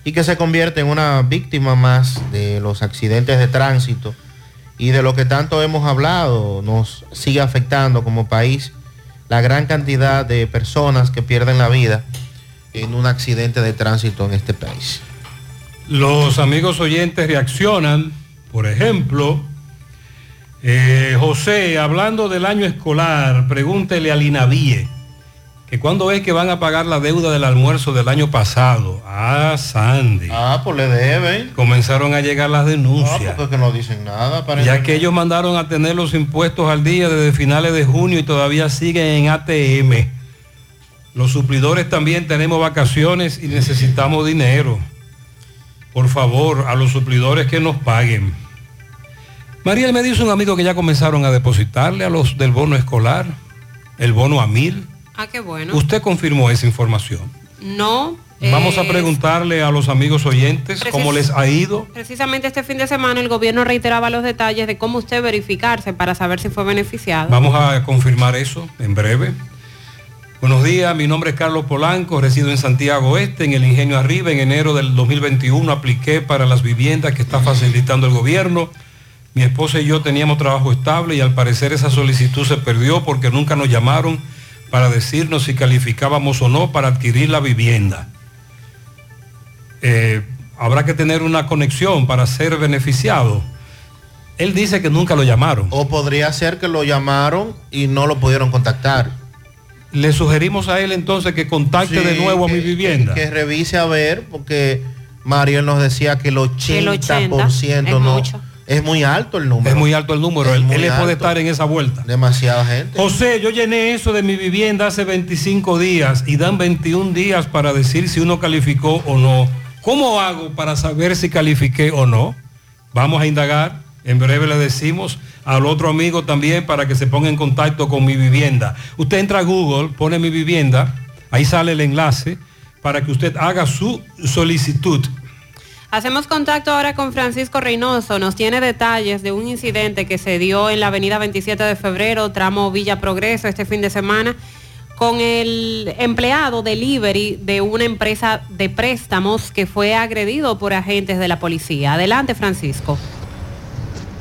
y que se convierte en una víctima más de los accidentes de tránsito y de lo que tanto hemos hablado, nos sigue afectando como país la gran cantidad de personas que pierden la vida en un accidente de tránsito en este país. Los amigos oyentes reaccionan, por ejemplo, eh, José, hablando del año escolar, pregúntele al INAVIE, que cuándo es que van a pagar la deuda del almuerzo del año pasado. Ah, Sandy. Ah, pues le deben. Comenzaron a llegar las Ah, denuncias. porque no dicen nada. ya que ellos mandaron a tener los impuestos al día desde finales de junio y todavía siguen en ATM. Los suplidores también tenemos vacaciones y necesitamos dinero. Por favor, a los suplidores que nos paguen. Mariel me dice un amigo que ya comenzaron a depositarle a los del bono escolar, el bono a mil. Ah, qué bueno. Usted confirmó esa información. No. Vamos a eh, preguntarle a los amigos oyentes cómo les ha ido. Precisamente este fin de semana el gobierno reiteraba los detalles de cómo usted verificarse para saber si fue beneficiado. Vamos a confirmar eso en breve. Buenos días, mi nombre es Carlos Polanco, resido en Santiago Este, en el Ingenio Arriba. En enero del 2021 apliqué para las viviendas que está facilitando el gobierno. Mi esposa y yo teníamos trabajo estable y al parecer esa solicitud se perdió porque nunca nos llamaron para decirnos si calificábamos o no para adquirir la vivienda. Eh, habrá que tener una conexión para ser beneficiado. Él dice que nunca lo llamaron. O podría ser que lo llamaron y no lo pudieron contactar. Le sugerimos a él entonces que contacte de nuevo a que- mi vivienda. Que revise a ver, porque Mariel nos decía que el 80%, es no mucho. Es muy alto el número. Es muy alto el número, él, puede alto. estar en esa vuelta. Demasiada gente. José, yo llené eso de mi vivienda hace 25 días y dan 21 días para decir si uno calificó o no. ¿Cómo hago para saber si califiqué o no? Vamos a indagar. En breve le decimos al otro amigo también para que se ponga en contacto con mi vivienda. Usted entra a Google, pone mi vivienda, ahí sale el enlace para que usted haga su solicitud. Hacemos contacto ahora con Francisco Reynoso. Nos tiene detalles de un incidente que se dio en la avenida 27 de febrero, tramo Villa Progreso, este fin de semana, con el empleado delivery de una empresa de préstamos que fue agredido por agentes de la policía. Adelante, Francisco.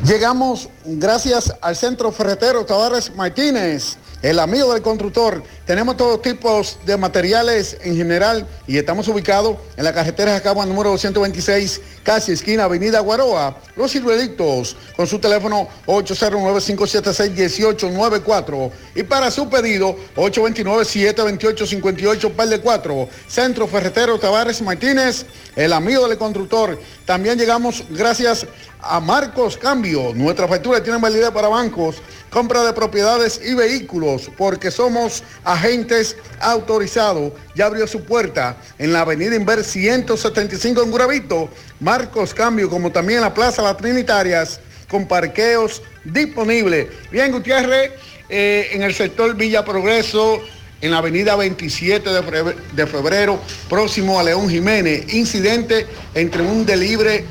Llegamos gracias al Centro Ferretero Tavares Martínez, el amigo del constructor. Tenemos todos tipos de materiales en general y estamos ubicados en la carretera Jacagua número 226, casi esquina Avenida Guaroa, Los Ciruelitos, con su teléfono 809-576-1894 y para su pedido 829-728-58 par de 4. Centro Ferretero Tavares Martínez, el amigo del constructor. También llegamos gracias a Marcos Cambio. Nuestra factura tiene validez para bancos, compra de propiedades y vehículos, porque somos agentes autorizados. Ya abrió su puerta en la avenida Inver 175 en Guravito. Marcos Cambio, como también la Plaza Las Trinitarias, con parqueos disponibles. Bien, Gutiérrez, eh, en el sector Villa Progreso, en la avenida 27 de febrero, de febrero, próximo a León Jiménez. Incidente entre un delibre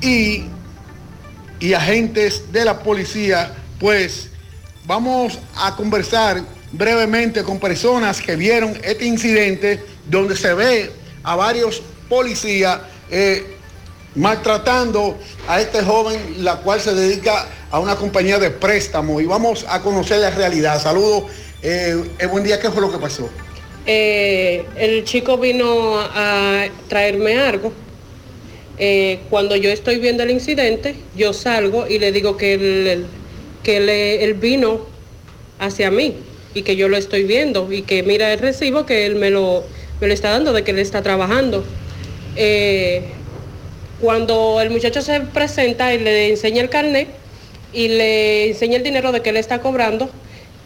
y, y agentes de la policía. Pues vamos a conversar brevemente con personas que vieron este incidente donde se ve a varios policías eh, maltratando a este joven, la cual se dedica a una compañía de préstamo. Y vamos a conocer la realidad. Saludos. Eh, eh, buen día, ¿qué fue lo que pasó? Eh, el chico vino a traerme algo. Cuando yo estoy viendo el incidente, yo salgo y le digo que él, que él, él vino hacia mí y que yo lo estoy viendo y que mira el recibo que él me lo, me lo está dando de que él está trabajando. Eh, cuando el muchacho se presenta y le enseña el carnet y le enseña el dinero de que él está cobrando,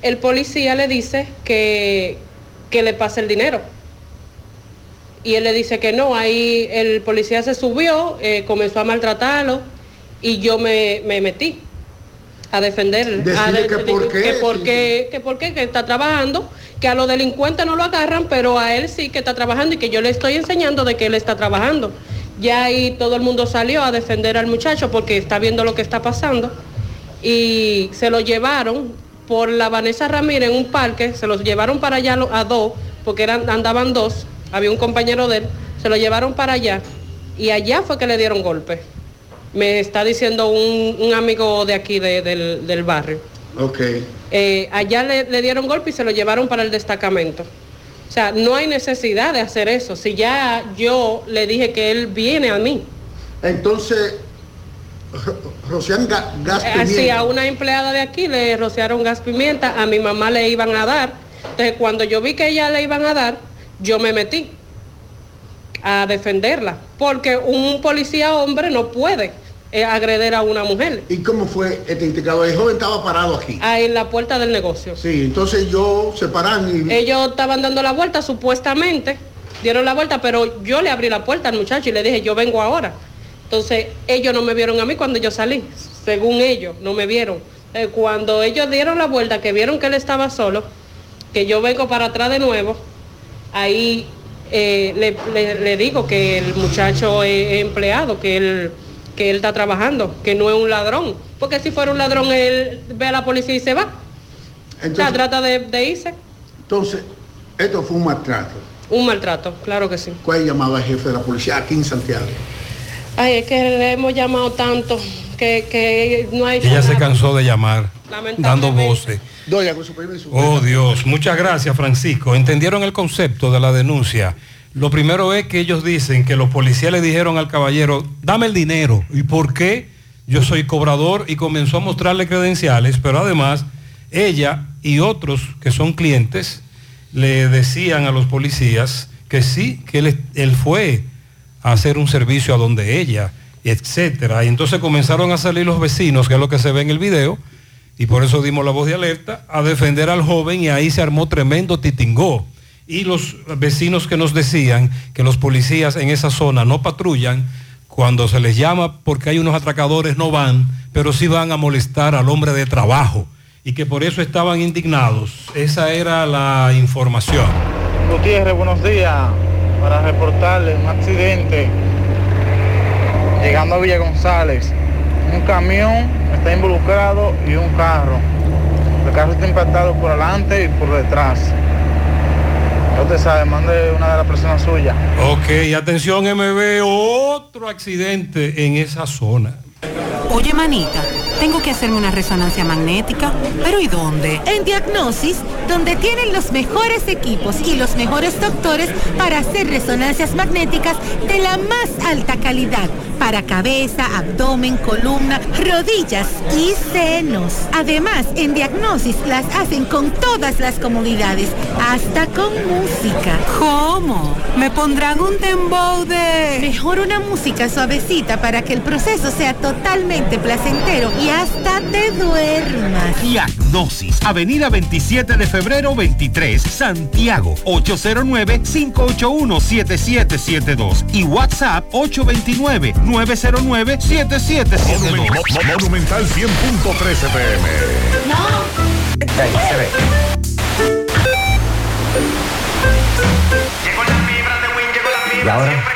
el policía le dice que, que le pase el dinero. Y él le dice que no, ahí el policía se subió, eh, comenzó a maltratarlo y yo me, me metí a defenderle. Decirle a de- que por qué, Que por qué, que por qué, que está trabajando, que a los delincuentes no lo agarran, pero a él sí que está trabajando y que yo le estoy enseñando de que él está trabajando. Ya ahí todo el mundo salió a defender al muchacho porque está viendo lo que está pasando y se lo llevaron por la Vanessa Ramírez en un parque, se los llevaron para allá a dos, porque eran, andaban dos, había un compañero de él, se lo llevaron para allá y allá fue que le dieron golpe. Me está diciendo un, un amigo de aquí de- del, del barrio. Ok. Eh, allá le, le dieron golpe y se lo llevaron para el destacamento. O sea, no hay necesidad de hacer eso. Si ya yo le dije que él viene a mí. Entonces, ro- rocian ga- gas Así pimienta. a una empleada de aquí le rociaron gas pimienta, a mi mamá le iban a dar Entonces, cuando yo vi que ella le iban a dar, yo me metí a defenderla, porque un policía hombre no puede eh, agreder a una mujer. ¿Y cómo fue este integrado? El joven estaba parado aquí. Ahí en la puerta del negocio. Sí, entonces yo se paran y... Ellos estaban dando la vuelta, supuestamente, dieron la vuelta, pero yo le abrí la puerta al muchacho y le dije, yo vengo ahora. Entonces, ellos no me vieron a mí cuando yo salí, según ellos, no me vieron. Eh, cuando ellos dieron la vuelta, que vieron que él estaba solo, que yo vengo para atrás de nuevo, ahí eh, le, le- le digo que el muchacho es empleado, que él, que él está trabajando, que no es un ladrón. Porque si fuera un ladrón, él ve a la policía y se va. o sea, trata de, de irse. Entonces, esto fue un maltrato. Un maltrato, claro que sí. ¿Cuál llamaba el jefe de la policía aquí en Santiago? Ay, es que le hemos llamado tanto que, que no hay... Ella se cansó de llamar. Dando voces. Doña, con su permiso. Oh Dios, muchas gracias Francisco. ¿Entendieron el concepto de la denuncia? Lo primero es que ellos dicen que los policías le dijeron al caballero, dame el dinero. ¿Y por qué? Yo soy cobrador y comenzó a mostrarle credenciales, pero además ella y otros que son clientes le decían a los policías que sí, que él, él fue a hacer un servicio a donde ella, etcétera. Y entonces comenzaron a salir los vecinos, que es lo que se ve en el video, y por eso dimos la voz de alerta, a defender al joven y ahí se armó tremendo titingó. Y los vecinos que nos decían que los policías en esa zona no patrullan, cuando se les llama porque hay unos atracadores no van, pero sí van a molestar al hombre de trabajo y que por eso estaban indignados. Esa era la información. Gutiérrez, buenos días. Para reportarle un accidente llegando a Villa González. Un camión está involucrado y un carro. El carro está impactado por adelante y por detrás. Usted sabe, mande una de las personas suyas. Ok, atención MB, otro accidente en esa zona. Oye, manita, tengo que hacerme una resonancia magnética, pero ¿y dónde? En Diagnosis, donde tienen los mejores equipos y los mejores doctores para hacer resonancias magnéticas de la más alta calidad para cabeza, abdomen, columna, rodillas y senos. Además, en Diagnosis las hacen con todas las comodidades, hasta con música. ¿Cómo? ¿Me pondrán un dembow de...? Mejor una música suavecita para que el proceso sea totalmente placentero y hasta te duermas. Diagnosis, Avenida 27 de febrero 23, Santiago, 809-581-7772 y WhatsApp 829-909-7772. Monumental 100.13 pm. Y ahora.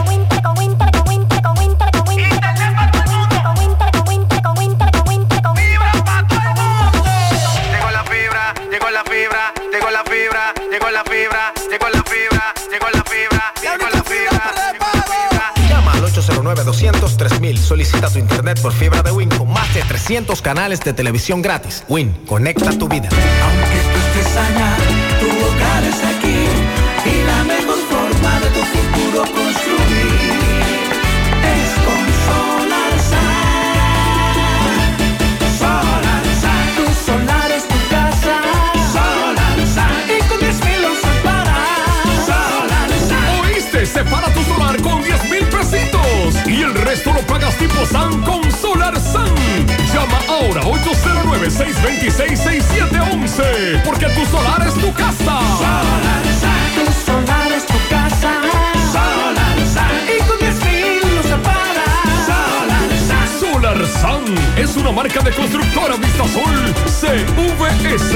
809-200-3000. Solicita tu internet por fibra de Win con más de 300 canales de televisión gratis. Win, conecta tu vida. estés allá, tu hogar es aquí y la mejor SAN con Solar SAN. Llama ahora 809-626-6711 porque tu solar es tu casa. Solarsa, tu solar es tu casa. Solarsa, y con 10 mil usos para. Solarsa. Solar SAN es una marca de constructora Vistasol CVS.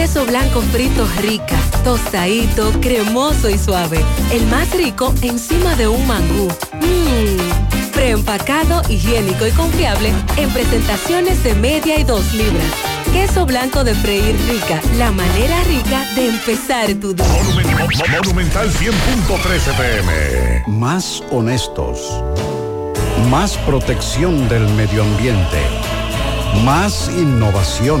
Queso blanco frito rica, tostadito, cremoso y suave. El más rico encima de un mangú. Mmm. Preempacado, higiénico y confiable en presentaciones de media y dos libras. Queso blanco de freír rica, la manera rica de empezar tu día. Monumental 100.13 pm. Más honestos. Más protección del medio ambiente. Más innovación.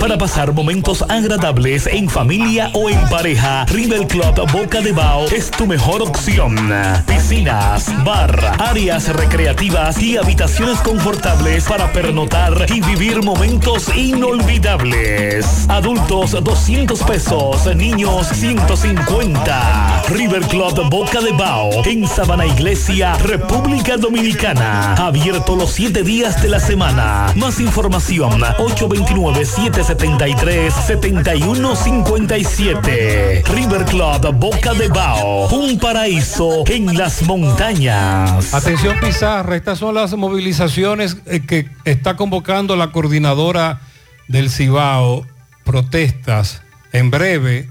Para pasar momentos agradables en familia o en pareja, River Club Boca de Bao es tu mejor opción. Piscinas, bar, áreas recreativas y habitaciones confortables para pernotar y vivir momentos inolvidables. Adultos 200 pesos, niños 150. River Club Boca de Bao en Sabana Iglesia, República Dominicana. Abierto los 7 días de la semana. Más información 829-773-7157. River Club Boca de Bao, un paraíso en las montañas. Atención Pizarra, estas son las movilizaciones eh, que está convocando la coordinadora del Cibao, protestas en breve,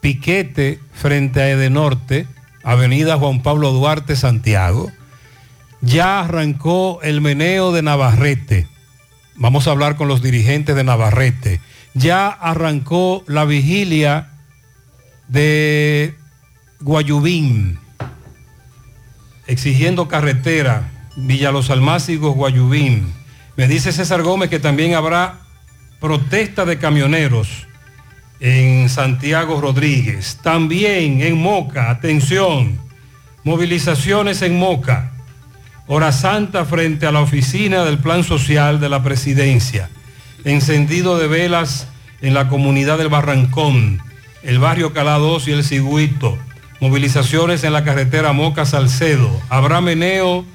piquete frente a Edenorte, Avenida Juan Pablo Duarte, Santiago. Ya arrancó el meneo de Navarrete. Vamos a hablar con los dirigentes de Navarrete. Ya arrancó la vigilia de Guayubín, exigiendo carretera, Villa Los Guayubín. Me dice César Gómez que también habrá protesta de camioneros en Santiago Rodríguez. También en Moca, atención, movilizaciones en Moca. Hora Santa frente a la oficina del Plan Social de la Presidencia. Encendido de velas en la comunidad del Barrancón, el barrio Calados y el Ciguito. Movilizaciones en la carretera Moca Salcedo. Habrá meneo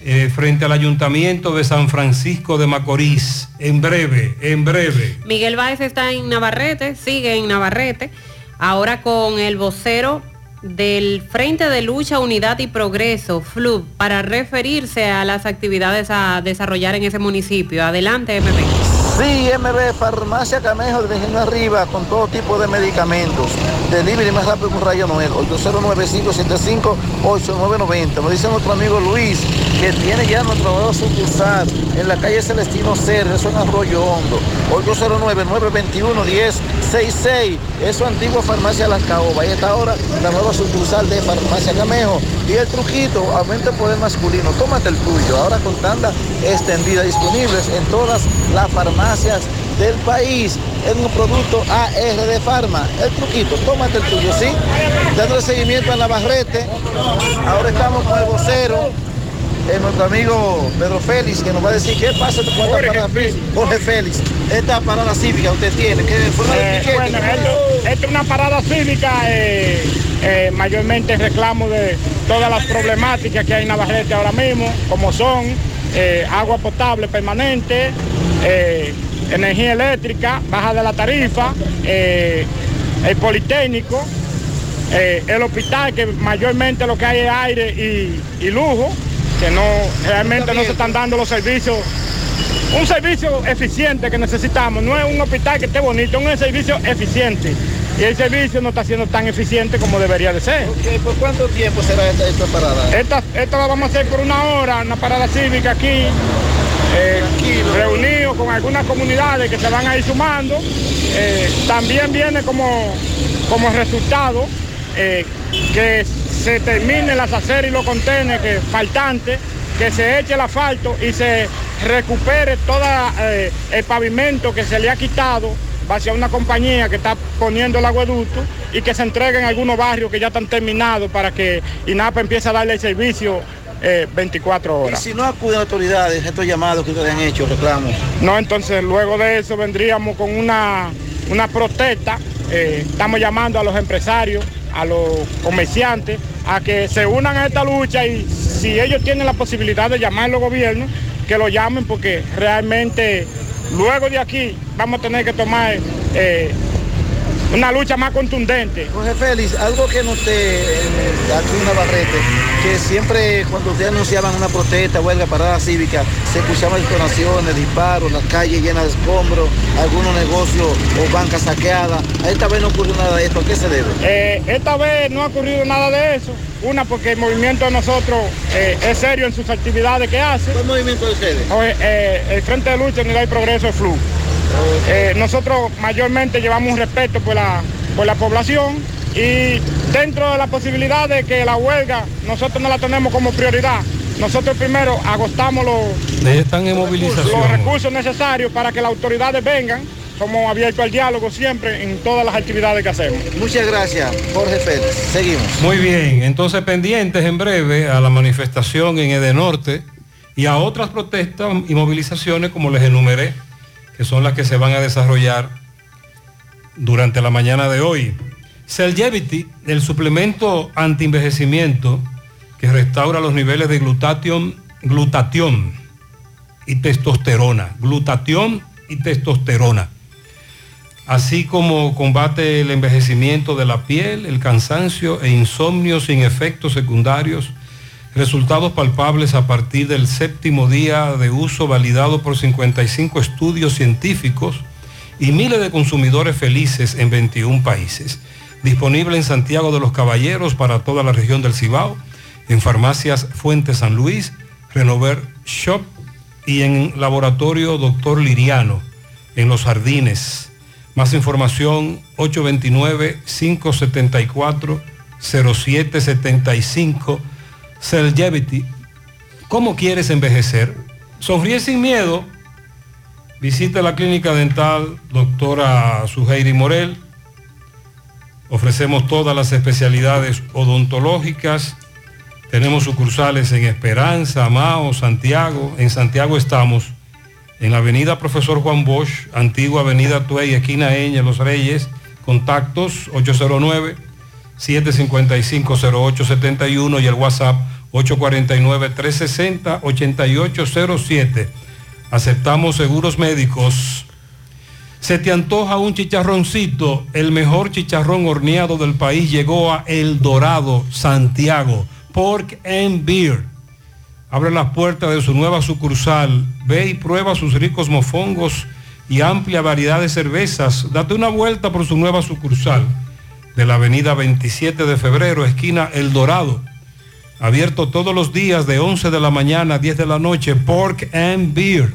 eh, frente al Ayuntamiento de San Francisco de Macorís. En breve, en breve. Miguel Báez está en Navarrete, sigue en Navarrete, ahora con el vocero del Frente de Lucha, Unidad y Progreso, FLUB, para referirse a las actividades a desarrollar en ese municipio. Adelante, MP. Sí, MB, Farmacia Camejo de Ingenio Arriba, con todo tipo de medicamentos. Delivery más rápido un rayo Noel, 809-575-8990. Me dice nuestro amigo Luis, que tiene ya nuestro nuevo sucursal en la calle Celestino Serra, eso en Arroyo Hondo. 809-921-1066. Es su antigua farmacia Las Caobas. Ahí está ahora la nueva sucursal de Farmacia Camejo. Y el truquito, aumenta el poder masculino. Tómate el tuyo. Ahora con tanda extendida disponibles en todas las farmacias del país. Es un producto AR de Farma. El truquito, tómate el tuyo, ¿sí? Dando seguimiento a Navarrete. Ahora estamos con el vocero eh, nuestro amigo Pedro Félix, que nos va a decir qué pasa con esta parada Jorge Félix, esta parada cívica usted tiene, forma de Eh, bueno, ¿qué esto, esto es una parada cívica, eh, eh, mayormente reclamo de todas las problemáticas que hay en Navarrete ahora mismo, como son eh, agua potable permanente, eh, energía eléctrica, baja de la tarifa, eh, el Politécnico, el hospital, que mayormente lo que hay es aire y, y lujo, que no realmente no se están dando los servicios un servicio eficiente que necesitamos. No es un hospital que esté bonito, es un servicio eficiente. Y el servicio no está siendo tan eficiente como debería de ser. ¿Por cuánto tiempo será esta, esta parada? Esta, esta la vamos a hacer por una hora, una parada cívica aquí, eh, reunidos con algunas comunidades que se van a ir sumando. Eh, también viene como, como resultado eh, que se terminen las aceras y los contenedores que faltantes, que se eche el asfalto y se recupere todo el pavimento que se le ha quitado hacia una compañía que está poniendo el agueducto y que se entregue en algunos barrios que ya están terminados para que INAPA empiece a darle el servicio eh, 24 Y horas. si no acuden autoridades, estos llamados que ustedes han hecho, reclamos. No, entonces luego de eso vendríamos con una, una protesta. Eh, estamos llamando a los empresarios, a los comerciantes, a que se unan a esta lucha y si ellos tienen la posibilidad de llamar a los gobiernos, que lo llamen porque realmente luego de aquí vamos a tener que tomar eh, una lucha más contundente. Jorge Félix, algo que noté aquí en Navarrete, que siempre cuando ustedes anunciaban una protesta, huelga, parada cívica, se escuchaban detonaciones, disparos, las calles llenas de escombros, algunos negocios o bancas saqueadas. Esta vez no ocurrió nada de esto, ¿a qué se debe? Eh, esta vez no ha ocurrido nada de eso. Una, porque el movimiento de nosotros eh, es serio en sus actividades que hace. ¿Cuál movimiento de ustedes? Eh, el Frente de Lucha, Unidad y Progreso de FLU. Eh, nosotros mayormente llevamos un respeto por la, por la población y dentro de la posibilidad de que la huelga nosotros no la tenemos como prioridad. Nosotros primero agostamos los, Están en los movilización. recursos necesarios para que las autoridades vengan. Somos abiertos al diálogo siempre en todas las actividades que hacemos. Muchas gracias, Jorge Félix. Seguimos. Muy bien, entonces pendientes en breve a la manifestación en Edenorte y a otras protestas y movilizaciones como les enumeré, que son las que se van a desarrollar durante la mañana de hoy. Celgevity, el suplemento antienvejecimiento que restaura los niveles de glutatión, glutatión y testosterona, glutatión y testosterona así como combate el envejecimiento de la piel, el cansancio e insomnio sin efectos secundarios, resultados palpables a partir del séptimo día de uso validado por 55 estudios científicos y miles de consumidores felices en 21 países. Disponible en Santiago de los Caballeros para toda la región del Cibao, en farmacias Fuente San Luis, Renover Shop y en Laboratorio Doctor Liriano, en Los Jardines. Más información 829-574-0775 Celgevity. ¿Cómo quieres envejecer? Sonríe sin miedo. Visita la clínica dental doctora Suheiri Morel. Ofrecemos todas las especialidades odontológicas. Tenemos sucursales en Esperanza, Mao, Santiago. En Santiago estamos en la avenida Profesor Juan Bosch, antigua avenida Tuey, esquina Eña, Los Reyes, contactos 809-755-0871 y el WhatsApp 849-360-8807. Aceptamos seguros médicos. ¿Se te antoja un chicharroncito? El mejor chicharrón horneado del país llegó a El Dorado, Santiago. Pork and Beer abre las puertas de su nueva sucursal. Ve y prueba sus ricos mofongos y amplia variedad de cervezas. Date una vuelta por su nueva sucursal de la avenida 27 de febrero, esquina El Dorado. Abierto todos los días de 11 de la mañana a 10 de la noche. Pork and Beer,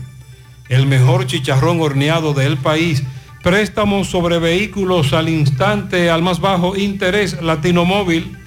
el mejor chicharrón horneado del país. Préstamos sobre vehículos al instante, al más bajo interés. Latino Móvil,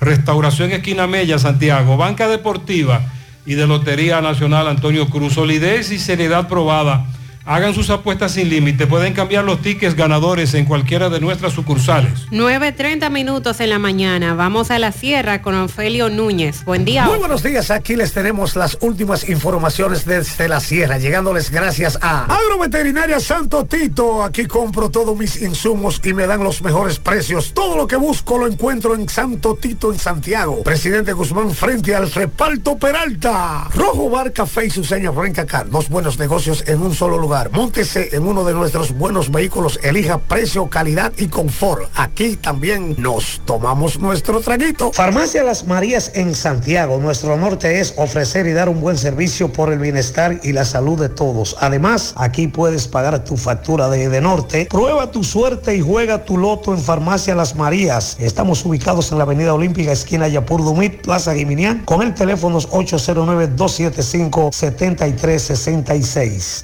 Restauración Esquina Mella, Santiago. Banca Deportiva y de Lotería Nacional Antonio Cruz. Solidez y seriedad probada. Hagan sus apuestas sin límite. Pueden cambiar los tickets ganadores en cualquiera de nuestras sucursales. 9.30 minutos en la mañana. Vamos a la sierra con Ofelio Núñez. Buen día. Muy buenos días, aquí les tenemos las últimas informaciones desde la sierra, llegándoles gracias a Agroveterinaria Santo Tito. Aquí compro todos mis insumos y me dan los mejores precios. Todo lo que busco lo encuentro en Santo Tito en Santiago. Presidente Guzmán frente al reparto Peralta. Rojo Bar Café y su seña Rencacar. Dos buenos negocios en un solo lugar. Móntese en uno de nuestros buenos vehículos. Elija precio, calidad y confort. Aquí también nos tomamos nuestro traguito. Farmacia Las Marías en Santiago. Nuestro norte es ofrecer y dar un buen servicio por el bienestar y la salud de todos. Además, aquí puedes pagar tu factura de, de norte. Prueba tu suerte y juega tu loto en Farmacia Las Marías. Estamos ubicados en la Avenida Olímpica, esquina Yapur Dumit, Plaza Guiminián, con el teléfono 809-275-7366.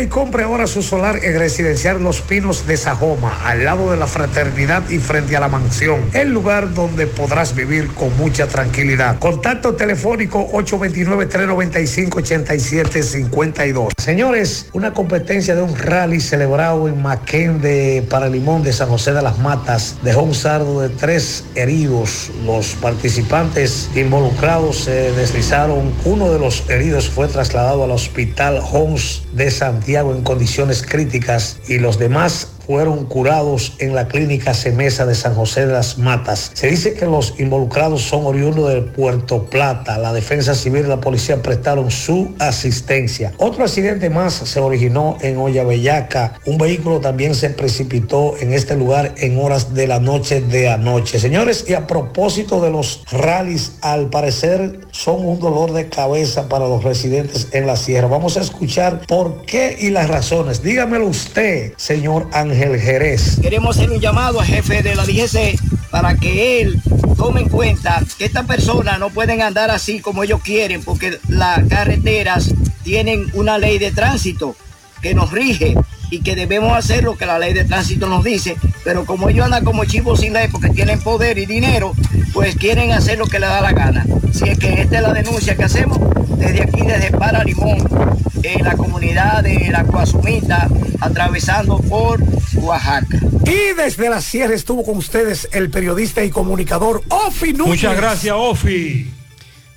Y compre ahora su solar en Residencial Los Pinos de Sajoma, al lado de la Fraternidad y frente a la mansión. El lugar donde podrás vivir con mucha tranquilidad. Contacto telefónico 829-395-8752. Señores, una competencia de un rally celebrado en Maquén de Paralimón de San José de las Matas dejó un saldo de tres heridos. Los participantes involucrados se deslizaron. Uno de los heridos fue trasladado al hospital Homs de Santiago en condiciones críticas y los demás fueron curados en la clínica Semesa de San José de las Matas. Se dice que los involucrados son oriundos de Puerto Plata. La defensa civil y la policía prestaron su asistencia. Otro accidente más se originó en Ollabellaca. Un vehículo también se precipitó en este lugar en horas de la noche de anoche. Señores, y a propósito de los rallies, al parecer son un dolor de cabeza para los residentes en la sierra. Vamos a escuchar por qué y las razones. Dígamelo usted, señor Ángel Jerez. Queremos hacer un llamado al jefe de la DGC para que él tome en cuenta que estas personas no pueden andar así como ellos quieren porque las carreteras tienen una ley de tránsito que nos rige y que debemos hacer lo que la ley de tránsito nos dice, pero como ellos andan como chivos sin ley porque tienen poder y dinero, pues quieren hacer lo que les da la gana. Si es que esta es la denuncia que hacemos desde aquí, desde Paralimón, en la comunidad de la Coazumita, atravesando por Oaxaca. Y desde la sierra estuvo con ustedes el periodista y comunicador Ofi Núñez. Muchas gracias, Ofi.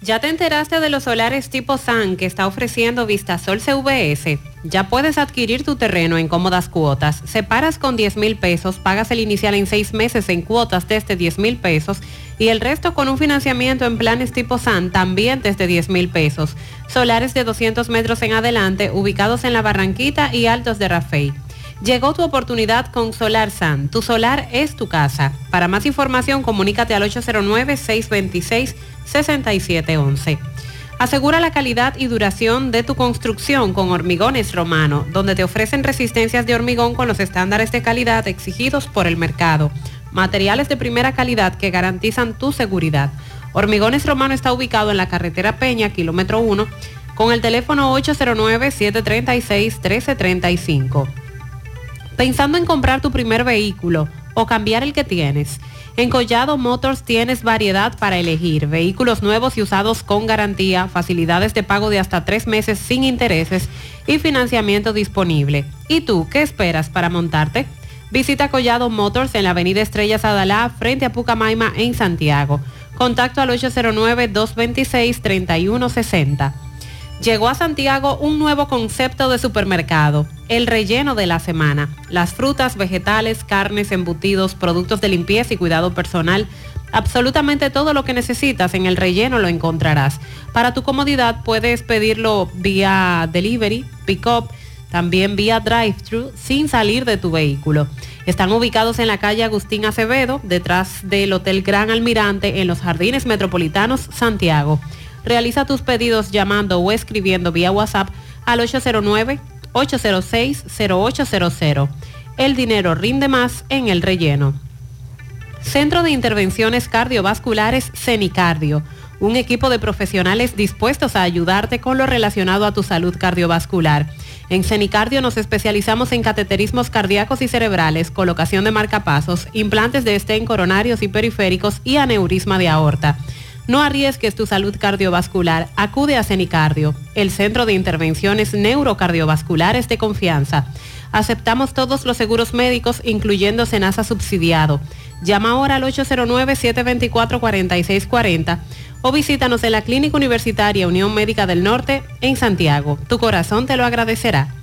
¿Ya te enteraste de los solares tipo SAN que está ofreciendo Vistasol CVS? Ya puedes adquirir tu terreno en cómodas cuotas. Separas con 10 mil pesos, pagas el inicial en seis meses en cuotas desde 10 mil pesos y el resto con un financiamiento en planes tipo SAN también desde 10 mil pesos. Solares de 200 metros en adelante ubicados en la Barranquita y Altos de Rafey. Llegó tu oportunidad con Solar San. Tu solar es tu casa. Para más información, comunícate al 809-626-6711. Asegura la calidad y duración de tu construcción con Hormigones Romano, donde te ofrecen resistencias de hormigón con los estándares de calidad exigidos por el mercado. Materiales de primera calidad que garantizan tu seguridad. Hormigones Romano está ubicado en la carretera Peña, kilómetro 1, con el teléfono 809-736-1335 pensando en comprar tu primer vehículo o cambiar el que tienes. En Collado Motors tienes variedad para elegir, vehículos nuevos y usados con garantía, facilidades de pago de hasta tres meses sin intereses y financiamiento disponible. ¿Y tú qué esperas para montarte? Visita Collado Motors en la avenida Estrellas Adalá frente a Pucamaima en Santiago. Contacto al 809-226-3160. Llegó a Santiago un nuevo concepto de supermercado, el relleno de la semana. Las frutas, vegetales, carnes, embutidos, productos de limpieza y cuidado personal, absolutamente todo lo que necesitas en el relleno lo encontrarás. Para tu comodidad puedes pedirlo vía delivery, pick-up, también vía drive-thru sin salir de tu vehículo. Están ubicados en la calle Agustín Acevedo, detrás del Hotel Gran Almirante, en los Jardines Metropolitanos, Santiago. Realiza tus pedidos llamando o escribiendo vía WhatsApp al 809-806-0800. El dinero rinde más en el relleno. Centro de Intervenciones Cardiovasculares CENICARDIO. Un equipo de profesionales dispuestos a ayudarte con lo relacionado a tu salud cardiovascular. En CENICARDIO nos especializamos en cateterismos cardíacos y cerebrales, colocación de marcapasos, implantes de estén coronarios y periféricos y aneurisma de aorta. No arriesgues tu salud cardiovascular. Acude a CENICARDIO, el Centro de Intervenciones Neurocardiovasculares de Confianza. Aceptamos todos los seguros médicos, incluyendo Senasa subsidiado. Llama ahora al 809-724-4640 o visítanos en la Clínica Universitaria Unión Médica del Norte en Santiago. Tu corazón te lo agradecerá.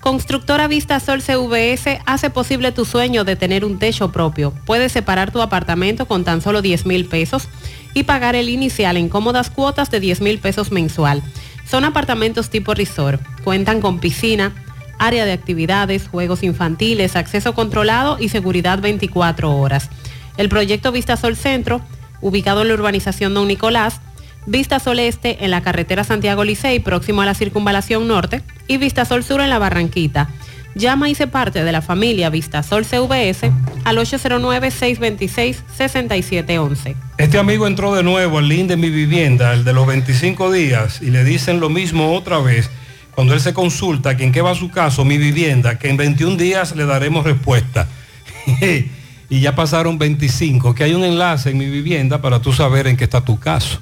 Constructora Vista Sol CVS hace posible tu sueño de tener un techo propio. Puedes separar tu apartamento con tan solo 10 mil pesos y pagar el inicial en cómodas cuotas de 10 mil pesos mensual. Son apartamentos tipo resort. Cuentan con piscina, área de actividades, juegos infantiles, acceso controlado y seguridad 24 horas. El proyecto Vista Sol Centro, ubicado en la urbanización Don Nicolás, Vista Sol Este en la carretera Santiago Licey, próximo a la circunvalación norte, y Vista Sol Sur en la Barranquita. Llama y se parte de la familia Vista Sol CVS al 809-626-6711. Este amigo entró de nuevo al link de mi vivienda, el de los 25 días, y le dicen lo mismo otra vez. Cuando él se consulta que en qué va su caso, mi vivienda, que en 21 días le daremos respuesta. y ya pasaron 25, que hay un enlace en mi vivienda para tú saber en qué está tu caso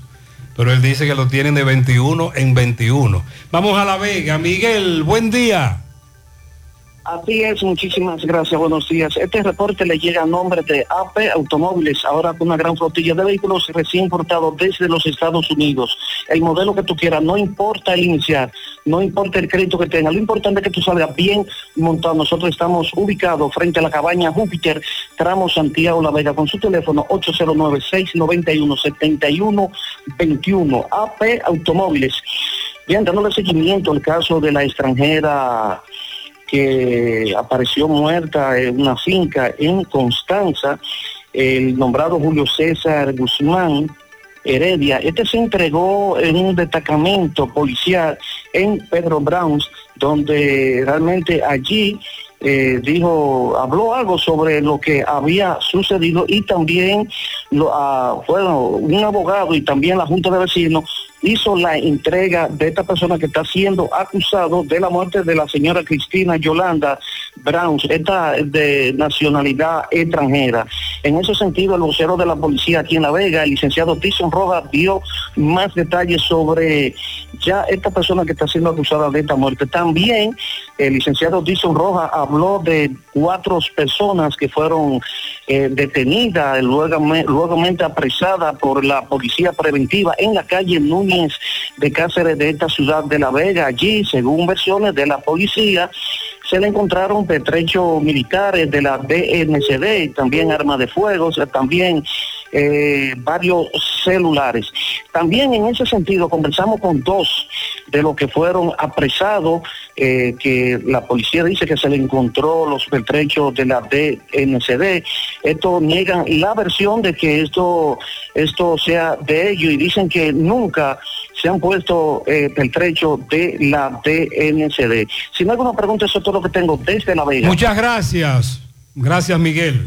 pero él dice que lo tienen de 21 en 21. Vamos a La Vega. Miguel, buen día. Así es, muchísimas gracias, buenos días. Este reporte le llega a nombre de AP Automóviles, ahora con una gran flotilla de vehículos recién importados desde los Estados Unidos. El modelo que tú quieras, no importa el iniciar, no importa el crédito que tenga, lo importante es que tú salgas bien montado. Nosotros estamos ubicados frente a la cabaña Júpiter, tramo Santiago La Vega, con su teléfono 809-691-7121, AP Automóviles. Bien, dándole seguimiento al caso de la extranjera que apareció muerta en una finca en Constanza, el nombrado Julio César Guzmán Heredia. Este se entregó en un destacamento policial en Pedro Browns, donde realmente allí eh, dijo, habló algo sobre lo que había sucedido y también ah, bueno, un abogado y también la Junta de Vecinos hizo la entrega de esta persona que está siendo acusado de la muerte de la señora Cristina Yolanda Browns, esta de nacionalidad extranjera. En ese sentido, el vocero de la policía aquí en La Vega, el licenciado Tyson Rojas, dio más detalles sobre ya esta persona que está siendo acusada de esta muerte. También el licenciado Tyson Rojas habló de cuatro personas que fueron eh, detenidas, luego apresadas por la policía preventiva en la calle Núñez de Cáceres de esta ciudad de La Vega. Allí, según versiones de la policía, se le encontraron pertrechos militares de la DNCD, también armas de fuego, también eh, varios celulares. También en ese sentido conversamos con dos de los que fueron apresados, eh, que la policía dice que se le encontró los pertrechos de la DNCD. Esto niegan la versión de que esto, esto sea de ellos y dicen que nunca se han puesto eh, pertrechos de la DNCD. Si no hay alguna pregunta, eso es todo lo que tengo desde La Vega. Muchas gracias. Gracias, Miguel.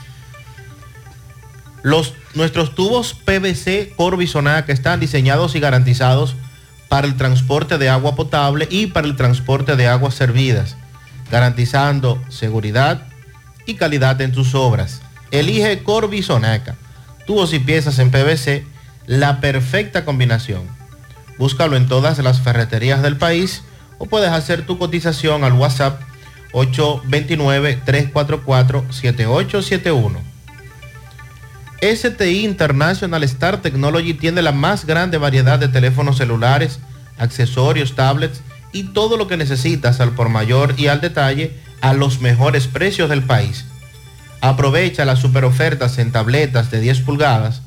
Los, nuestros tubos PVC que están diseñados y garantizados para el transporte de agua potable y para el transporte de aguas servidas, garantizando seguridad y calidad en tus obras. Elige Corbisonaca. Tubos y piezas en PVC, la perfecta combinación. Búscalo en todas las ferreterías del país o puedes hacer tu cotización al WhatsApp 829-344-7871. STI International Star Technology tiene la más grande variedad de teléfonos celulares, accesorios, tablets y todo lo que necesitas al por mayor y al detalle a los mejores precios del país. Aprovecha las super ofertas en tabletas de 10 pulgadas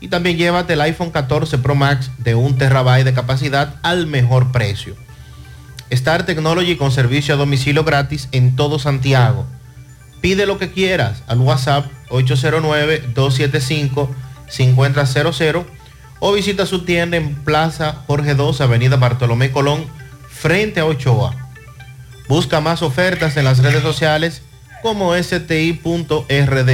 y también llévate el iPhone 14 Pro Max de 1 terabyte de capacidad al mejor precio. Star Technology con servicio a domicilio gratis en todo Santiago Pide lo que quieras al WhatsApp 809-275-5000 o visita su tienda en Plaza Jorge II, Avenida Bartolomé Colón, frente a Ochoa. Busca más ofertas en las redes sociales como sti.rd.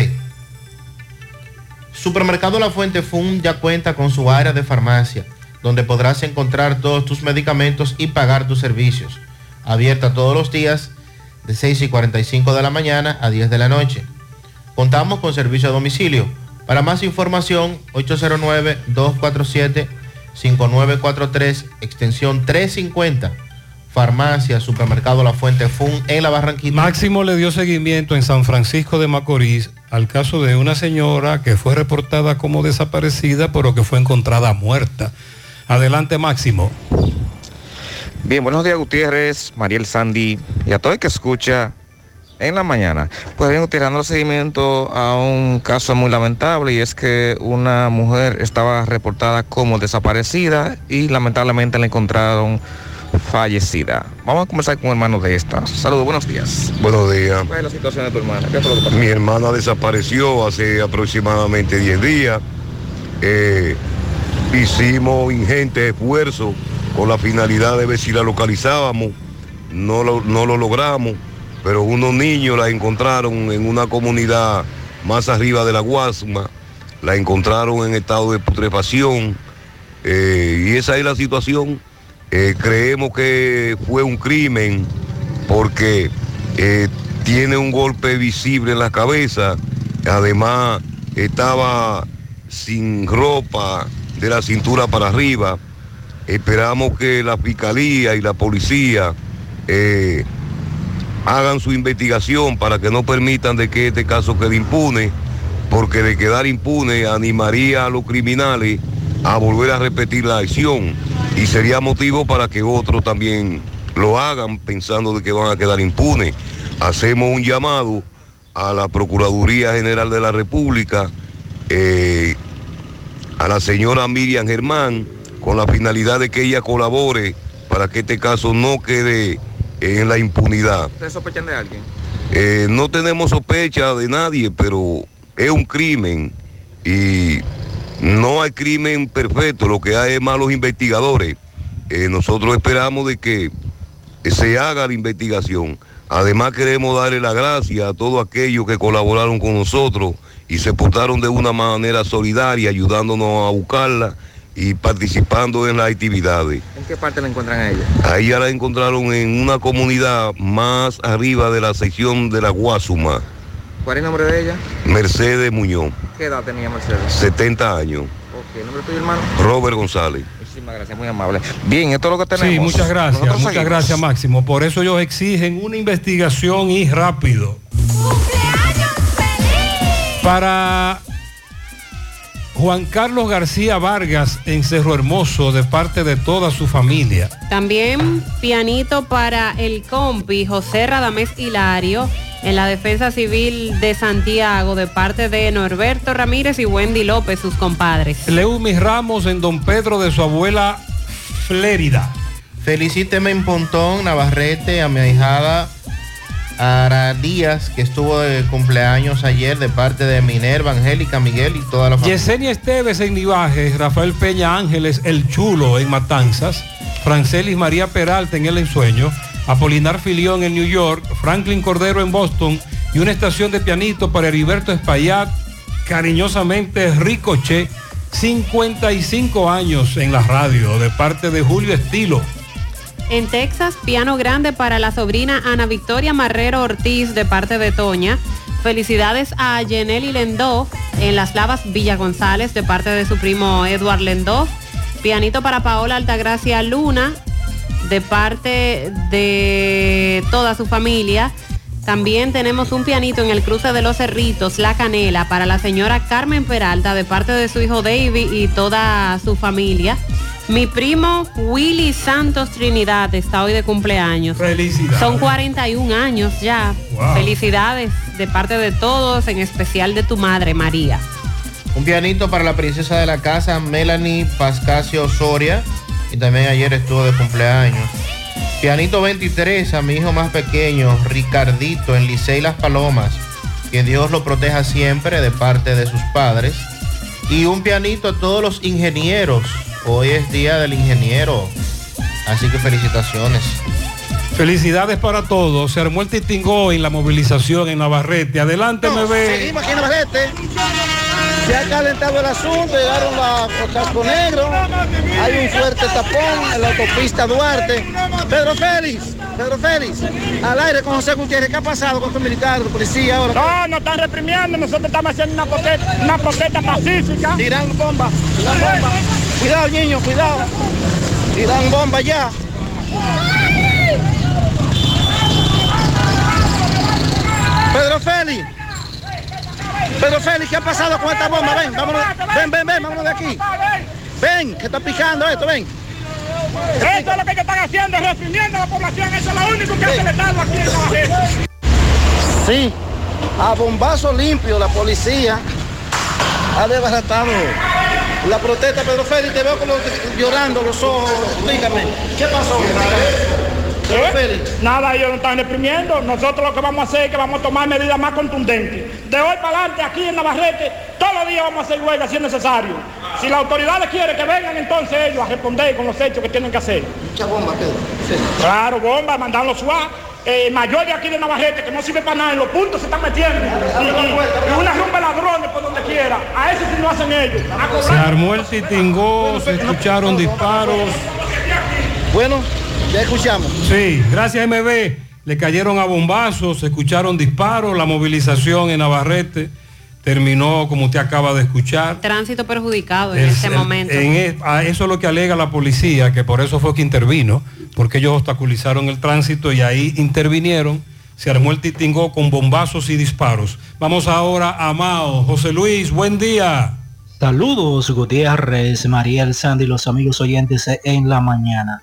Supermercado La Fuente Fun ya cuenta con su área de farmacia, donde podrás encontrar todos tus medicamentos y pagar tus servicios. Abierta todos los días de 6 y 45 de la mañana a 10 de la noche. Contamos con servicio a domicilio. Para más información, 809-247-5943, extensión 350. Farmacia, Supermercado La Fuente Fun en la Barranquilla. Máximo le dio seguimiento en San Francisco de Macorís al caso de una señora que fue reportada como desaparecida, pero que fue encontrada muerta. Adelante, Máximo. Bien, buenos días Gutiérrez, Mariel Sandy y a todo el que escucha en la mañana. Pues bien, tirando seguimiento a un caso muy lamentable y es que una mujer estaba reportada como desaparecida y lamentablemente la encontraron fallecida. Vamos a comenzar con hermano de esta. Saludos, buenos días. Buenos días. ¿Cuál es la situación de tu hermana? ¿Qué lo que pasó? Mi hermana desapareció hace aproximadamente 10 días. Eh, hicimos ingente esfuerzo con la finalidad de ver si la localizábamos. No lo, no lo logramos, pero unos niños la encontraron en una comunidad más arriba de la Guasma, la encontraron en estado de putrefacción, eh, y esa es la situación. Eh, creemos que fue un crimen porque eh, tiene un golpe visible en la cabeza, además estaba sin ropa de la cintura para arriba, Esperamos que la fiscalía y la policía hagan su investigación para que no permitan de que este caso quede impune, porque de quedar impune animaría a los criminales a volver a repetir la acción y sería motivo para que otros también lo hagan pensando de que van a quedar impunes. Hacemos un llamado a la Procuraduría General de la República, eh, a la señora Miriam Germán, con la finalidad de que ella colabore para que este caso no quede en la impunidad. ¿Ustedes sospechan de alguien? Eh, no tenemos sospecha de nadie, pero es un crimen y no hay crimen perfecto, lo que hay es malos investigadores. Eh, nosotros esperamos de que se haga la investigación. Además queremos darle la gracia a todos aquellos que colaboraron con nosotros y se portaron de una manera solidaria, ayudándonos a buscarla y participando en las actividades. ¿En qué parte la encuentran a ella? Ahí ya la encontraron en una comunidad más arriba de la sección de la Guasuma, ¿Cuál es el nombre de ella? Mercedes Muñoz, ¿Qué edad tenía Mercedes? 70 años, Ok, ¿el nombre tuyo, hermano? Robert González. Muchísimas gracias, muy amable. Bien, esto es lo que tenemos. Sí, muchas gracias, Nosotros muchas seguimos. gracias Máximo. Por eso ellos exigen una investigación y rápido. Para Juan Carlos García Vargas en Cerro Hermoso de parte de toda su familia. También pianito para el compi José Radamés Hilario en la Defensa Civil de Santiago de parte de Norberto Ramírez y Wendy López, sus compadres. Leumi Ramos en Don Pedro de su abuela Flérida. Felicíteme en Pontón, Navarrete, a mi ahijada Ara Díaz, que estuvo de cumpleaños ayer de parte de Minerva, Angélica, Miguel y toda la familia. Yesenia Esteves en Nivaje, Rafael Peña Ángeles, El Chulo en Matanzas, Francelis María Peralta en El Ensueño, Apolinar Filión en New York, Franklin Cordero en Boston y una estación de pianito para Heriberto Espaillat, cariñosamente Ricoche, 55 años en la radio, de parte de Julio Estilo. En Texas, piano grande para la sobrina Ana Victoria Marrero Ortiz de parte de Toña. Felicidades a Jenely Lendó en Las Lavas Villa González de parte de su primo Edward Lendó. Pianito para Paola Altagracia Luna de parte de toda su familia. También tenemos un pianito en el cruce de los Cerritos, La Canela, para la señora Carmen Peralta de parte de su hijo David y toda su familia. Mi primo Willy Santos Trinidad está hoy de cumpleaños. Felicidades. Son 41 años ya. Wow. Felicidades de parte de todos, en especial de tu madre, María. Un pianito para la princesa de la casa, Melanie Pascasio Soria, y también ayer estuvo de cumpleaños. Pianito 23 a mi hijo más pequeño, Ricardito, en Licey Las Palomas. Que Dios lo proteja siempre de parte de sus padres. Y un pianito a todos los ingenieros. Hoy es día del ingeniero. Así que felicitaciones. Felicidades para todos. Se armó el titingó en la movilización en Navarrete. Adelante, me ve. Seguimos aquí en Navarrete. Se ha calentado el asunto, llegaron la- los cascos negros. Hay un fuerte tapón en la autopista Duarte. Pedro Félix, Pedro Félix, al aire con José Gutiérrez. ¿Qué ha pasado con estos militares, la policía ahora? No, nos están reprimiendo, nosotros estamos haciendo una protesta, una protesta pacífica. Tiran bomba, tiran bomba. Cuidado, niño, cuidado. Tiran bomba ya. Pedro Félix. Pedro Félix, ¿qué ha pasado con esta bomba? Ven, vámonos, ven, ven, ven, vámonos de aquí. Ven, que está picando esto, ven. Eso es lo que ellos están haciendo, reprimiendo a la población, eso es lo único que hace el Estado aquí en Navarrete. Sí, a bombazo limpio la policía ha desbaratado la protesta. Pedro Félix, te veo como llorando los ojos. Explícame, ¿qué pasó? Pedro Félix. ¿Eh? Nada, ellos no están reprimiendo. Nosotros lo que vamos a hacer es que vamos a tomar medidas más contundentes. De hoy para adelante, aquí en Navarrete, todos los días vamos a hacer huelga si es necesario. Si las autoridades quieren que vengan entonces ellos a responder con los hechos que tienen que hacer. Mucha bomba, Pedro. Claro, bomba, mandando SWAT. Eh, mayor de aquí de Navarrete, que no sirve para nada, en los puntos se están metiendo. Y, y- y una rumba de ladrones por donde quiera. A eso sí lo hacen ellos. A Se armó el titingó, se escucharon disparos. Bueno, ya escuchamos. Sí, gracias MB. Le cayeron a bombazos, se escucharon disparos, la movilización en Navarrete terminó como usted acaba de escuchar. Tránsito perjudicado en El- este momento. en e- a eso es lo que alega la policía, que por eso fue que intervino, porque ellos obstaculizaron el tránsito y ahí intervinieron se armó el titingó con bombazos y disparos. Vamos ahora a Mao. José Luis, buen día. Saludos Gutiérrez, Mariel Sandy y los amigos oyentes en la mañana.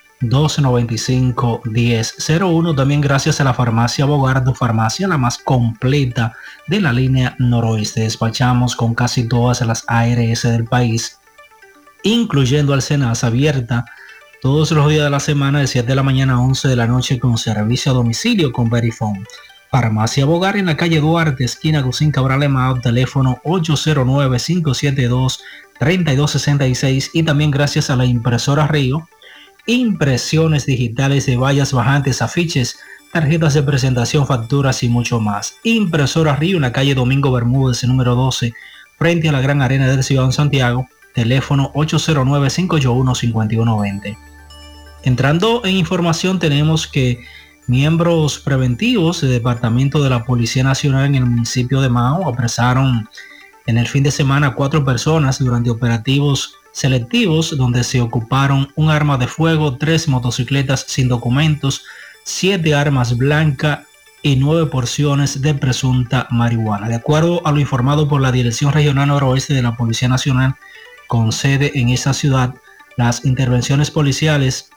295-1001. También gracias a la farmacia Bogardo, farmacia la más completa de la línea noroeste. Despachamos con casi todas las ARS del país, incluyendo al Senas abierta todos los días de la semana de 7 de la mañana a 11 de la noche con servicio a domicilio con Verifone. Farmacia Bogar en la calle Duarte, esquina Gusín Cabral Emao, teléfono 809-572-3266 y también gracias a la impresora Río impresiones digitales de vallas bajantes, afiches, tarjetas de presentación, facturas y mucho más. Impresora Río en la calle Domingo Bermúdez, número 12, frente a la Gran Arena del Ciudad de Santiago, teléfono 809-581-5120. Entrando en información tenemos que miembros preventivos del Departamento de la Policía Nacional en el municipio de Mao apresaron en el fin de semana cuatro personas durante operativos selectivos donde se ocuparon un arma de fuego, tres motocicletas sin documentos, siete armas blancas y nueve porciones de presunta marihuana. De acuerdo a lo informado por la Dirección Regional Noroeste de la Policía Nacional, con sede en esa ciudad, las intervenciones policiales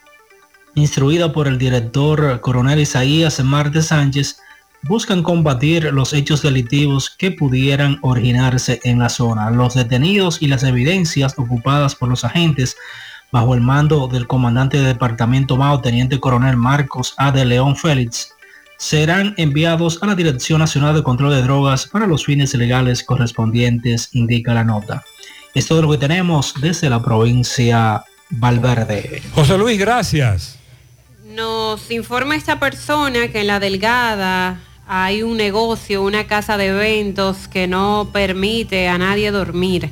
instruidas por el director coronel Isaías Marte Sánchez buscan combatir los hechos delictivos que pudieran originarse en la zona. Los detenidos y las evidencias ocupadas por los agentes bajo el mando del comandante de departamento Mao, teniente coronel Marcos A. de León Félix, serán enviados a la Dirección Nacional de Control de Drogas para los fines legales correspondientes, indica la nota. Esto es lo que tenemos desde la provincia Valverde. José Luis, gracias. Nos informa esta persona que en la Delgada hay un negocio, una casa de eventos que no permite a nadie dormir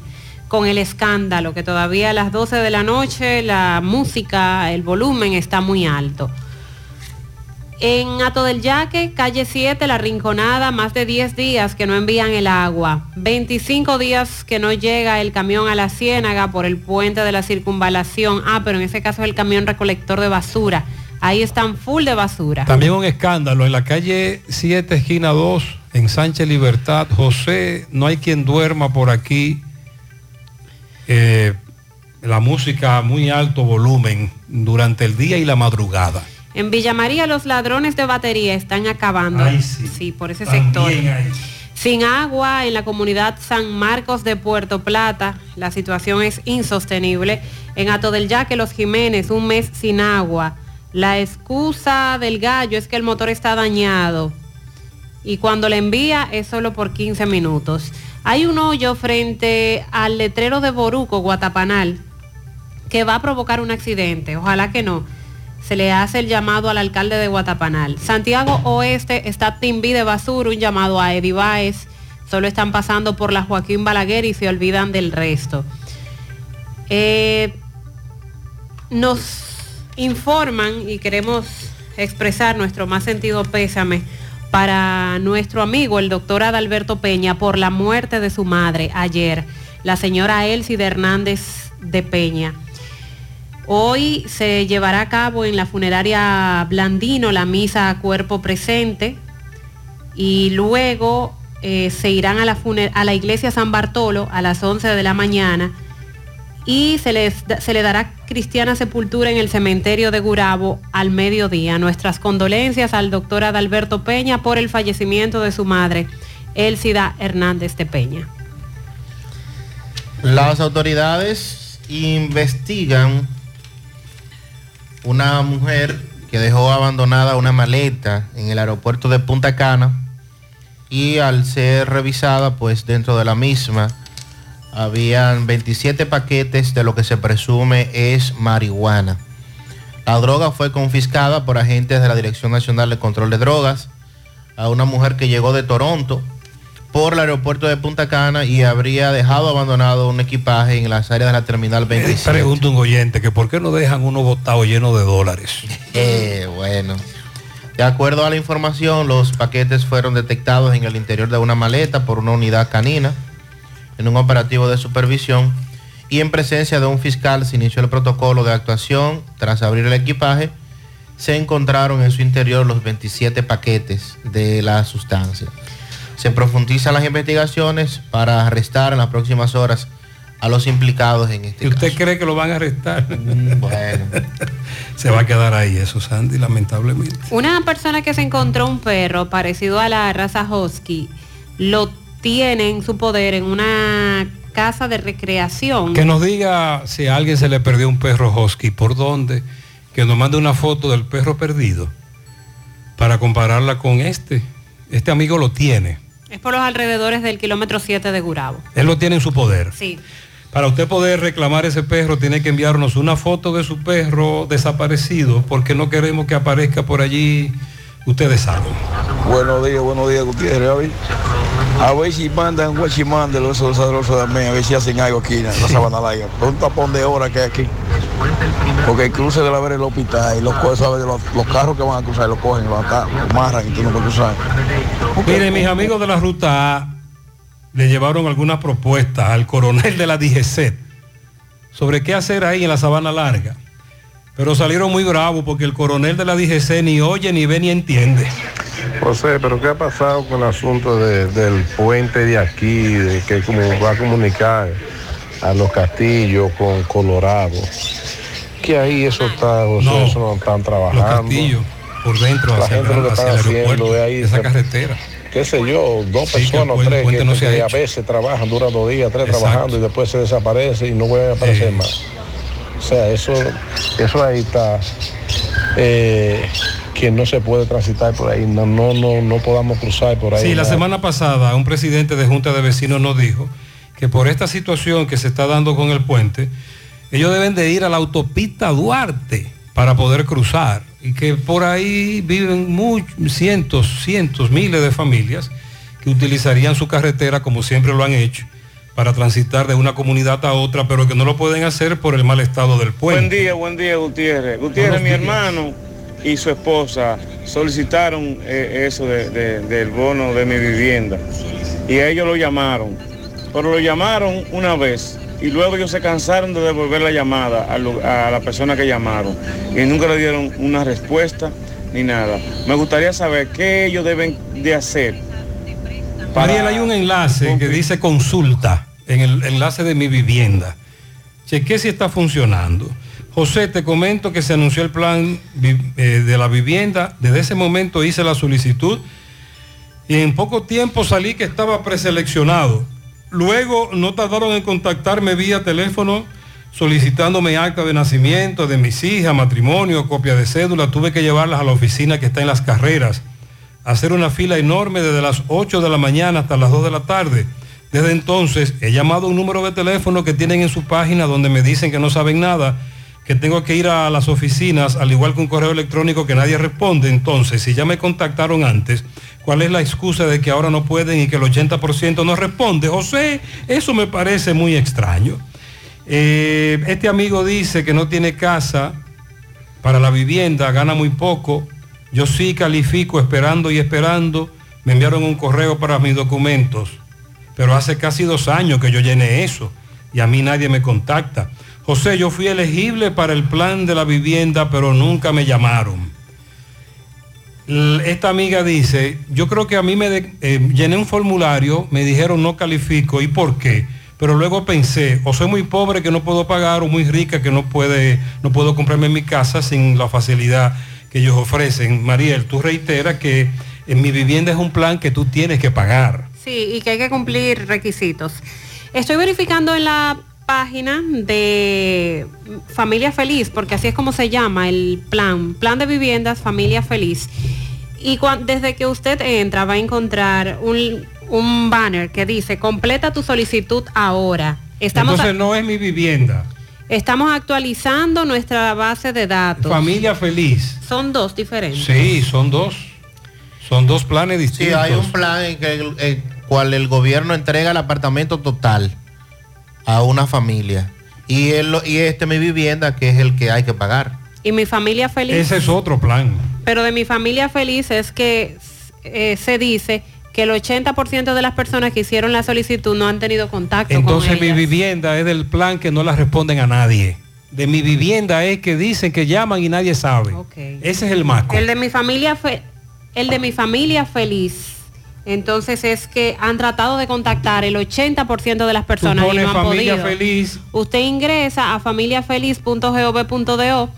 con el escándalo, que todavía a las 12 de la noche la música, el volumen está muy alto. En Ato del Yaque, calle 7, La Rinconada, más de 10 días que no envían el agua. 25 días que no llega el camión a la Ciénaga por el puente de la circunvalación. Ah, pero en ese caso es el camión recolector de basura. Ahí están full de basura. También un escándalo en la calle 7, esquina 2, en Sánchez Libertad. José, no hay quien duerma por aquí. Eh, la música a muy alto volumen durante el día y la madrugada. En Villa María los ladrones de batería están acabando. Ay, sí. sí, por ese También sector. hay. Sin agua en la comunidad San Marcos de Puerto Plata, la situación es insostenible. En Ato del Yaque, Los Jiménez, un mes sin agua. La excusa del gallo es que el motor está dañado y cuando le envía es solo por 15 minutos. Hay un hoyo frente al letrero de Boruco, Guatapanal, que va a provocar un accidente. Ojalá que no. Se le hace el llamado al alcalde de Guatapanal. Santiago Oeste está Timbi de Basura, un llamado a Eddie Baez. Solo están pasando por la Joaquín Balaguer y se olvidan del resto. Eh, nos informan y queremos expresar nuestro más sentido pésame para nuestro amigo el doctor Adalberto Peña por la muerte de su madre ayer, la señora Elsie Hernández de Peña. Hoy se llevará a cabo en la funeraria Blandino la misa a cuerpo presente y luego eh, se irán a la, a la iglesia San Bartolo a las 11 de la mañana y se, se le dará cristiana sepultura en el cementerio de Gurabo al mediodía. Nuestras condolencias al doctor Adalberto Peña por el fallecimiento de su madre, Elcida Hernández de Peña. Las autoridades investigan una mujer que dejó abandonada una maleta en el aeropuerto de Punta Cana y al ser revisada, pues dentro de la misma habían 27 paquetes de lo que se presume es marihuana. La droga fue confiscada por agentes de la Dirección Nacional de Control de Drogas a una mujer que llegó de Toronto por el aeropuerto de Punta Cana y habría dejado abandonado un equipaje en las áreas de la terminal 27. Pregunta un oyente que por qué no dejan uno botado lleno de dólares. Eh, bueno. De acuerdo a la información, los paquetes fueron detectados en el interior de una maleta por una unidad canina en un operativo de supervisión y en presencia de un fiscal se inició el protocolo de actuación. Tras abrir el equipaje, se encontraron en su interior los 27 paquetes de la sustancia. Se profundizan las investigaciones para arrestar en las próximas horas a los implicados en este ¿Y usted cree que lo van a arrestar? Mm, bueno. Se va a quedar ahí eso, Sandy, lamentablemente. Una persona que se encontró un perro parecido a la raza husky, lo tiene en su poder en una casa de recreación. Que nos diga si a alguien se le perdió un perro husky, por dónde, que nos mande una foto del perro perdido para compararla con este. Este amigo lo tiene. Es por los alrededores del kilómetro 7 de Gurabo. Él lo tiene en su poder. Sí. Para usted poder reclamar ese perro, tiene que enviarnos una foto de su perro desaparecido, porque no queremos que aparezca por allí. Ustedes saben. Buenos días, buenos días, Gutiérrez. A ver, a ver si mandan los sabrosos también, a ver si hacen algo aquí en la Sabana Larga. Un tapón de hora que hay aquí. Porque el cruce de la ver el hospital y los, los, los carros que van a cruzar los cogen, los amarran y tú no puedes cruzar. Miren, mis amigos de la ruta A le llevaron algunas propuestas al coronel de la DGC sobre qué hacer ahí en la Sabana Larga. Pero salieron muy bravos porque el coronel de la DGC ni oye, ni ve, ni entiende. José, pero ¿qué ha pasado con el asunto de- del puente de aquí, de que como va a comunicar a los castillos con Colorado? Que ahí eso está, José, No, eso no están trabajando. Los castillos por dentro La hacia, gente lo que está haciendo es ahí, esa se- carretera. qué sé yo, dos Sí, personas, puente- tres, que, no a veces trabajan, duran dos días, tres Exacto. trabajando y después se desaparece y no vuelven a aparecer más. O sea, eso, eso ahí está, eh, que no se puede transitar por ahí, no, no, no, no podamos cruzar por ahí. Sí, la nada. semana pasada un presidente de Junta de Vecinos nos dijo que por esta situación que se está dando con el puente, ellos deben de ir a la autopista Duarte para poder cruzar y que por ahí viven much- cientos, cientos, miles de familias que utilizarían su carretera como siempre lo han hecho para transitar de una comunidad a otra, pero que no lo pueden hacer por el mal estado del Buen puente. día, buen día, Gutiérrez. Gutiérrez, Buenos mi días. hermano y su esposa solicitaron eh, eso de- de- del bono de mi vivienda y ellos lo llamaron, pero lo llamaron una vez y luego ellos se cansaron de devolver la llamada a, la persona que llamaron y nunca le dieron una respuesta ni nada. Me gustaría saber qué ellos deben de hacer. Mariel, hay un enlace que dice consulta en el enlace de mi vivienda. Chequé si está funcionando. José, te comento que se anunció el plan eh, de la vivienda. Desde ese momento hice la solicitud y en poco tiempo salí que estaba preseleccionado. Luego no tardaron en contactarme vía teléfono solicitándome acta de nacimiento de mis hijas, matrimonio, copia de cédula. Tuve que llevarlas a la oficina que está en las carreras hacer una fila enorme desde las 8 de la mañana hasta las 2 de la tarde. Desde entonces he llamado a un número de teléfono que tienen en su página donde me dicen que no saben nada, que tengo que ir a las oficinas, al igual que un correo electrónico que nadie responde. Entonces, si ya me contactaron antes, ¿cuál es la excusa de que ahora no pueden y que el 80% no responde? José, eso me parece muy extraño. Eh, este amigo dice que no tiene casa para la vivienda, gana muy poco. Yo sí califico esperando y esperando. Me enviaron un correo para mis documentos, pero hace casi dos años que yo llené eso y a mí nadie me contacta. José, yo fui elegible para el plan de la vivienda, pero nunca me llamaron. Esta amiga dice, yo creo que a mí me eh, llené un formulario, me dijeron no califico, ¿y por qué? Pero luego pensé, o soy muy pobre que no puedo pagar, o muy rica que no, puede, no puedo comprarme mi casa sin la facilidad que ellos ofrecen. Mariel, tú reiteras que en mi vivienda es un plan que tú tienes que pagar. Sí, y que hay que cumplir requisitos. Estoy verificando en la página de Familia Feliz, porque así es como se llama el plan, plan de viviendas Familia Feliz. Y cuan- desde que usted entra va a encontrar un, un banner que dice, completa tu solicitud ahora. Estamos, Entonces no es mi vivienda. estamos actualizando nuestra base de datos. Familia feliz. Son dos diferentes. Sí, son dos. Son dos planes Sí, distintos. hay un plan en que cual el gobierno entrega el apartamento total a una familia. Y, el, y este mi vivienda, que es el que hay que pagar. Y mi familia feliz. Ese es otro plan. Pero de mi familia feliz es que eh, se dice que el 80% de las personas que hicieron la solicitud no han tenido contacto Entonces con mi vivienda es del plan que no la responden a nadie. De mi vivienda es que dicen que llaman y nadie sabe. Ese es el marco. El de mi familia fue el de mi familia feliz. Entonces es que han tratado de contactar el 80% de las personas y no han familia podido. feliz. Usted ingresa a familiafeliz.gov.do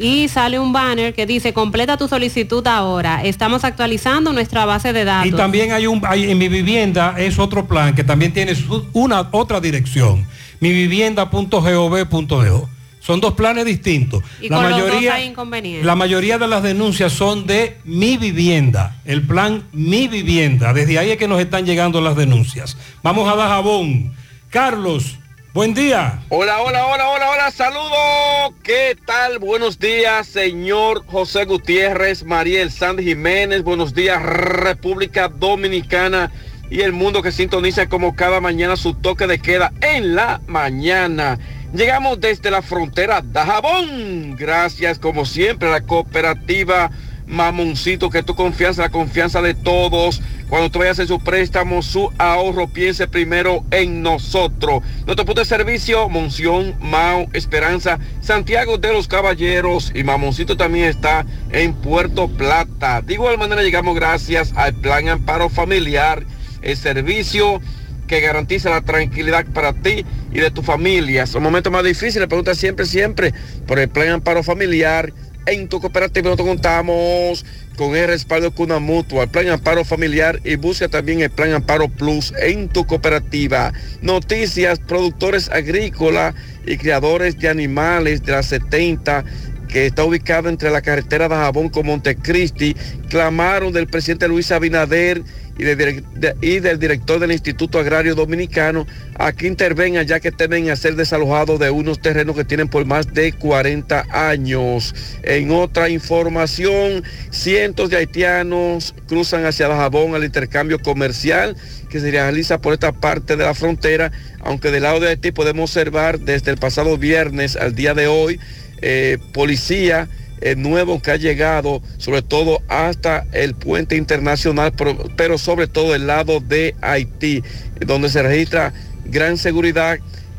y sale un banner que dice completa tu solicitud ahora. Estamos actualizando nuestra base de datos. Y también hay un, hay- en mi vivienda es otro plan que también tiene su- una otra dirección. Mi vivienda.gov.do. Son dos planes distintos. Y con los dos hay inconvenientes. La mayoría de las denuncias son de mi vivienda, el plan mi vivienda. Desde ahí es que nos están llegando las denuncias. Vamos a Dajabón. Carlos, buen día. Hola, hola, hola, hola, hola, saludos. ¿Qué tal? Buenos días, señor José Gutiérrez, Mariel Sandy Jiménez. Buenos días, República Dominicana y el mundo que sintoniza como cada mañana su toque de queda en la mañana. Llegamos desde la frontera Dajabón. Gracias, como siempre, a la cooperativa Mamoncito, que tu confianza, la confianza de todos. Cuando tú vayas a hacer su préstamo, su ahorro, piense primero en nosotros. Nuestro punto de servicio, Monción, Mao, Esperanza, Santiago de los Caballeros y Mamoncito también está en Puerto Plata. De igual manera llegamos gracias al Plan Amparo Familiar, el servicio que garantiza la tranquilidad para ti y de tu familia. Son momentos más difíciles, pregunta siempre, siempre por el Plan Amparo Familiar. En tu cooperativa nosotros contamos con el respaldo con una mutua, el plan amparo familiar y busca también el plan amparo plus en tu cooperativa. Noticias, productores agrícolas y criadores de animales de las 70 que está ubicado entre la carretera de Jabón con Montecristi, clamaron del presidente Luis Abinader y, del director del Instituto Agrario Dominicano a que intervengan ya que temen a ser desalojados de unos terrenos que tienen por más de 40 años. En otra información, cientos de haitianos cruzan hacia Dajabón al intercambio comercial que se realiza por esta parte de la frontera, aunque del lado de Haití podemos observar desde el pasado viernes al día de hoy eh, policía eh, nuevo que ha llegado, sobre todo hasta el puente internacional, pero, sobre todo el lado de Haití, donde se registra gran seguridad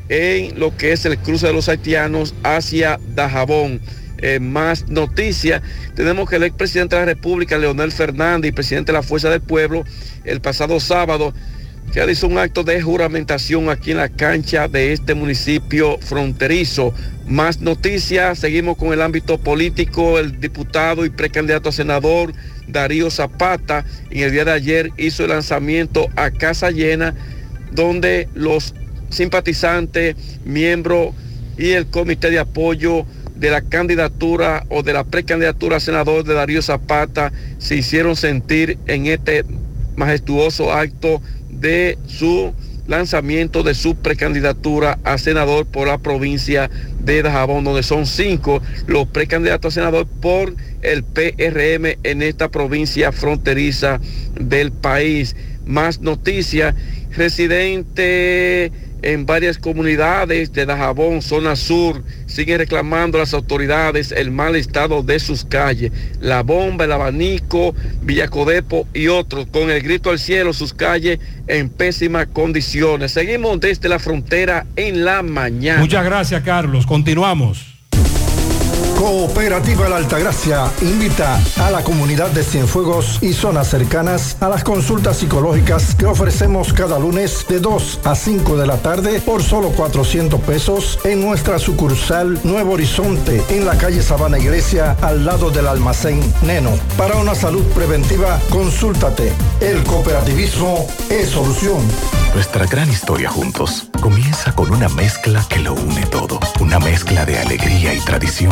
en lo que es el cruce de los haitianos hacia Dajabón. Eh, más noticias, tenemos que el expresidente de la República, Leonel Fernández, y presidente de la Fuerza del Pueblo, el pasado sábado, realizó un acto de juramentación aquí en la cancha de este municipio fronterizo. Más noticias, seguimos con el ámbito político, el diputado y precandidato a senador Darío Zapata en el día de ayer hizo el lanzamiento a casa llena donde los simpatizantes, miembros y el comité de apoyo de la candidatura o de la precandidatura a senador de Darío Zapata se hicieron sentir en este majestuoso acto de su lanzamiento de su precandidatura a senador por la provincia de Dajabón, donde son cinco los precandidatos a senador por el PRM en esta provincia fronteriza del país. Más noticias, residente en varias comunidades de Dajabón, zona sur, siguen reclamando a las autoridades el mal estado de sus calles. La bomba, el abanico, Villacodepo y otros, con el grito al cielo, sus calles en pésimas condiciones. Seguimos desde la frontera en la mañana. Muchas gracias, Carlos. Continuamos. Cooperativa La Altagracia invita a la comunidad de Cienfuegos y zonas cercanas a las consultas psicológicas que ofrecemos cada lunes de 2 a 5 de la tarde por solo 400 pesos en nuestra sucursal Nuevo Horizonte en la calle Sabana Iglesia al lado del almacén Neno. Para una salud preventiva, consúltate. El cooperativismo es solución. Nuestra gran historia juntos comienza con una mezcla que lo une todo. Una mezcla de alegría y tradición.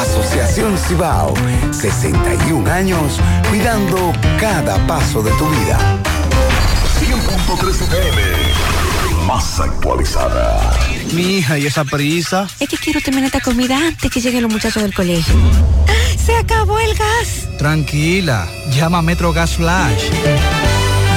Asociación Cibao, 61 años cuidando cada paso de tu vida. 100.3 FM, más actualizada. Mi hija, ¿y esa prisa? Es que quiero terminar esta comida antes que lleguen los muchachos del colegio. ¡Se acabó el gas! Tranquila, llama a Metro Gas Flash.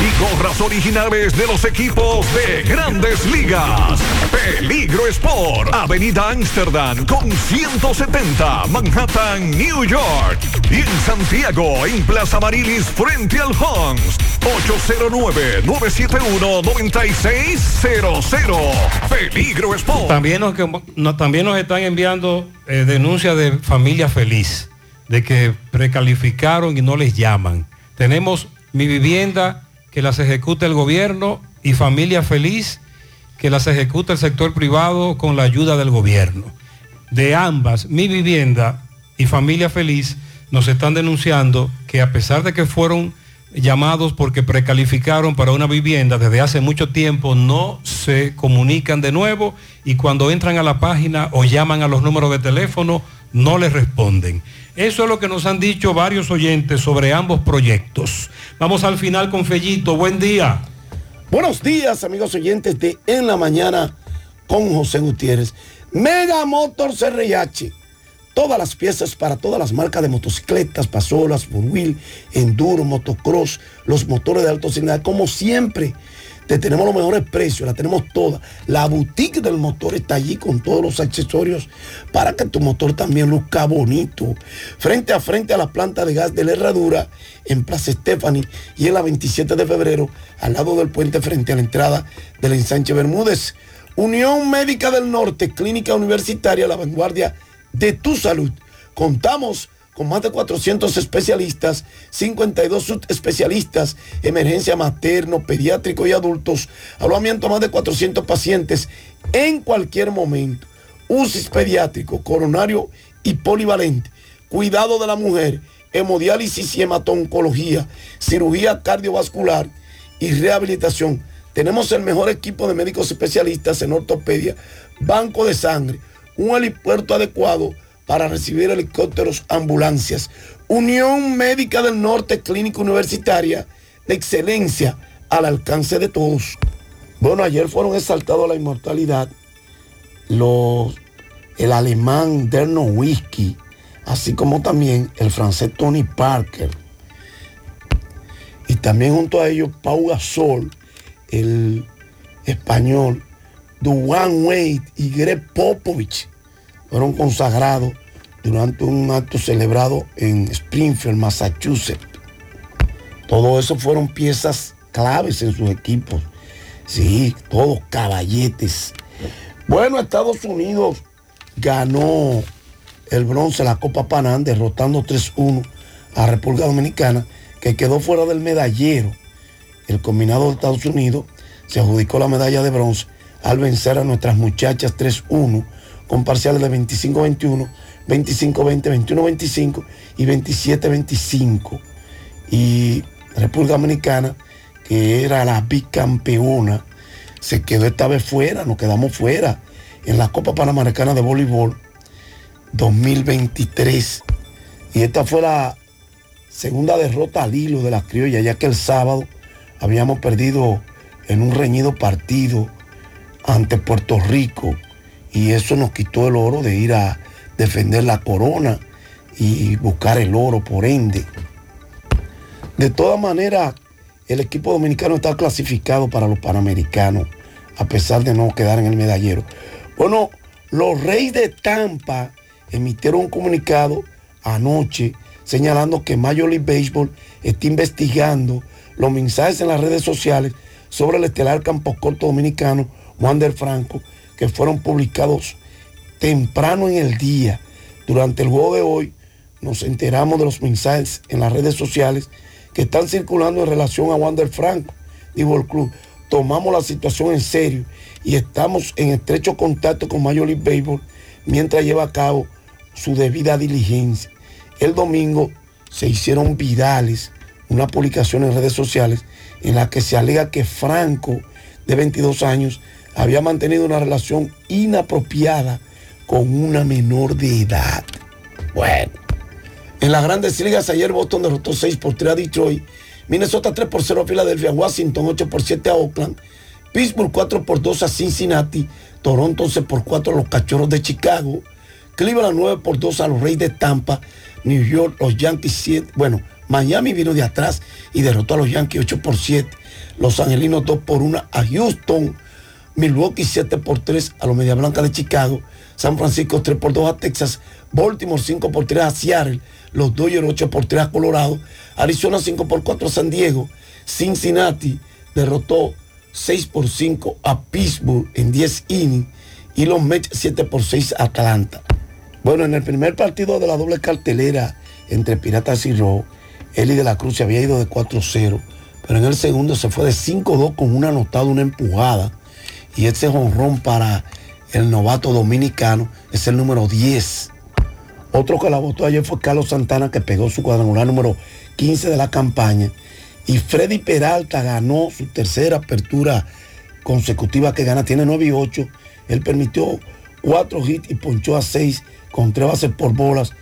y gorras originales de los equipos de grandes ligas. Peligro Sport, Avenida Amsterdam con 170, Manhattan, New York. Y en Santiago, en Plaza Marilis, frente al Hans, 809-971-9600. Peligro Sport. También nos, no, también nos están enviando eh, denuncias de familia feliz, de que precalificaron y no les llaman. Tenemos mi vivienda que las ejecuta el gobierno y familia feliz que las ejecuta el sector privado con la ayuda del gobierno. De ambas, mi vivienda y familia feliz nos están denunciando que a pesar de que fueron llamados porque precalificaron para una vivienda desde hace mucho tiempo, no se comunican de nuevo y cuando entran a la página o llaman a los números de teléfono, no les responden. Eso es lo que nos han dicho varios oyentes sobre ambos proyectos. Vamos al final con Fellito. Buen día. Buenos días, amigos oyentes de En la Mañana con José Gutiérrez. Mega Motor CRH. Todas las piezas para todas las marcas de motocicletas, pasolas, four enduro, motocross, los motores de alto cilindraje, como siempre. Te tenemos los mejores precios, la tenemos toda. La boutique del motor está allí con todos los accesorios para que tu motor también luzca bonito. Frente a frente a la planta de gas de la Herradura en Plaza Stephanie y en la 27 de febrero al lado del puente frente a la entrada del ensanche Bermúdez. Unión Médica del Norte, Clínica Universitaria La Vanguardia de tu Salud. Contamos con más de 400 especialistas, 52 subespecialistas, emergencia materno, pediátrico y adultos, alojamiento a más de 400 pacientes en cualquier momento, UCI pediátrico, coronario y polivalente, cuidado de la mujer, hemodiálisis y hematoncología, cirugía cardiovascular y rehabilitación. Tenemos el mejor equipo de médicos especialistas en ortopedia, banco de sangre, un helipuerto adecuado, para recibir helicópteros, ambulancias. Unión Médica del Norte, Clínica Universitaria, de excelencia al alcance de todos. Bueno, ayer fueron exaltados a la inmortalidad los, el alemán Derno Whisky, así como también el francés Tony Parker. Y también junto a ellos Pau Gasol, el español, Duane Wade y Greg Popovich fueron consagrados durante un acto celebrado en Springfield, Massachusetts. Todo eso fueron piezas claves en sus equipos. Sí, todos caballetes. Bueno, Estados Unidos ganó el bronce la Copa Panam derrotando 3-1 a República Dominicana que quedó fuera del medallero. El combinado de Estados Unidos se adjudicó la medalla de bronce al vencer a nuestras muchachas 3-1 con parciales de 25-21, 25-20, 21-25 y 27-25. Y República Dominicana, que era la bicampeona, se quedó esta vez fuera, nos quedamos fuera en la Copa Panamericana de Voleibol 2023. Y esta fue la segunda derrota al hilo de la criolla, ya que el sábado habíamos perdido en un reñido partido ante Puerto Rico y eso nos quitó el oro de ir a defender la corona y buscar el oro por ende. De todas maneras, el equipo dominicano está clasificado para los Panamericanos, a pesar de no quedar en el medallero. Bueno, los Reyes de Tampa emitieron un comunicado anoche señalando que Major League Baseball está investigando los mensajes en las redes sociales sobre el estelar campo corto dominicano Wander Franco, que fueron publicados temprano en el día. Durante el juego de hoy nos enteramos de los mensajes en las redes sociales que están circulando en relación a Wander Franco, dijo el club. Tomamos la situación en serio y estamos en estrecho contacto con Major League Baseball mientras lleva a cabo su debida diligencia. El domingo se hicieron virales una publicación en redes sociales en la que se alega que Franco, de 22 años, había mantenido una relación inapropiada con una menor de edad. Bueno, en las grandes ligas ayer Boston derrotó 6 por 3 a Detroit, Minnesota 3 por 0 a Filadelfia, Washington 8 por 7 a Oakland, Pittsburgh 4 por 2 a Cincinnati, Toronto 11 por 4 a los Cachorros de Chicago, Cleveland 9 por 2 a los Reyes de Tampa, New York, los Yankees 7, bueno, Miami vino de atrás y derrotó a los Yankees 8 por 7, Los Angelinos 2 por 1 a Houston, Milwaukee 7 por 3 a los Media Blanca de Chicago, San Francisco 3 por 2 a Texas, Baltimore 5 por 3 a Seattle, los Dodgers 8 por 3 a Colorado, Arizona 5 por 4 a San Diego, Cincinnati derrotó 6 por 5 a Pittsburgh en 10 innings. Y los Mets 7 por 6 a Atlanta. Bueno, en el primer partido de la doble cartelera entre Piratas y Rojo, Eli de la Cruz se había ido de 4-0, pero en el segundo se fue de 5-2 con una anotada, una empujada. Y ese jonrón para el novato dominicano es el número 10. Otro que la votó ayer fue Carlos Santana, que pegó su cuadrangular número 15 de la campaña. Y Freddy Peralta ganó su tercera apertura consecutiva que gana, tiene 9 y 8. Él permitió 4 hits y ponchó a 6 con 3 bases por bolas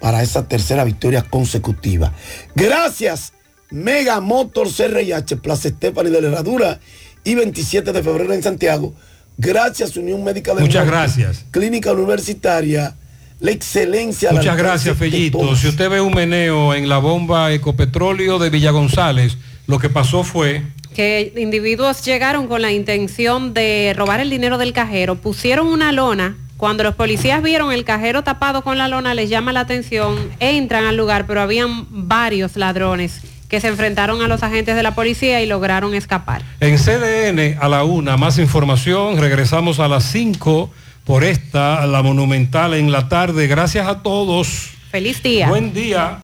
para esa tercera victoria consecutiva. Gracias, Mega Motor CRIH, Plaza Estefani de la Herradura y 27 de febrero en Santiago. Gracias, Unión Médica de Muchas Norte, gracias. Clínica Universitaria, la excelencia. Muchas alcance gracias, de Fellito. Si usted ve un meneo en la bomba Ecopetróleo de Villa González, lo que pasó fue que individuos llegaron con la intención de robar el dinero del cajero, pusieron una lona. Cuando los policías vieron el cajero tapado con la lona, les llama la atención, entran al lugar, pero habían varios ladrones que se enfrentaron a los agentes de la policía y lograron escapar. en CDN a la una. Más información. Regresamos a las 5 por esta, la monumental en la tarde. Gracias a todos. Feliz día. Buen día.